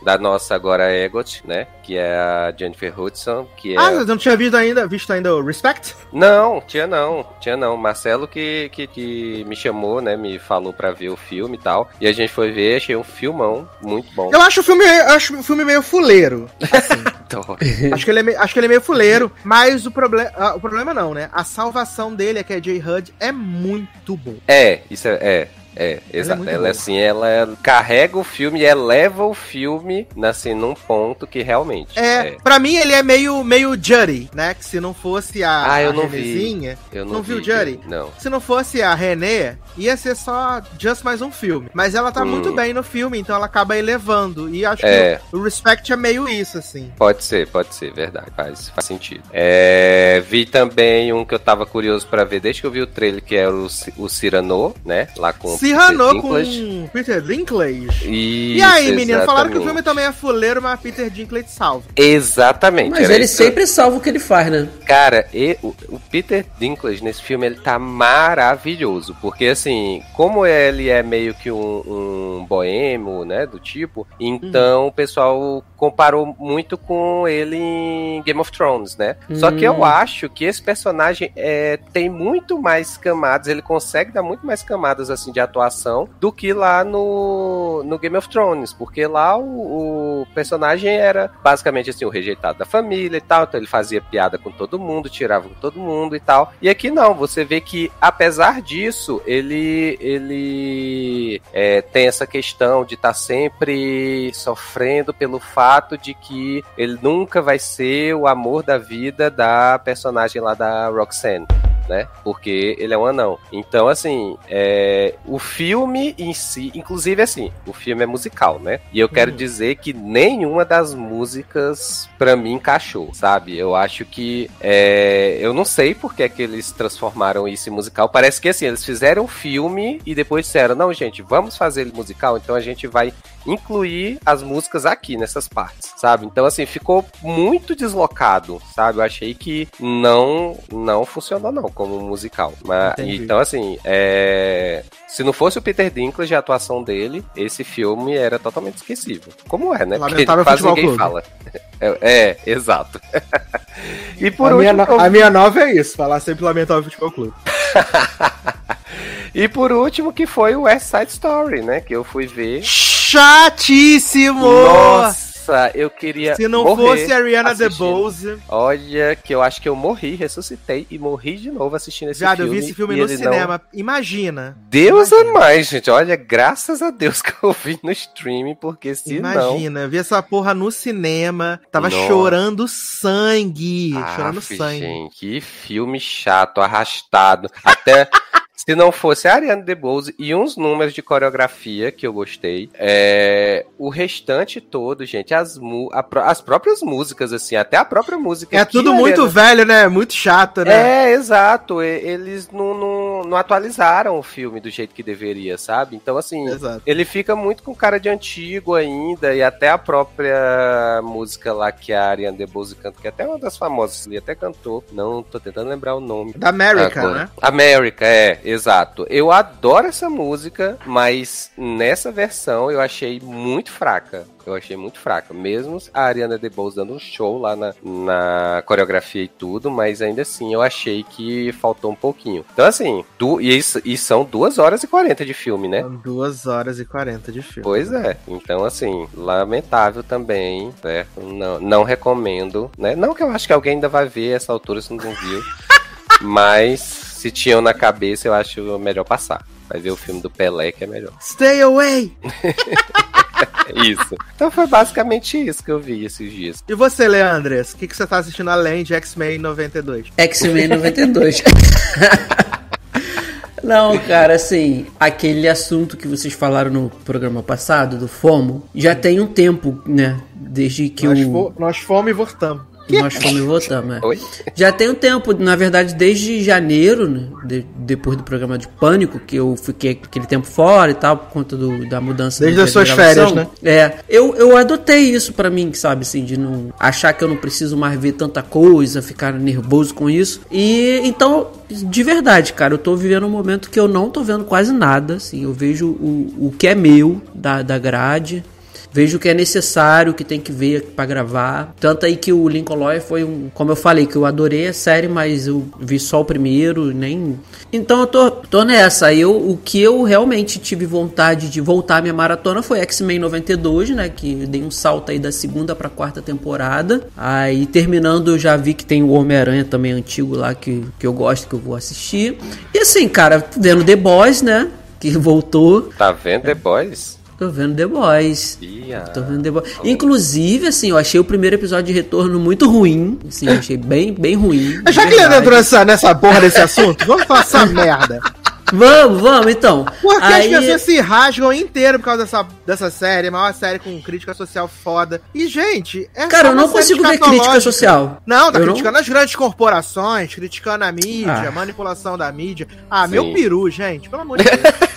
da nossa agora Egot, né? Que é a Jennifer Hudson, que é... Ah, não tinha visto ainda, visto ainda o Respect? Não, tinha não, tinha não. Marcelo que, que, que me chamou, né? Me falou pra ver o filme e tal. E a gente foi ver, achei um filmão muito bom. Eu acho o filme, acho o filme meio fuleiro. Assim. Acho que, ele é meio, acho que ele é meio fuleiro, mas o, proble ah, o problema não, né? A salvação dele, que é Jay Hud, é muito bom. É, isso é. é. É, exato. muito ela boa. assim, ela carrega o filme e eleva o filme assim num ponto que realmente É, pra mim ele é meio, meio Judy, né? Que se não fosse a, Ah, eu a não vi. Eu não, não vi, viu Judy? Não. Se não fosse a René, ia ser só just mais um filme. Mas ela tá Hum. muito bem no filme, então ela acaba elevando. E acho É. que o Respect é meio isso, assim. Pode ser, pode ser, verdade, faz, faz sentido. É, vi também um que eu tava curioso pra ver desde que eu vi o trailer, que era o, Ci- o Cyrano, né? Lá com o Cyrano Peter com. Peter Dinklage. Isso, E aí, menino, falaram que o filme também é fuleiro, mas Peter Dinklage salva. Exatamente. Mas ele isso sempre salva o que ele faz, né? Cara, e, o, o Peter Dinklage nesse filme ele tá maravilhoso, porque assim, como ele é meio que um, um boêmio, né, do tipo, então o pessoal comparou muito com ele em Game of Thrones, né? Só que eu Hum. acho que esse personagem é, tem muito mais camadas, ele consegue dar muito mais camadas assim de atuação do que lá no, no Game of Thrones, porque lá o, o personagem era basicamente assim o rejeitado da família e tal, então ele fazia piada com todo mundo, tirava com todo mundo e tal. E aqui não, você vê que apesar disso, ele ele é, tem essa questão de estar sempre sofrendo pelo fato de que ele nunca vai ser o amor da vida da personagem lá da Roxanne. Né? Porque ele é um anão. Então, assim, é, o filme em si, inclusive assim, o filme é musical, né? E eu quero Uhum. dizer que nenhuma das músicas pra mim encaixou, sabe? Eu acho que é, eu não sei por que, é que eles transformaram isso em musical. Parece que assim, eles fizeram o filme e depois disseram, não, gente, vamos fazer ele musical, então a gente vai incluir as músicas aqui nessas partes, sabe? Então assim, ficou muito deslocado, sabe? Eu achei que não não funcionou não como musical. Mas Entendi. então assim, é, se não fosse o Peter Dinklage e a atuação dele, esse filme era totalmente esquecível. Como é, né? Porque Lamentável quase Futebol ninguém Clube. fala. É, é, exato. e por a, minha, último, no- a minha nova é isso, falar sempre lamentável futebol clube. e por último que foi o West Side Story, né? Que eu fui ver. Chatíssimo! Nossa, eu queria. Se não morrer fosse a assistindo. DeBose. Olha, que eu acho que eu morri, ressuscitei e morri de novo assistindo esse Viado, eu filme. vi esse filme no ele não- cinema. Imagina. Deus é Imagina. mais, gente. Olha, graças a Deus que eu vi no streaming, porque se não. Imagina, eu vi essa porra no cinema, tava Nossa. chorando sangue, chorando Aff, sangue. Gente, que filme chato, arrastado. Até se não fosse a Ariana DeBose e uns números de coreografia que eu gostei, é, o restante todo, gente, as, mu- a as próprias músicas, assim, até a própria música. É tudo muito Ariana- velho, né? Muito chato, né? É, exato. Eles não, não, não atualizaram o filme do jeito que deveria, sabe? Então, assim, Exato. ele fica muito com cara de antigo ainda, e até a própria música lá que a Ariana DeBose canta, que é até uma das famosas, ele até cantou, não tô tentando lembrar o nome. Da America, Agora. né? America, é, exato. Eu adoro essa música, mas nessa versão eu achei muito fraca. Eu achei muito fraca. Mesmo a Ariana DeBose dando um show lá na, na coreografia e tudo, mas ainda assim eu achei que faltou um pouquinho. Então, assim, du e, e são 2 horas e 40 de filme, né? São duas horas e 40 de filme. Pois é. Então, assim, lamentável também, certo? Não, não recomendo, né? Não que eu acho que alguém ainda vai ver essa altura se não viu. mas se tinham na cabeça, eu acho melhor passar. Vai ver o filme do Pelé, que é melhor. Stay away! Isso. Então foi basicamente isso que eu vi esses dias. E você, Leandres? O que, que você tá assistindo além de X-Men 92? X-Men 92. Não, cara, assim, aquele assunto que vocês falaram no programa passado, do FOMO, já tem um tempo, né? Desde que nós, o. fo- nós fomos e voltamos. Nós fomos e votamos, é. Oi? Já tem um tempo, na verdade, desde janeiro, né? de- depois do programa de Pânico, que eu fiquei aquele tempo fora e tal, por conta do, da mudança Desde as suas gravação. férias, né? É, eu, eu adotei isso pra mim, sabe, assim, de não achar que eu não preciso mais ver tanta coisa, ficar nervoso com isso. E então, de verdade, cara, eu tô vivendo um momento que eu não tô vendo quase nada, assim, eu vejo o, o que é meu da, da grade. Vejo que é necessário, que tem que ver pra gravar. Tanto aí que o Lincoln Lawyer foi um. Como eu falei, que eu adorei a série, mas eu vi só o primeiro, nem. Então eu tô, tô nessa. Eu, o que eu realmente tive vontade de voltar à minha maratona foi X-Men 92, né? Que dei um salto aí da segunda pra quarta temporada. Aí terminando, eu já vi que tem o Homem-Aranha também antigo lá que, que eu gosto, que eu vou assistir. E assim, cara, vendo The Boys, né? Que voltou. Tá vendo The Boys? Tô vendo The Boys. Ia. Tô vendo The Boys. Inclusive, assim, eu achei o primeiro episódio de retorno muito ruim. Assim, eu achei bem, bem ruim. Já que ele entrou nessa, nessa porra desse assunto, vamos falar essa merda. Vamos, vamos, então. Porque Aí- as pessoas se rasgam inteiro por causa dessa, dessa série, a maior série com crítica social foda. E, gente, é Cara, só eu não consigo ver crítica social. Não, tá Eu não- criticando as grandes corporações, criticando a mídia, Ah. a manipulação da mídia. Ah, Sim. meu peru, gente, pelo amor de Deus.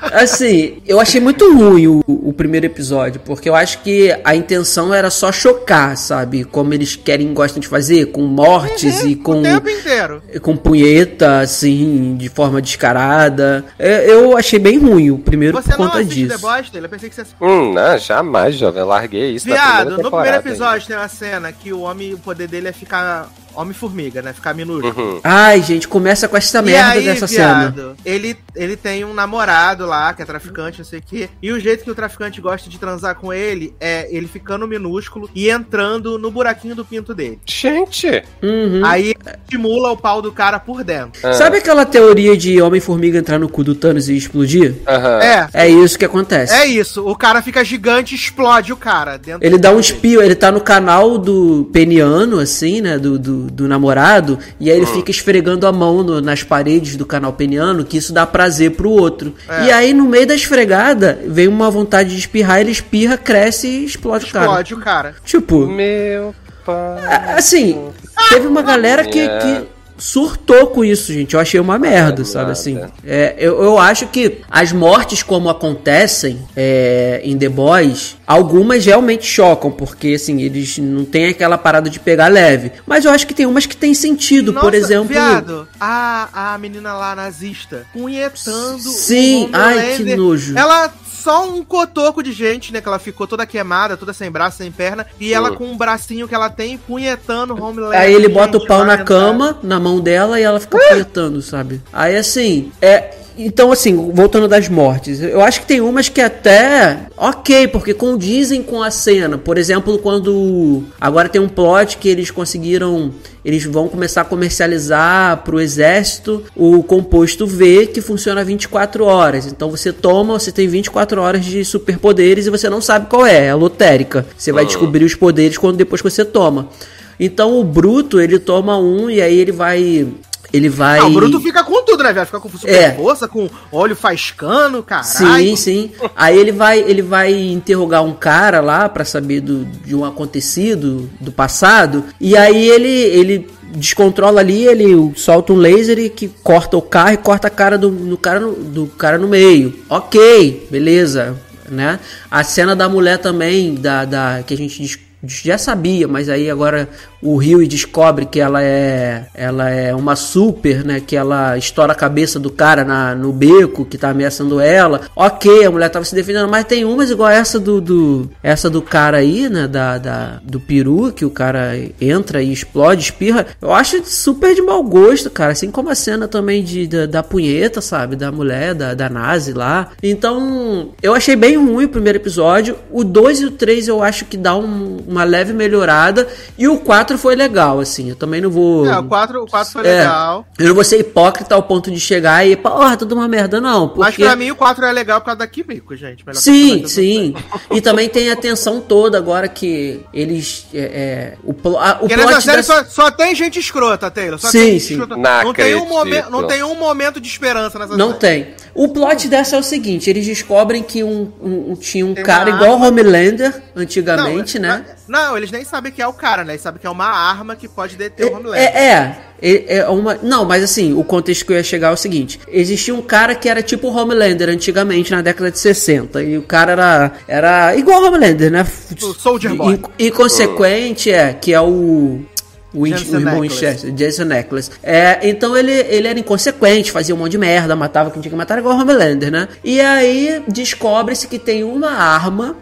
Assim, eu achei muito ruim o, o primeiro episódio, porque eu acho que a intenção era só chocar, sabe? Como eles querem, gostam de fazer, com mortes e com, o tempo inteiro. com punheta, assim, de forma descarada. É, Eu achei bem ruim o primeiro Você por não conta assiste The disso. Boys, Taylor? Eu pensei que você Hum, não, jamais, jovem. Eu larguei isso na Viado, primeira no primeiro episódio tem uma cena que o homem, o poder dele é ficar homem-formiga, né? Ficar minúsculo. Uhum. Ai, gente, começa com essa E merda aí, dessa cena. viado, ele, ele tem um namorado lá, que é traficante, não sei o quê. E o jeito que o traficante gosta de transar com ele é ele ficando minúsculo e entrando no buraquinho do pinto dele. Gente! Uhum. Aí estimula o pau do cara por dentro. Ah, Sabe aquela teoria de Homem-Formiga entrar no cu do Thanos e explodir? aham. É, É isso que acontece. é isso. O cara fica gigante e explode o cara. Dentro Ele do dá um espio, ele tá no canal do peniano, assim, né? Do, do, do namorado, e aí ele fica esfregando a mão no- nas paredes do canal peniano, que isso dá prazer pro outro. É. E aí, no meio da esfregada, vem uma vontade de espirrar, ele espirra, cresce e explode, o cara. Explode o cara. Tipo, Meu pai. a- assim, teve uma galera que, É. que surtou com isso, gente. Eu achei uma merda, É sabe nada. assim. É, eu, eu acho que as mortes como acontecem é, em The Boys, algumas realmente chocam, porque assim, eles não têm aquela parada de pegar leve. Mas eu acho que tem umas que tem sentido, por Nossa, exemplo. Viado, a, a menina lá nazista punhetando. Sim, o ai, Homelander. que nojo. Ela só um cotoco de gente, né? Que ela ficou toda queimada, toda sem braço, sem perna. E ela com um bracinho que ela tem punhetando o Homelander. Aí ele bota o pau na cama, na mão dela, e ela fica punhetando, sabe? Aí assim, é. Então, assim, voltando das mortes, eu acho que tem umas que até ok, porque condizem com a cena. Por exemplo, quando. Agora tem um plot que eles conseguiram. Eles vão começar a comercializar pro exército o composto V que funciona 24 horas. Então você toma, você tem 24 horas de superpoderes e você não sabe qual é, é a lotérica. Você vai descobrir os poderes quando depois que você toma. Então o Bruto, ele toma um e aí ele vai. Ele vai. O Bruto fica com tudo, né, velho? Fica com super É. força, com olho faiscano, caralho. Sim, sim. Aí ele vai, ele vai interrogar um cara lá pra saber do, de um acontecido do passado. E aí ele, ele descontrola ali, ele solta um laser e que corta o carro e corta a cara do, do cara, no, do cara no meio. Ok, beleza, né? A cena da mulher também, da, da que a gente já sabia, mas aí agora o Rio descobre que ela é ela é uma super, né? Que ela estoura a cabeça do cara na, no beco que tá ameaçando ela. Ok, a mulher tava se defendendo, mas tem umas igual essa do, do essa do cara aí, né? Da, da do peru que o cara entra e explode, espirra. Eu acho super de mau gosto, cara. Assim como a cena também de, da, da punheta, sabe? Da mulher, da, da Nazi lá. Então, eu achei bem ruim o primeiro episódio. O 2 e o 3 eu acho que dá um- uma leve melhorada. E o 4 foi legal, assim. Eu também não vou. É, o 4, o 4 foi É, legal. Eu não vou ser hipócrita ao ponto de chegar e, porra, tudo uma merda, não. Mas Porque... pra mim o 4 é legal por causa da Kimiko, gente. Melhor Sim, sim. E também tem a tensão toda agora que eles. É, é, o, plo- a- o plot série dessa- só, só tem gente escrota, Taylor. Só Sim, tem gente sim. escrota. Não Não tem, um não tem um momento de esperança nessa Não série. tem. O plot dessa é o seguinte: eles descobrem que um, um- um- tinha um Tem cara igual arma. Homelander antigamente, não, né? Não, eles nem sabem que é o cara, né? Eles sabem que é uma arma que pode deter o Homelander. É, é, é, é uma. Não, mas assim, o contexto que eu ia chegar é o seguinte: existia um cara que era tipo Homelander antigamente, na década de 60. E o cara era, era igual Homelander, né? O Soldier Boy. E, e consequente, é, que é o. O, Jensen o irmão. Winchester, Jason Ackles. É, então ele, ele era inconsequente, fazia um monte de merda, matava quem tinha que matar, igual o Homelander, né? E aí descobre-se que tem uma arma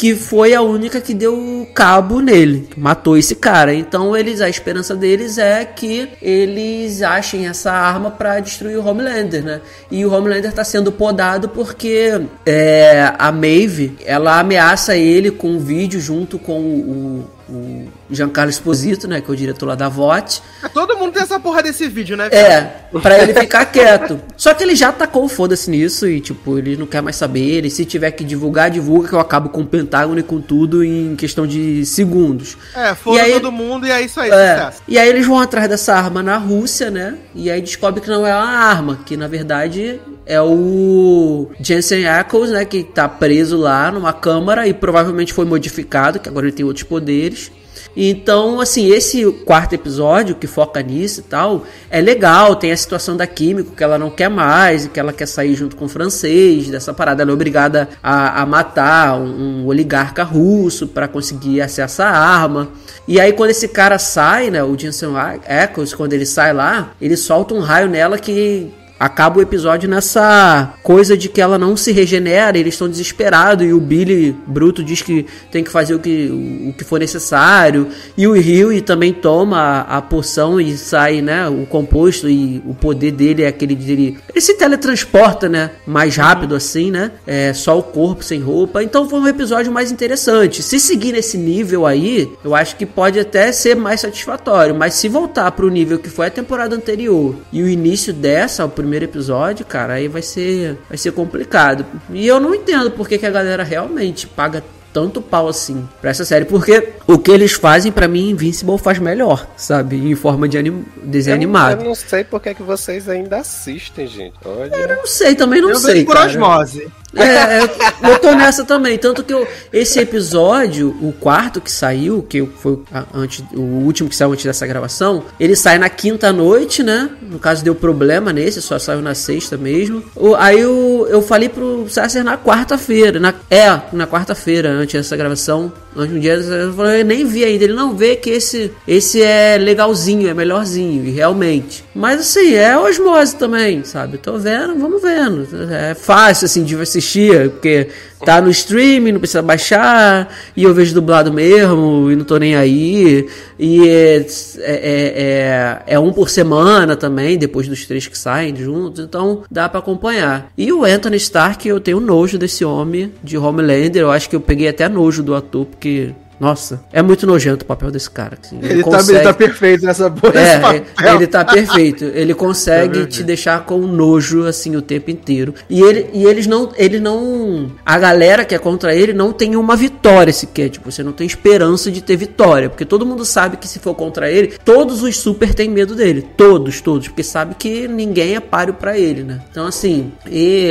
que foi a única que deu cabo nele, que matou esse cara. Então eles a esperança deles é que eles achem essa arma para destruir o Homelander, né? E o Homelander tá sendo podado porque é, a Maeve, ela ameaça ele com um vídeo junto com o, o Giancarlo Esposito, né, que é o diretor lá da VOT. Todo mundo tem essa porra desse vídeo, né? É, pra ele ficar quieto. Só que ele já tacou o foda-se nisso e, tipo, ele não quer mais saber. Ele, se tiver que divulgar, divulga, que eu acabo com o Pentágono e com tudo em questão de segundos. É, foda E aí- todo mundo e é isso aí, É, e aí eles vão atrás dessa arma na Rússia, né? E aí descobre que não é uma arma, que na verdade é o Jensen Ackles, né? Que tá preso lá numa câmara e provavelmente foi modificado, que agora ele tem outros poderes. Então, assim, esse quarto episódio que foca nisso e tal, é legal, tem a situação da Químico que ela não quer mais e que ela quer sair junto com o francês, dessa parada, ela é obrigada a, a matar um, um oligarca russo para conseguir acesso à arma. E aí quando esse cara sai, né, o Jensen Ackles, quando ele sai lá, ele solta um raio nela que acaba o episódio nessa coisa de que ela não se regenera, eles estão desesperados e o Billy Bruto diz que tem que fazer o que, o que for necessário e o Rio também toma a, a poção e sai, né, o composto e o poder dele é aquele dele, ele se teletransporta, né, mais rápido assim, né, é só o corpo sem roupa, então foi um episódio mais interessante. Se seguir nesse nível aí, eu acho que pode até ser mais satisfatório, mas se voltar pro nível que foi a temporada anterior e o início dessa, o primeiro episódio, cara, aí vai ser vai ser complicado. E eu não entendo por que, a galera realmente paga tanto pau assim pra essa série, porque o que eles fazem pra mim Invincible faz melhor, sabe, em forma de anim... desenho Eu, animado. eu não sei por que é que vocês ainda assistem, gente. Olha. Eu não sei, também não Eu sei, vejo por cara. osmose. É, eu, eu tô nessa também. Tanto que eu, esse episódio, o quarto que saiu, que foi a- antes, o último que saiu antes dessa gravação, ele sai na quinta noite, né? No caso, deu problema nesse, só saiu na sexta mesmo. O- aí eu, eu falei pro Sasser na quarta-feira. Na, é, na quarta-feira, antes dessa gravação. Antes um dia, eu falei, eu nem vi ainda. Ele não vê que esse, esse é legalzinho, é melhorzinho, e realmente. Mas assim, é osmose também, sabe? Tô vendo, vamos vendo. É fácil, assim, de assistir, porque tá no streaming, não precisa baixar, e eu vejo dublado mesmo, e não tô nem aí. E é, é, é, é um por semana também, depois dos três que saem juntos, então dá pra acompanhar. E o Anthony Stark, eu tenho nojo desse homem de Homelander, eu acho que eu peguei até nojo do ator, porque. Nossa, é muito nojento o papel desse cara. assim. Ele, tá, ele tá perfeito nessa porra. nesse É, papel. ele tá perfeito. Ele consegue É te deixar com nojo assim o tempo inteiro. E ele e eles não, ele não, a galera que é contra ele não tem uma vitória sequer, tipo, você não tem esperança de ter vitória, porque todo mundo sabe que se for contra ele, todos os super têm medo dele, todos, todos, porque sabe que ninguém é páreo pra ele, né? Então assim, e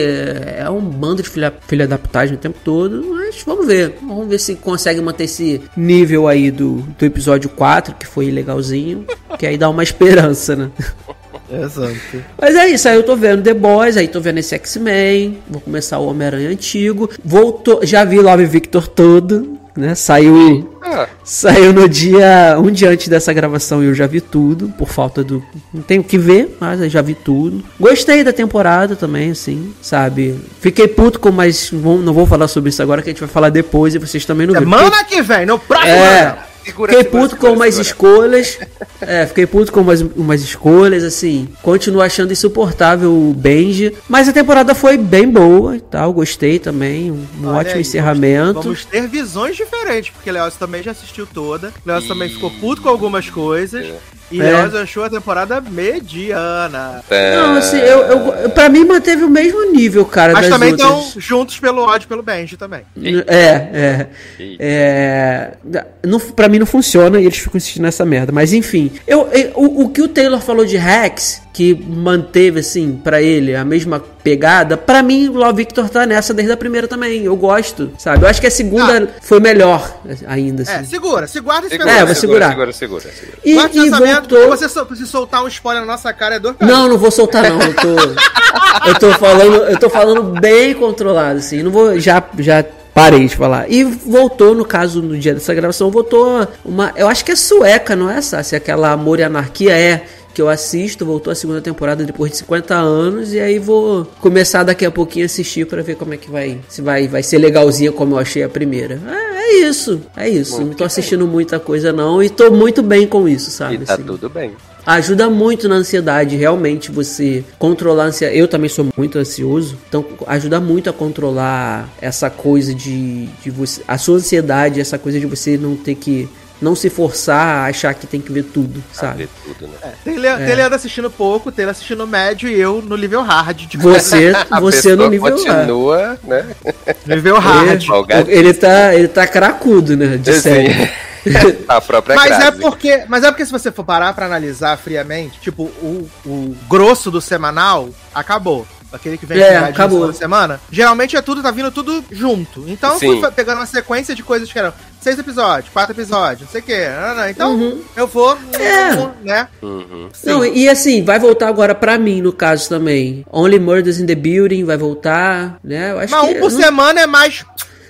é um bando de filha, filha da putagem o tempo todo, mas vamos ver. Vamos ver se consegue manter esse nível aí do, do episódio 4, que foi legalzinho, que aí dá uma esperança, né? Exato. Mas é isso, aí eu tô vendo The Boys, aí tô vendo esse X-Men, vou começar o Homem-Aranha antigo, voltou, já vi Love Victor todo, né? Saiu Ah, Saiu no dia. Um dia antes dessa gravação e eu já vi tudo, por falta do. Não tenho o que ver, mas eu já vi tudo. Gostei da temporada também, assim, sabe? Fiquei puto com, mas não vou falar sobre isso agora, que a gente vai falar depois e vocês também não viram. Semana que vem, no próximo É, fiquei puto segura, com umas segura. escolhas. É, fiquei puto com umas, umas escolhas, assim. Continuo achando insuportável o Benji. Mas a temporada foi bem boa e tal. Gostei também. Um, um Olha ótimo aí, encerramento. Vamos, vamos ter visões diferentes, porque Leoz também já assistiu toda. Leoz também ficou puto com algumas coisas. E É. Leoz achou a temporada mediana. É, Não, assim, eu, eu, pra mim manteve o mesmo nível, cara. Mas das também outras. estão juntos pelo ódio pelo Benji também. É, é. é não, pra mim não funciona e eles ficam insistindo nessa merda. Mas enfim, eu, eu- o, o que o Taylor falou de Rex, que manteve, assim, pra ele a mesma pegada, pra mim o Love Victor tá nessa desde a primeira também. Eu gosto, sabe? Eu acho que a segunda foi melhor ainda, assim. É, segura, se guarda esse Segura, É, vou segurar. Segura, segura, segura. E, e voltou. você sol- se soltar um spoiler na nossa cara é dor. Não, não vou soltar não. Eu tô, eu tô falando, eu tô falando bem controlado assim. Não vou já já parei de falar. E voltou no caso no dia dessa gravação, voltou uma, eu acho que é sueca, não é essa? Se aquela Amor e Anarquia é que eu assisto, voltou a segunda temporada depois de 50 anos e aí vou começar daqui a pouquinho a assistir pra ver como é que vai, se vai vai ser legalzinha como eu achei a primeira. É, é isso, é isso. Muito não tô assistindo muita coisa não e tô muito bem com isso, sabe? E tá assim. tudo bem. Ajuda muito na ansiedade, realmente você controlar a ansiedade. Eu também sou muito ansioso, então ajuda muito a controlar essa coisa de, de você. A sua ansiedade, essa coisa de você não ter que. Não se forçar a achar que tem que ver tudo, sabe? ver tudo, né? Tem, Le tem Leandro assistindo pouco, tem ele assistindo médio e eu no nível hard. De Você, você no nível continua, né? nível hard. Ele, Folgadíssimo. ele tá, ele tá cracudo, né? De série. Assim, a própria Mas é Grazi. porque, mas é porque se você for parar pra analisar friamente, tipo, o, o grosso do semanal acabou. Aquele que vem É, acabou. na semana. Geralmente é tudo, tá vindo tudo junto. Então eu fui Sim. fa- pegando uma sequência de coisas que eram seis episódios, quatro episódios, não sei o quê. Então Uhum. eu vou, É. né? Uhum. Não, e e assim, vai voltar agora pra mim, no caso também. Only Murders in the Building vai voltar, né? Eu acho Mas que um por não- semana é mais,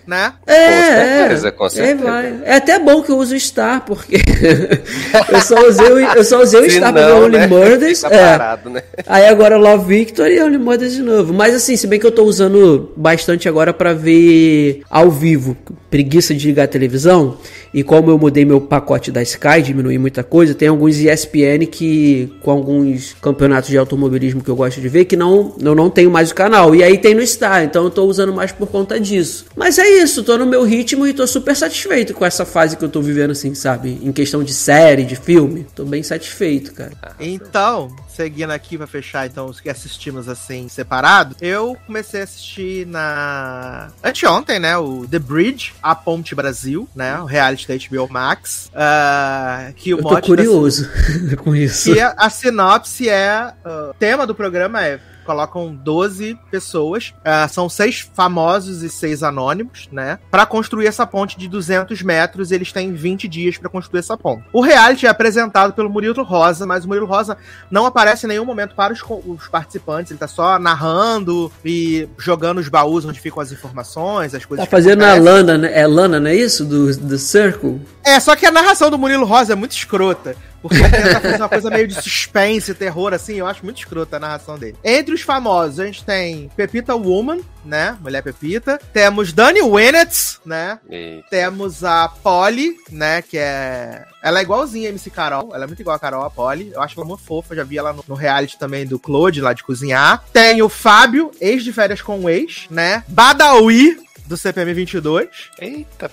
né? É, Com certeza, é. com É, certeza. vai. É até bom que eu uso o Star, porque eu só usei o, eu só usei o Star pra ver não, Only né? Murders. Fica É. parado, né? Aí agora Love Victory e Only Murders de novo. Mas assim, se bem que eu tô usando bastante agora pra ver ao vivo. Preguiça de ligar a televisão. E como eu mudei meu pacote da Sky, diminui muita coisa, tem alguns ESPN que, com alguns campeonatos de automobilismo que eu gosto de ver, que não, eu não tenho mais o canal. E aí tem no Star, então eu tô usando mais por conta disso. Mas é isso, tô no meu ritmo e tô super satisfeito com essa fase que eu tô vivendo, assim, sabe? Em questão de série, de filme. Tô bem satisfeito, cara. Então, seguindo aqui pra fechar então os que assistimos assim separado, eu comecei a assistir na anteontem, né, o The Bridge, a Ponte Brasil, né, o reality da HBO Max, ah, que o Eu tô mote da- curioso com isso. que a, a sinopse é. ah, o tema do programa é. Colocam 12 pessoas, ah, são seis famosos e seis anônimos, né? Pra construir essa ponte de 200 metros, eles têm 20 dias pra construir essa ponte. O reality é apresentado pelo Murilo Rosa, mas o Murilo Rosa não aparece em nenhum momento para os, os participantes, ele tá só narrando e jogando os baús onde ficam as informações, as coisas Tá fazendo a. Lana, né? É Lana, não é isso? Do, do Circle? É, só que a narração do Murilo Rosa é muito escrota. Porque ele tenta fazer uma coisa meio de suspense, terror, assim, eu acho muito escrota a narração dele. Entre os famosos, a gente tem Pepita Woman, né? Mulher Pepita. Temos Dani Winnett, né? E- Temos a Polly, né? Que é. Ela é igualzinha a MC Carol. Ela é muito igual a Carol, a Polly. Eu acho ela muito fofa. Já vi ela no, no reality também do Claude, lá de cozinhar. Tem o Fábio, ex de férias com o ex, né? Badawi, do CPM 22. Eita,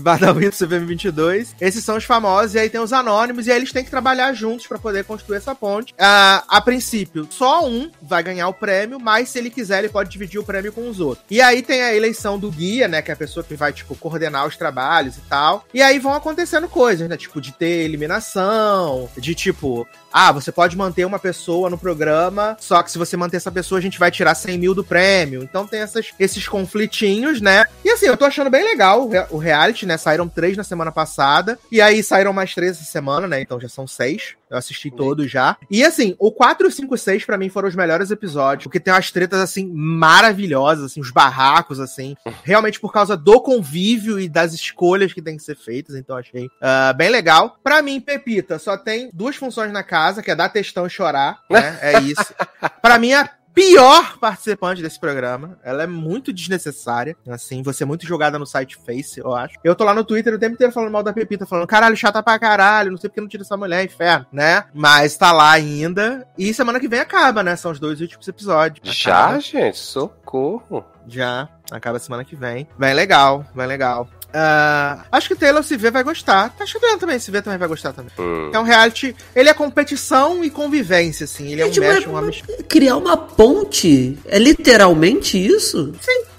Badawi do CPM 22. Esses são os famosos, e aí tem os anônimos, e aí eles têm que trabalhar juntos pra poder construir essa ponte. Ah, a princípio, só um vai ganhar o prêmio, mas se ele quiser, ele pode dividir o prêmio com os outros. E aí tem a eleição do guia, né? Que é a pessoa que vai, tipo, coordenar os trabalhos e tal. E aí vão acontecendo coisas, né? Tipo, de ter eliminação, de tipo, ah, você pode manter uma pessoa no programa, só que se você manter essa pessoa, a gente vai tirar 100 mil do prêmio. Então tem essas, esses conflitinhos, né? E assim, eu tô achando bem legal o, re- o reality, né? Saíram três na semana passada, e aí saíram mais três essa semana, né? Então já são seis. Eu assisti todos já. E assim, o 4, 5, 6 pra mim foram os melhores episódios, porque tem umas tretas assim maravilhosas, assim, os barracos assim, realmente por causa do convívio e das escolhas que tem que ser feitas, então achei ah, bem legal. Pra mim, Pepita só tem duas funções na casa, que é dar textão e chorar, né? É isso. Pra mim, a pior participante desse programa. Ela é muito desnecessária. Assim, você é muito jogada no site Face, eu acho. Eu tô lá no Twitter o tempo inteiro falando mal da Pepita, falando, caralho, chata pra caralho, não sei porque não tira essa mulher, inferno, né? Mas tá lá ainda. E semana que vem acaba, né? São os dois últimos episódios. Já, Acaba. gente, socorro. Já. Acaba semana que vem. Bem legal, bem legal. Ah, acho que o Taylor se vê vai gostar. Acho que o Taylor também se vê também vai gostar também. Hum. É um reality. Ele é competição e convivência, assim. Ele é um Gente, mesh, mas- um amish- Criar uma ponte? É literalmente isso?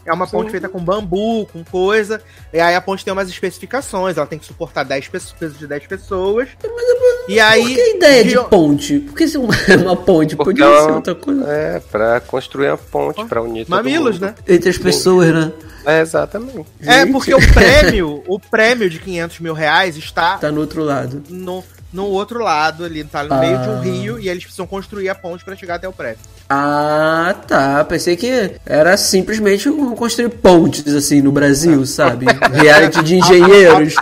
É uma ponte feita com bambu, com coisa. E aí a ponte tem umas especificações. Ela tem que suportar 10 pessoas, peso de 10 pessoas. E aí. Por que a ideia de de- ponte? Por que ser uma, uma ponte? Porque Podia ela- ser outra coisa. É, pra construir uma ponte, pra unir todo Mamilos, mundo. né? Entre as pessoas, né? É, exatamente. É, Gente. porque o prêmio, o prêmio de 500 mil reais está Tá no outro lado. no, no outro lado ali, tá no meio de um Ah. rio e eles precisam construir a ponte pra chegar até o prédio. Ah, tá. Pensei que era simplesmente construir pontes, assim, no Brasil, sabe? Reality de engenheiros.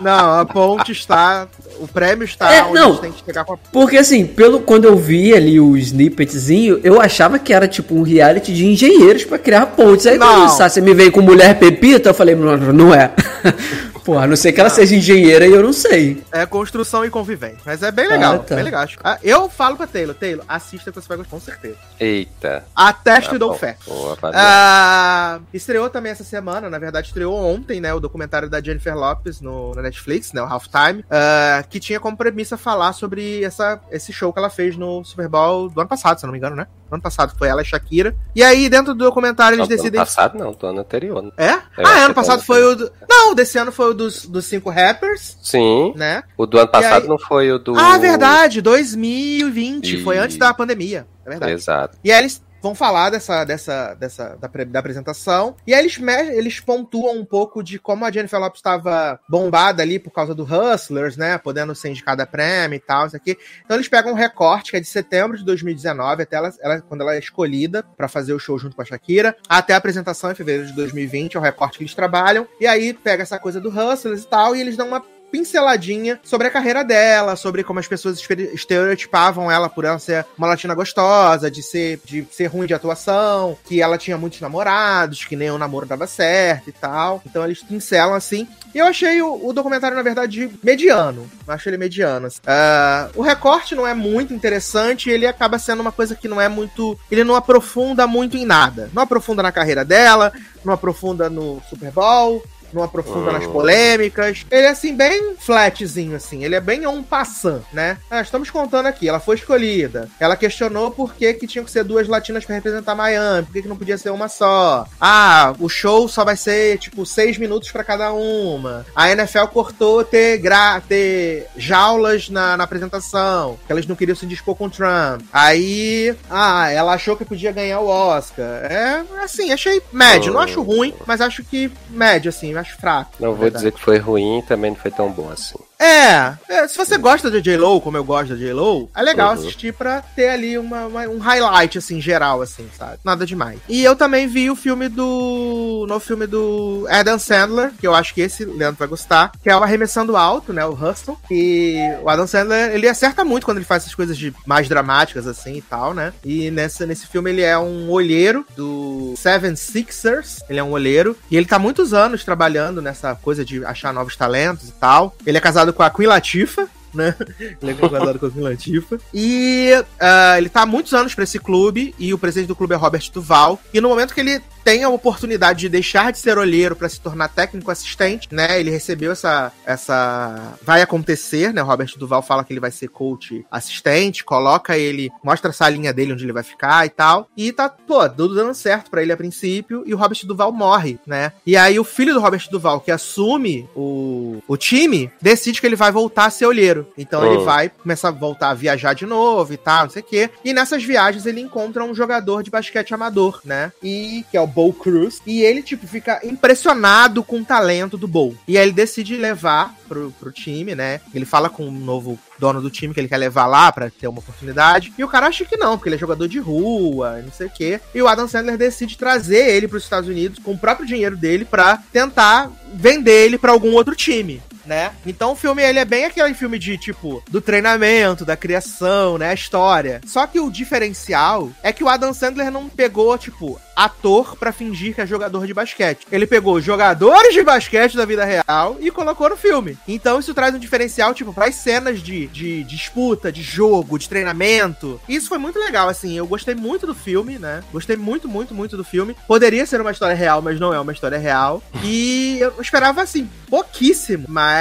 Não, a ponte está o prêmio está É, não. a gente tem que chegar com a... Porque assim, pelo quando eu vi ali o snippetzinho, eu achava que era tipo um reality de engenheiros pra criar pontes. Aí Não. quando o Sassi me veio com mulher pepita, eu falei, não, não é. Porra, a não ser que ela seja engenheira e eu não sei. É construção e convivência. Mas é bem legal, Ah, tá. bem legal. acho. Ah, Eu falo pra Taylor, Taylor, assista que você vai gostar, com certeza. Eita. Atesto Tá e dou bom. fé. Avaliar. Ah, estreou também essa semana, na verdade estreou ontem, né, o documentário da Jennifer Lopez no, na Netflix, né, o Halftime, ah, que tinha como premissa falar sobre essa, esse show que ela fez no Super Bowl do ano passado, se eu não me engano, né? Do ano passado foi ela e Shakira. E aí, dentro do documentário, eles Não, do ano decidem... passado não, do ano anterior. né? É? Eu ah, é, ano passado foi foi o... Do... Não, desse ano foi o dos, dos cinco rappers, Sim. né? O do ano passado aí- não foi o do. Ah, verdade, 2020, foi E- antes da pandemia, é verdade. Exato. E aí eles vão falar dessa, dessa, dessa da, da apresentação. E aí eles, eles pontuam um pouco de como a Jennifer Lopes estava bombada ali por causa do Hustlers, né? Podendo ser indicada a prêmio e tal, isso aqui. Então eles pegam um recorte que é de setembro de 2019, até ela, ela- quando ela é escolhida pra fazer o show junto com a Shakira, até a apresentação em fevereiro de 2020, é o recorte que eles trabalham. E aí pega essa coisa do Hustlers e tal, e eles dão uma pinceladinha sobre a carreira dela, sobre como as pessoas estere- estereotipavam ela por ela ser uma latina gostosa, de ser, de ser ruim de atuação, que ela tinha muitos namorados, que nem o namoro dava certo e tal. Então eles pincelam assim. E eu achei o, o documentário, na verdade, mediano. Eu achei ele mediano. Ah, o recorte não é muito interessante, ele acaba sendo uma coisa que não é muito. Ele não aprofunda muito em nada. Não aprofunda na carreira dela, não aprofunda no Super Bowl, não aprofunda nas Hum. polêmicas. Ele é assim, bem flatzinho, assim. Ele é bem on passant, né? Ah, estamos contando aqui, ela foi escolhida. Ela questionou por que, que tinham que ser duas latinas pra representar Miami, por que, que não podia ser uma só. Ah, o show só vai ser, tipo, seis minutos pra cada uma. A NFL cortou ter, gra ter jaulas na, na apresentação, que elas não queriam se dispor com o Trump. Aí, ah, ela achou que podia ganhar o Oscar. É, assim, achei médio. Não acho ruim, mas acho que médio, assim, acho fraco. Não vou verdade. dizer que foi ruim, também não foi tão bom assim. É, é, se você gosta da J-Lo, como eu gosto da J-Lo, é legal Uhum. assistir pra ter ali uma, uma- um highlight, assim, geral, assim, sabe? Nada demais. E eu também vi o filme do... no filme do Adam Sandler, que eu acho que esse Leandro vai gostar, que é o Arremessando Alto, né, o Hustle. E o Adam Sandler, ele acerta muito quando ele faz essas coisas de mais dramáticas, assim, e tal, né? E nessa, nesse filme ele é um olheiro do Seven Sixers, ele é um olheiro, e ele tá muitos anos trabalhando nessa coisa de achar novos talentos e tal. Ele é casado com a Queen Latifah, né? Ele é casado com a Latifah. E ah, ele tá há muitos anos pra esse clube, e o presidente do clube é Robert Duval. E no momento que ele tem a oportunidade de deixar de ser olheiro pra se tornar técnico assistente, né? Ele recebeu essa essa vai acontecer, né? O Robert Duval fala que ele vai ser coach assistente, coloca ele, mostra a salinha dele onde ele vai ficar e tal. E tá, pô, tudo dando certo pra ele a princípio, e o Robert Duval morre, né? E aí o filho do Robert Duval, que assume o, o time, decide que ele vai voltar a ser olheiro. Então ele Hum. vai começar a voltar a viajar de novo e tal, não sei o quê. E nessas viagens ele encontra um jogador de basquete amador, né? E que é o Bo Cruz. E ele, tipo, fica impressionado com o talento do Bo. E aí ele decide levar pro, pro time, né? Ele fala com o novo dono do time que ele quer levar lá pra ter uma oportunidade. E o cara acha que não, porque ele é jogador de rua, não sei o quê. E o Adam Sandler decide trazer ele pros Estados Unidos com o próprio dinheiro dele pra tentar vender ele pra algum outro time. Né? Então o filme ele é bem aquele filme de tipo do treinamento, da criação, né, a história. Só que o diferencial é que o Adam Sandler não pegou tipo ator pra fingir que é jogador de basquete. Ele pegou jogadores de basquete da vida real e colocou no filme. Então isso traz um diferencial tipo para as cenas de, de disputa, de jogo, de treinamento. Isso foi muito legal assim. Eu gostei muito do filme, né? Gostei muito, muito, muito do filme. Poderia ser uma história real, mas não é uma história real. E eu esperava assim pouquíssimo, mas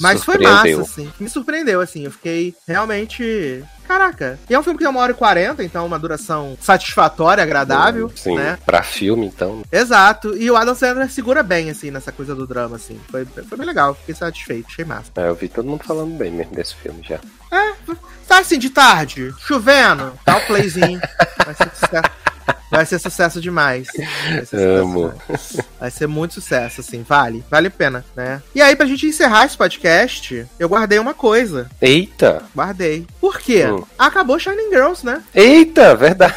mas foi Surpreendeu. massa assim. Me surpreendeu assim. Eu fiquei realmente Caraca. E é um filme que tem uma hora e quarenta, então uma duração satisfatória, agradável, Sim, né? pra filme, então. Exato. E o Adam Sandler segura bem, assim, nessa coisa do drama, assim. Foi, foi bem legal. Fiquei satisfeito. Achei massa. é, eu vi todo mundo falando bem mesmo desse filme já. Tá assim, de tarde, chovendo, dá o playzinho. Vai ser sucesso. Vai ser sucesso demais. Vai ser, sucesso Amo. demais. Vai ser muito sucesso, assim, vale. Vale a pena, né? E aí, pra gente encerrar esse podcast, eu guardei uma coisa. Eita! Guardei. Por quê? Hum. Acabou Shining Girls, né? Eita, verdade.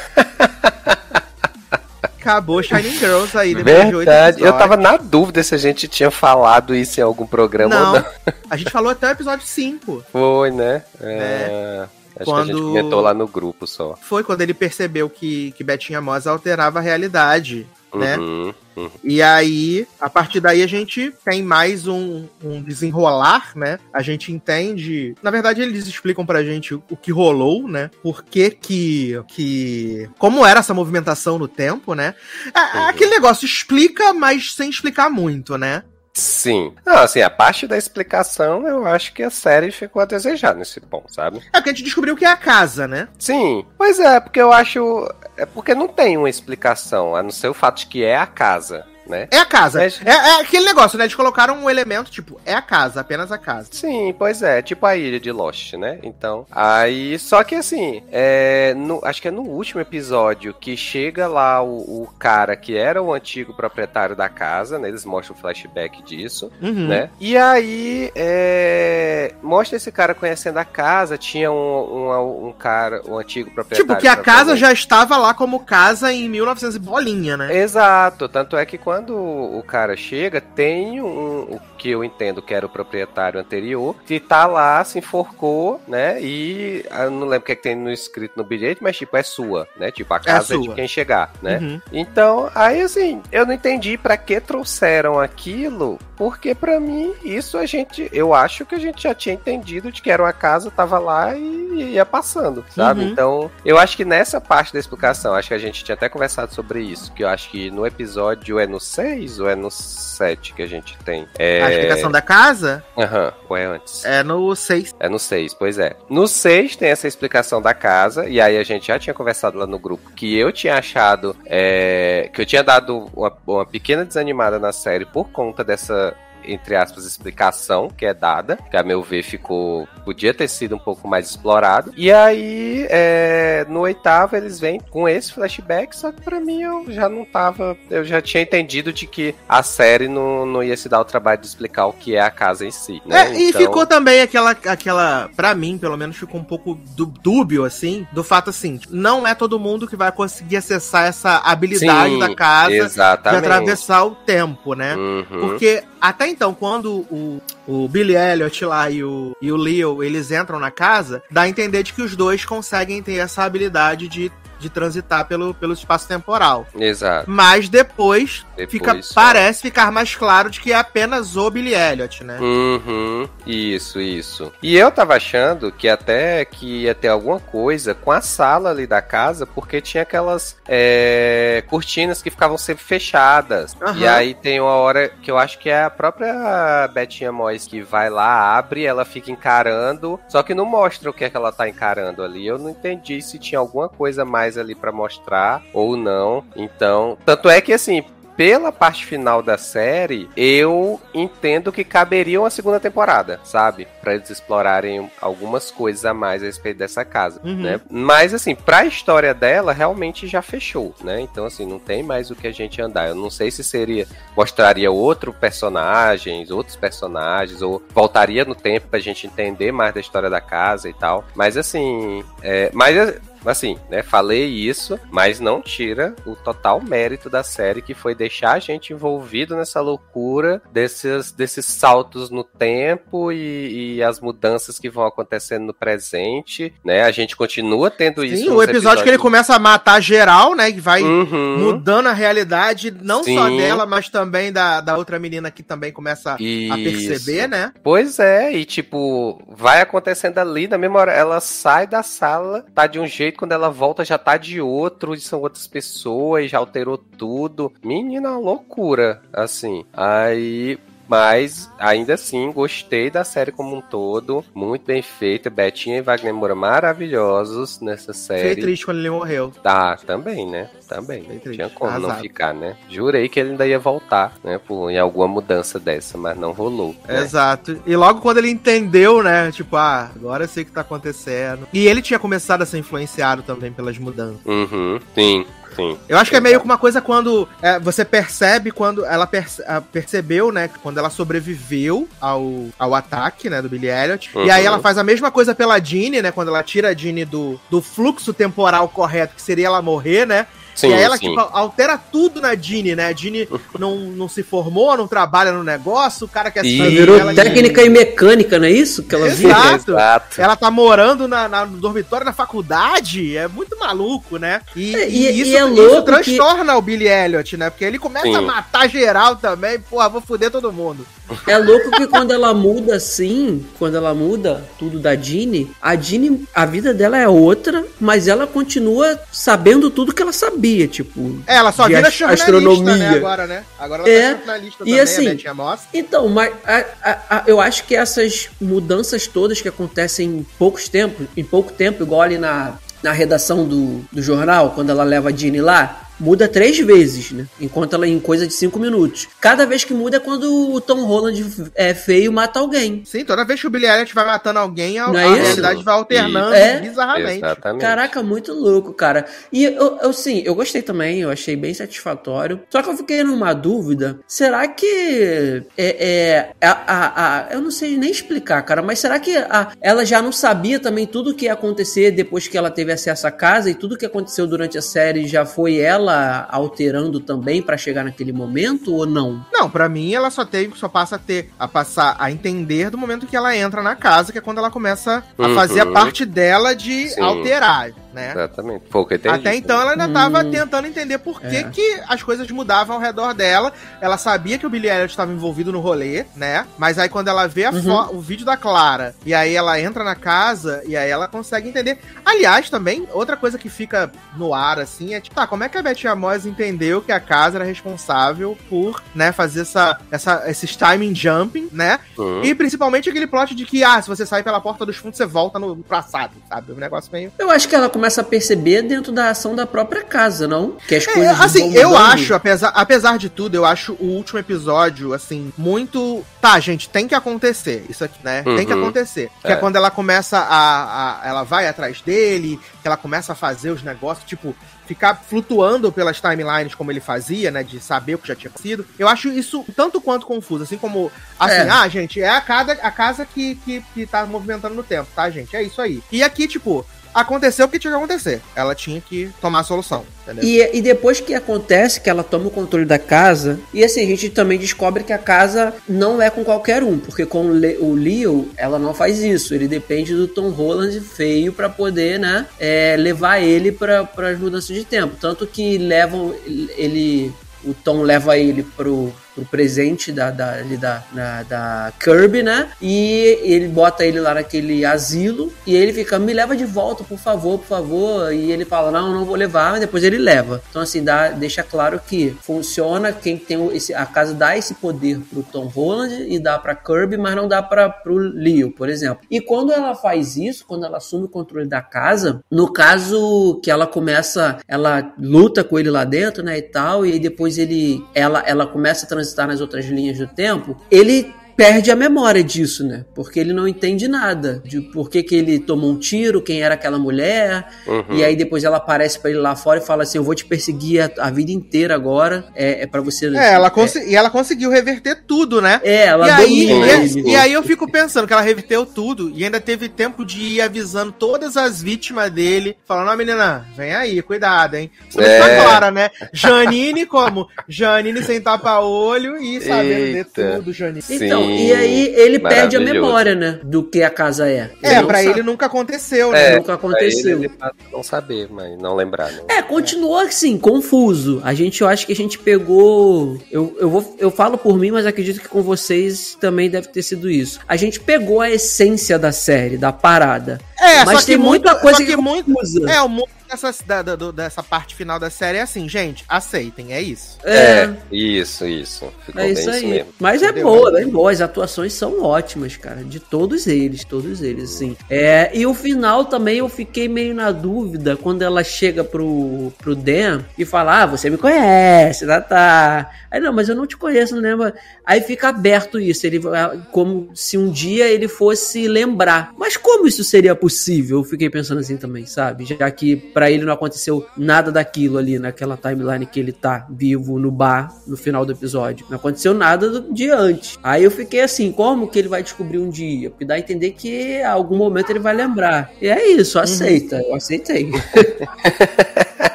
Acabou Shining Girls aí depois de oito Verdade. Eu tava na dúvida se a gente tinha falado isso em algum programa ou Não, não. a gente falou até o episódio 5. Foi, né? É, Acho que a gente Quando- comentou lá no grupo só. Foi quando ele percebeu que, que Betinha Mosa alterava a realidade, né? Uhum, uhum. E aí, a partir daí, a gente tem mais um, um desenrolar, né? A gente entende. Na verdade, eles explicam pra gente o, o que rolou, né? Por que que, que. Como era essa movimentação no tempo, né? É, é Uhum. aquele negócio, explica, mas sem explicar muito, né? Sim. Não, assim, a parte da explicação, eu acho que a série ficou a desejar nesse ponto, sabe? É porque a gente descobriu que é a casa, né? Sim. Pois é, porque eu acho. É porque não tem uma explicação, a não ser o fato de que é a casa, né? É a casa. Mas- É, é aquele negócio, né? Eles colocaram um elemento, tipo, é a casa, apenas a casa. Sim, pois é, tipo a ilha de Lost, né? Então, aí, só que assim, é, no- acho que é no último episódio que chega lá o, o cara que era o antigo proprietário da casa, né? Eles mostram o flashback disso, Uhum. né? E aí, é, mostra esse cara conhecendo a casa, tinha um, um, um cara, um antigo proprietário. Tipo, que a casa já estava lá como casa em 1900 e bolinha, né? Exato, tanto é que quando o cara chega, tem um, o que eu entendo que era o proprietário anterior, que tá lá, se enforcou, né? E eu não lembro o que, é que tem no escrito no bilhete, mas tipo, é sua, né? Tipo, a casa é, de sua. quem chegar, né? Uhum. Então, aí assim, eu não entendi pra que trouxeram aquilo, porque pra mim isso a gente, eu acho que a gente já tinha entendido de que era uma casa, tava lá e ia passando, sabe? Uhum. Então, eu acho que nessa parte da explicação, acho que a gente tinha até conversado sobre isso, que eu acho que no episódio é no 6 ou é no 7 que a gente tem. É... A explicação da casa Aham, ou é antes? é no 6. É no 6, pois é. No 6 tem essa explicação da casa, e aí a gente já tinha conversado lá no grupo que eu tinha achado é, que eu tinha dado uma, uma pequena desanimada na série por conta dessa. Entre aspas, explicação que é dada, que a meu ver ficou. podia ter sido um pouco mais explorado. E aí, é, no oitavo, eles vêm com esse flashback, só que pra mim eu já não tava. Eu já tinha entendido de que a série não, não ia se dar o trabalho de explicar o que é a casa em si. Né? É, e Então- ficou também aquela, aquela, pra mim, pelo menos, ficou um pouco dú- dúbio, assim, do fato assim, não é todo mundo que vai conseguir acessar essa habilidade Sim, da casa de Exatamente. atravessar o tempo, né? Uhum. Porque até então, quando o, o Billy Elliot lá e o, e o Leo, eles entram na casa, dá a entender de que os dois conseguem ter essa habilidade de, de transitar pelo, pelo espaço temporal. Exato. Mas depois, Depois fica, só. parece ficar mais claro de que é apenas o Billy Elliot, né? Uhum, isso, isso. E eu tava achando que até que ia ter alguma coisa com a sala ali da casa, porque tinha aquelas é, cortinas que ficavam sempre fechadas. Aham. E aí tem uma hora que eu acho que é a própria Betinha Mois que vai lá, abre, ela fica encarando, só que não mostra o que é que ela tá encarando ali. Eu não entendi se tinha alguma coisa mais ali pra mostrar ou não. Então, tanto é que assim, pela parte final da série, eu entendo que caberia uma segunda temporada, sabe? Pra eles explorarem algumas coisas a mais a respeito dessa casa, Uhum. né? Mas assim, pra história dela, realmente já fechou, né? Então assim, não tem mais o que a gente andar. Eu não sei se seria mostraria outro personagens, outros personagens ou voltaria no tempo pra gente entender mais da história da casa e tal. Mas assim, é, mas assim, né, falei isso, mas não tira o total mérito da série que foi deixar a gente envolvido nessa loucura desses, desses saltos no tempo e, e as mudanças que vão acontecendo no presente, né? A gente continua tendo isso. Sim, o episódio que ele episódios- começa a matar geral, né? Que vai Uhum. mudando a realidade, não só Sim. dela, mas também da, da outra menina que também começa a Isso. perceber, né? Pois é, e tipo, vai acontecendo ali, na mesma hora, ela sai da sala, tá de um jeito, quando ela volta já tá de outro, são outras pessoas, já alterou tudo. Menina, loucura, assim. Aí. Mas, ainda assim, gostei da série como um todo. Muito bem feita. Betinha e Wagner Moura maravilhosos nessa Fiquei série. triste quando ele morreu. Tá, também, né? Também. Fiquei Não tinha como não arrasado. ficar, né? Jurei que ele ainda ia voltar, né? Por, em alguma mudança dessa, mas não rolou. né? Exato. E logo quando ele entendeu, né? Tipo, ah, agora eu sei o que tá acontecendo. E ele tinha começado a ser influenciado também pelas mudanças. Uhum, sim, sim. Eu acho que é meio que uma coisa quando é, você percebe quando ela perce- ah, percebeu, né? Quando ela sobreviveu ao, ao ataque, né? Do Billy Elliot. Uhum. E aí ela faz a mesma coisa pela Jeanne, né? Quando ela tira a Jeanne do, do fluxo temporal correto, que seria ela morrer, né? Sim, e aí ela, sim. tipo, altera tudo na Dini, né? A Dini não, não se formou, não trabalha no negócio, o cara quer E- Ela saber virou dela de- técnica e mecânica, não é isso? Que ela Exato. Exato. Ela tá morando na, na- no dormitório na faculdade, é muito maluco, né? E, É, e e- isso, e é isso louco transtorna o Billy Elliot, né? Porque ele começa Sim. a matar geral também, porra, vou foder todo mundo. É louco que quando ela muda assim, quando ela muda tudo da Jeannie, a Jeannie, a vida dela é outra, mas ela continua sabendo tudo que ela sabia, tipo. É, ela só vira ast- jornalista, astronomia. né, agora, né? Agora ela É, tá jornalista e também, assim, a Betty. Então, mas a- a- a- eu acho que essas mudanças todas que acontecem em poucos tempos, em pouco tempo, igual ali na, na redação do, do jornal, quando ela leva a Jeannie lá, muda três vezes, né? Enquanto ela em coisa de cinco minutos. Cada vez que muda é quando o Tom Holland é feio mata alguém. Sim, toda vez que o Billy Elliot vai matando alguém, a, é a realidade vai alternando É. bizarramente. Exatamente. Caraca, muito louco, cara. E eu, eu sim, eu gostei também, eu achei bem satisfatório. Só que eu fiquei numa dúvida: será que é, é a, a, a- eu não sei nem explicar, cara, mas será que a, ela já não sabia também tudo o que ia acontecer depois que ela teve acesso à casa e tudo que aconteceu durante a série já foi ela alterando também pra chegar naquele momento ou não? Não, pra mim ela só teve, só passa a ter, a passar a entender do momento que ela entra na casa, que é quando ela começa a Uhum. fazer a parte dela de Sim. alterar, né? Exatamente. Foi o que eu entendi. Até então ela ainda tava Hum. tentando entender por que, É. que as coisas mudavam ao redor dela. Ela sabia que o Billy Elliot estava envolvido no rolê, né? Mas aí quando ela vê a Uhum. o vídeo da Clara e aí ela entra na casa e aí ela consegue entender. Aliás, também, outra coisa que fica no ar, assim, é tipo, tá, como é que a Betty Amos entendeu que a casa era responsável por, né, fazer essa, essa, esses timing jumping, né? Hum. E principalmente aquele plot de que, ah, se você sair pela porta dos fundos, você volta no passado, sabe? Um negócio meio. Eu acho que ela começa a perceber dentro da ação da própria casa, não? Que as É, coisas assim, vão eu acho, apesar, apesar de tudo, eu acho o último episódio, assim, muito. Tá, gente, tem que acontecer. Isso aqui, né? Tem que Uhum. acontecer. Que é. É. quando ela começa a, a. Ela vai atrás dele, que ela começa a fazer os negócios, tipo, ficar flutuando pelas timelines como ele fazia, né? De saber o que já tinha sido. Eu acho isso tanto quanto confuso. Assim como. Assim, É. ah, gente, é a casa, a casa que, que, que tá movimentando no tempo, tá, gente? É isso aí. E aqui, tipo. Aconteceu o que tinha que acontecer. Ela tinha que tomar a solução, entendeu? E, e depois que acontece que ela toma o controle da casa, e assim, a gente também descobre que a casa não é com qualquer um, porque com o, o Leo, ela não faz isso. Ele depende do Tom Holland feio pra poder, né, é, levar ele para as mudanças de tempo. Tanto que levam ele. O Tom leva ele pro, pro presente da, da, da, na- da Kirby, né? E ele bota ele lá naquele asilo e ele fica, me leva de volta, por favor, por favor. E ele fala, não, não vou levar, mas depois ele leva. Então, assim, dá, deixa claro que funciona quem tem esse. A casa dá esse poder pro Tom Holland e dá pra Kirby, mas não dá para pro Leo, por exemplo. E quando ela faz isso, quando ela assume o controle da casa, no caso que ela começa, ela luta com ele lá dentro, né, e tal, e depois ele, ela, ela começa a transitar nas outras linhas do tempo, ele perde a memória disso, né? Porque ele não entende nada de por que, que ele tomou um tiro, quem era aquela mulher, Uhum. e aí depois ela aparece pra ele lá fora e fala assim: Eu vou te perseguir a, a vida inteira agora. É, é para você. É, ela consi- e ela conseguiu reverter tudo, né? É, ela e, aí, e, ele. e aí eu fico pensando que ela reverteu tudo e ainda teve tempo de ir avisando todas as vítimas dele, falando, ó menina, vem aí, cuidado, hein? Isso É. tá clara, né? Janine como? Janine sem tapa-olho e sabendo de Eita. tudo, Janine. Então, E aí ele perde a memória, né? Do que a casa é. É, não pra sabe. ele nunca aconteceu, né? É, nunca aconteceu. Pra ele, ele não saber, mas não lembrar. Não. É, continua assim, confuso. A gente, eu acho que a gente pegou. Eu, eu, vou, eu falo por mim, mas acredito que com vocês também deve ter sido isso. A gente pegou a essência da série, da parada. É, mas só que tem muita muito- coisa só que, que muito- confusa. É, o mundo dessa, da- do- dessa parte final da série é assim, gente, aceitem, é isso. É, isso, isso. Ficou É bem isso aí. mesmo. Mas é Entendeu? boa, bem boa. As atuações são ótimas, cara. De todos eles, todos eles, assim. É, e o final também eu fiquei meio na dúvida quando ela chega pro, pro Dan e fala: Ah, você me conhece, tá, tá. Aí não, mas eu não te conheço, não lembro. Aí fica aberto isso. Ele vai- como se um dia ele fosse lembrar. Mas como isso seria possível? Eu fiquei pensando assim também, sabe? Já que pra ele não aconteceu nada daquilo ali naquela timeline que ele tá vivo no bar no final do episódio. Não aconteceu nada do dia antes. Aí eu fiquei assim, como que ele vai descobrir um dia? Porque dá a entender que a algum momento ele vai lembrar. E é isso, aceita. Eu aceitei.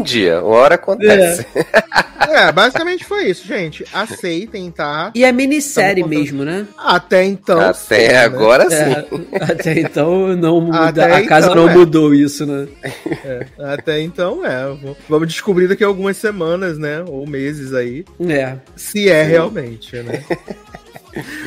Um dia, uma hora acontece. É, basicamente foi isso, gente. Aceitem, tá? E é minissérie mesmo, né? Até então. Até sim, né? agora sim. É, até então não muda, Até a casa então, não é. mudou isso, né? Até então, é. Vamos descobrir daqui a algumas semanas, né? Ou meses aí. É. Se é realmente, né?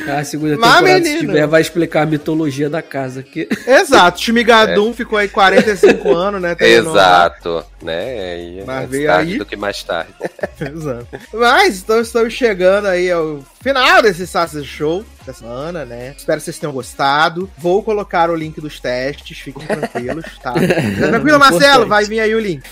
A segunda Mas, temporada, se menino. tiver, vai explicar a mitologia da casa aqui. Exato. Shmigadum ficou aí 45 anos, né? Exato, né? E Mas veio tarde aí- do que mais tarde. Exato. Mas então estamos chegando aí ao final desse Sassi Show da semana, né? Espero que vocês tenham gostado. Vou colocar o link dos testes, fiquem tranquilos, tá? Tranquilo, Marcelo, vai vir aí o link.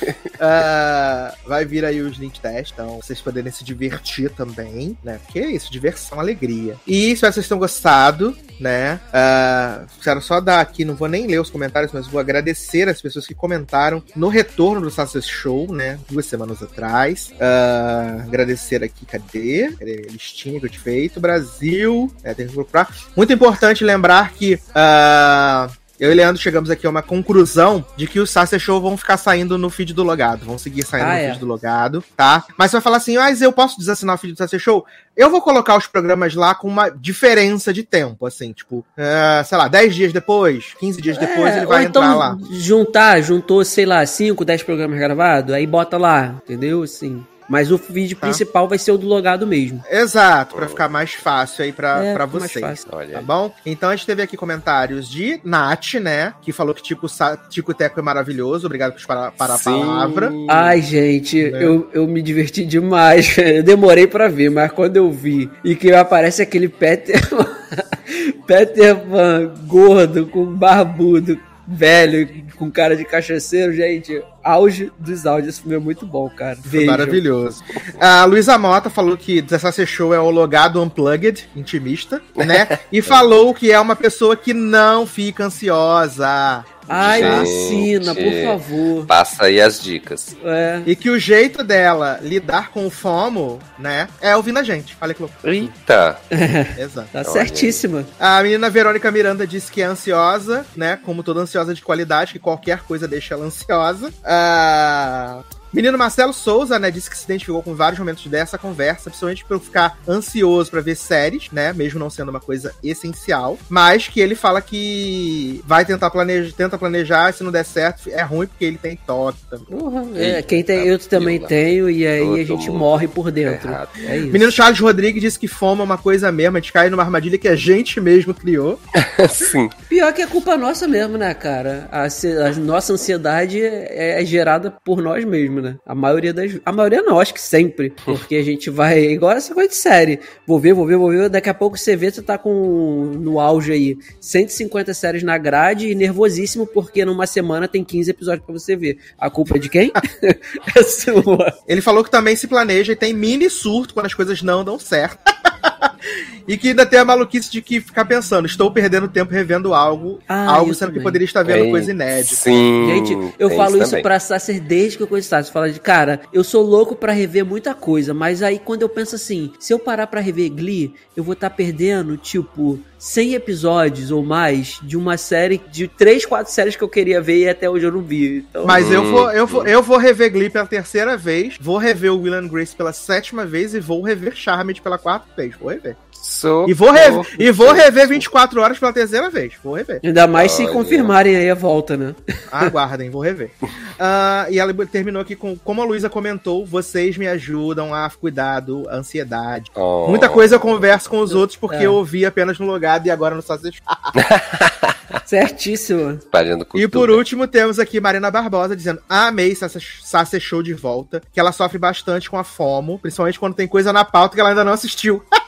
Ah, vai vir aí os link testes, então vocês poderem se divertir também, né? Porque é isso, diversão, alegria. E espero que vocês tenham gostado, né? Ah, quero só dar aqui, não vou nem ler os comentários, mas vou agradecer as pessoas que comentaram no retorno do Sassi Show, né? Duas semanas atrás. Ah, agradecer aqui, cadê? Cadê a listinha que eu tinha feito? Brasil. É, tem que procurar. Muito importante lembrar que. ah, eu e Leandro chegamos aqui a uma conclusão de que os Sasser Show vão ficar saindo no feed do logado. Vão seguir saindo Ah, no é. feed do logado, tá? Mas você vai falar assim, mas eu posso desassinar o feed do Sasser Show? Eu vou colocar os programas lá com uma diferença de tempo, assim, tipo, é, sei lá, 10 dias depois, 15 dias depois É, ele vai então entrar lá. juntar, juntou, sei lá, 5, 10 programas gravados, aí bota lá, entendeu? Assim. Mas o vídeo Tá. principal vai ser o do logado mesmo. Exato, pra ficar mais fácil aí pra, É, pra vocês. fácil. Tá bom? Então a gente teve aqui comentários de Nath, né? Que falou que Tico, Sa- Tico Teco é maravilhoso. Obrigado por parar, parar a Sim. palavra. Ai, gente, Né? eu, eu me diverti demais. Eu demorei pra ver, mas quando eu vi e que aparece aquele Peter Peter Pan gordo, com barbudo, velho, com cara de cachaceiro, gente, auge dos áudios. Esse filme é muito bom, cara. Foi maravilhoso. A Luísa Mota falou que Desastre Show é o logado unplugged, intimista, né? E falou que é uma pessoa que não fica ansiosa. Ai, Gente. me ensina, por favor. Passa aí as dicas. É. E que o jeito dela lidar com o FOMO, né, é ouvindo a gente. Olha que louco. Eita! Exato. Tá certíssima. A menina Verônica Miranda disse que é ansiosa, né? Como toda ansiosa de qualidade, que qualquer coisa deixa ela ansiosa. Ah, Menino Marcelo Souza, né, disse que se identificou com vários momentos dessa conversa, principalmente por ficar ansioso pra ver séries, né, mesmo não sendo uma coisa essencial, mas que ele fala que vai tentar planejar, tenta planejar, e se não der certo, é ruim porque ele tem toque também. Porra, é, quem tem, eu também fila. tenho, e aí a Todo gente mundo morre por dentro. errado. É isso. Menino Charles Rodrigues disse que fome é uma coisa mesmo, a gente cai numa armadilha que a gente mesmo criou. Sim. Pior que é culpa nossa mesmo, né, cara? A, a nossa ansiedade é, é gerada por nós mesmos, né? A maioria das. A maioria não, acho que sempre. Porque a gente vai. Igual essa coisa de série. Vou ver, vou ver, vou ver. Daqui a pouco você vê, você tá com. No auge aí. 150 séries na grade e nervosíssimo porque numa semana tem 15 episódios pra você ver. A culpa é de quem? é sua. Ele falou que também se planeja e tem mini surto quando as coisas não dão certo. e que ainda tem a maluquice de que ficar pensando, estou perdendo tempo revendo algo, Ah, algo sendo que também. poderia estar vendo Tem- coisa inédita. Sim. Gente, eu falo isso também. pra Sasser desde que eu conheço Sasser. Fala de, cara, eu sou louco pra rever muita coisa, mas aí quando eu penso assim, se eu parar pra rever Glee, eu vou estar perdendo, tipo, 100 episódios ou mais de uma série, de 3, 4 séries que eu queria ver e até hoje eu não vi. Então, Mas eu Hum, vou, eu, vou, eu vou rever Glee pela terceira vez, vou rever o Will and Grace pela sétima vez e vou rever Charmed pela quarta vez. Vou rever. Socorro. E vou, rever, e vou rever 24 horas pela terceira vez. Vou rever. ainda mais se confirmarem aí a volta, né? Aguardem, vou rever. Ah, e ela terminou aqui com, como a Luísa comentou, vocês me ajudam a cuidar da ansiedade. Oh. Muita coisa eu converso com os outros porque É. eu ouvi apenas no e agora no Sausage Certíssimo. Espalhando E por último, temos aqui Marina Barbosa dizendo: Amei Sasha Show de volta, que ela sofre bastante com a FOMO, principalmente quando tem coisa na pauta que ela ainda não assistiu.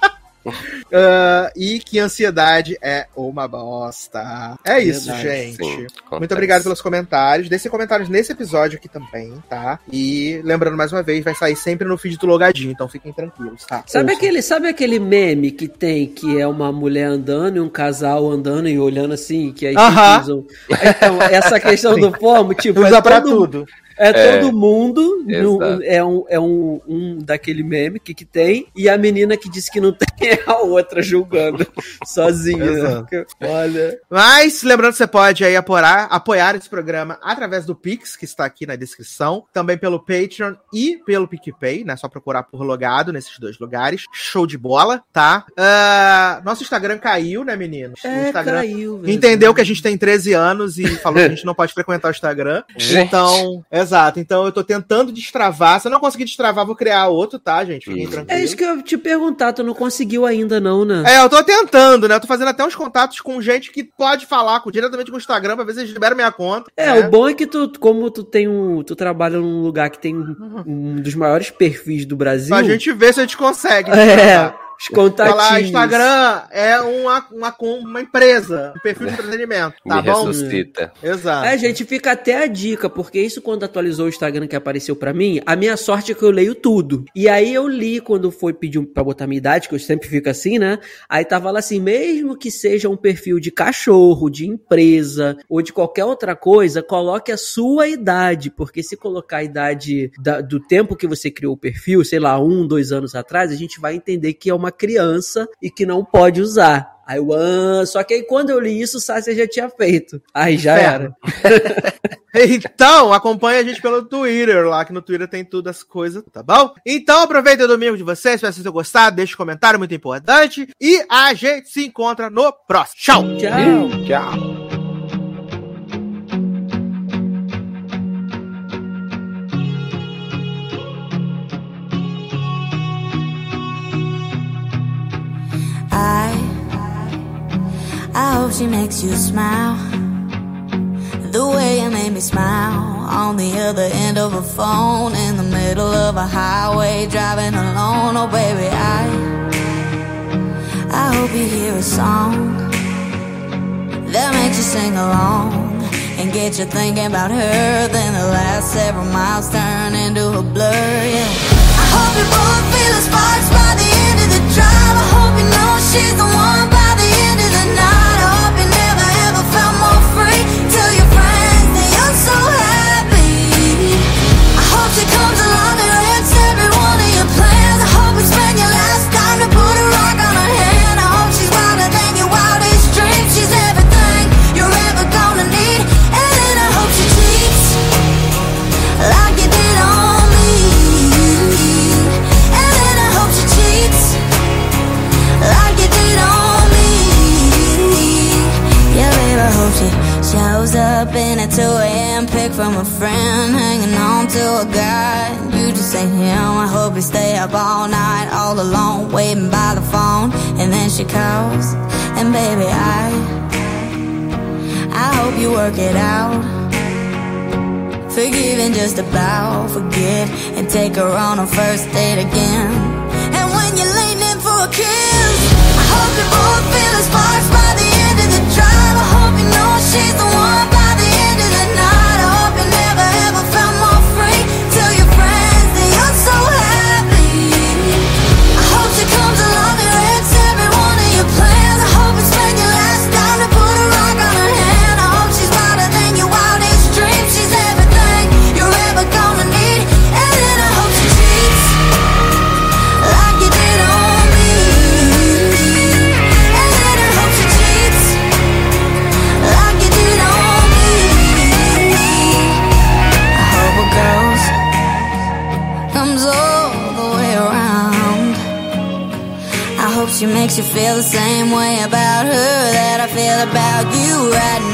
Ah, e que ansiedade é uma bosta. É isso, Verdade. gente. Sim, Muito obrigado pelos comentários. Deixem comentários nesse episódio aqui também, tá? E lembrando mais uma vez, vai sair sempre no feed do Logadinho, então fiquem tranquilos, tá? Sabe Ouçam. aquele, sabe aquele meme que tem que é uma mulher andando e um casal andando e olhando assim, que aí Aham. usam. Então, essa questão do FOMO, tipo, Usa é pra todo- tudo. É, É, todo mundo. no- é um, é um, um daquele meme que, que tem. E a menina que disse que não tem é a outra julgando sozinha. Exato. Olha. Mas, lembrando que você pode aí apoiar, apoiar esse programa através do Pix, que está aqui na descrição, também pelo Patreon e pelo PicPay, né? Só procurar por logado nesses dois lugares. Show de bola, tá? Ah, nosso Instagram caiu, né, meninos? O É, Instagram caiu. velho. entendeu que a gente tem 13 anos e falou que a gente não pode frequentar o Instagram. Gente. Então, exato. Então eu tô tentando destravar. Se eu não conseguir destravar, vou criar outro, tá, gente? Fiquem Hum. tranquilos. É isso que eu ia te perguntar, tu não conseguiu ainda, não, né? É, eu tô tentando, né? Eu tô fazendo até uns contatos com gente que pode falar com, diretamente com o Instagram pra ver se eles liberam minha conta. É, né? o bom é que tu, como tu tem um. Tu trabalha num lugar que tem um, um dos maiores perfis do Brasil. Pra gente ver se a gente consegue. É, destravar. Os contatinhos. Falar, Instagram é uma, uma, uma empresa, um perfil de entretenimento, tá Me bom? ressuscita. Exato. É, gente, fica até a dica, porque isso quando atualizou o Instagram que apareceu pra mim, a minha sorte é que eu leio tudo. E aí eu li quando foi pedir pra botar minha idade, que eu sempre fico assim, né? Aí tava lá assim, mesmo que seja um perfil de cachorro, de empresa ou de qualquer outra coisa, coloque a sua idade, porque se colocar a idade da- do tempo que você criou o perfil, sei lá, um, dois anos atrás, a gente vai entender que é uma criança e que não pode usar. Aí eu, ah, só que aí quando eu li isso, o Sácia já tinha feito. Aí já era. Então, acompanha a gente pelo Twitter lá, que no Twitter tem todas as coisas, tá bom? Então, aproveita o domingo de vocês, espero que vocês tenham gostado, deixa um comentário muito importante e a gente se encontra no próximo. Tchau! Tchau. Tchau. I I hope she makes you smile. The way you made me smile. On the other end of a phone In the middle of a highway Driving alone. Oh baby I I hope you hear a song That makes you sing along And get you thinking about her. Then the last several miles turn into a blur Yeah she's the one by the end of the night. Up in at 2 a.m. Pick from a friend, hanging on to a guy. You just ain't him. I hope you stay up all night, all alone, waiting by the phone. And then she calls, and baby, I, I hope you work it out. Forgive and just about forget and take her on a first date again. And when you're leaning in for a kiss, I hope you both feel the sparks by the end of the drive. I hope you know she's the one she makes you feel the same way about her that I feel about you right now.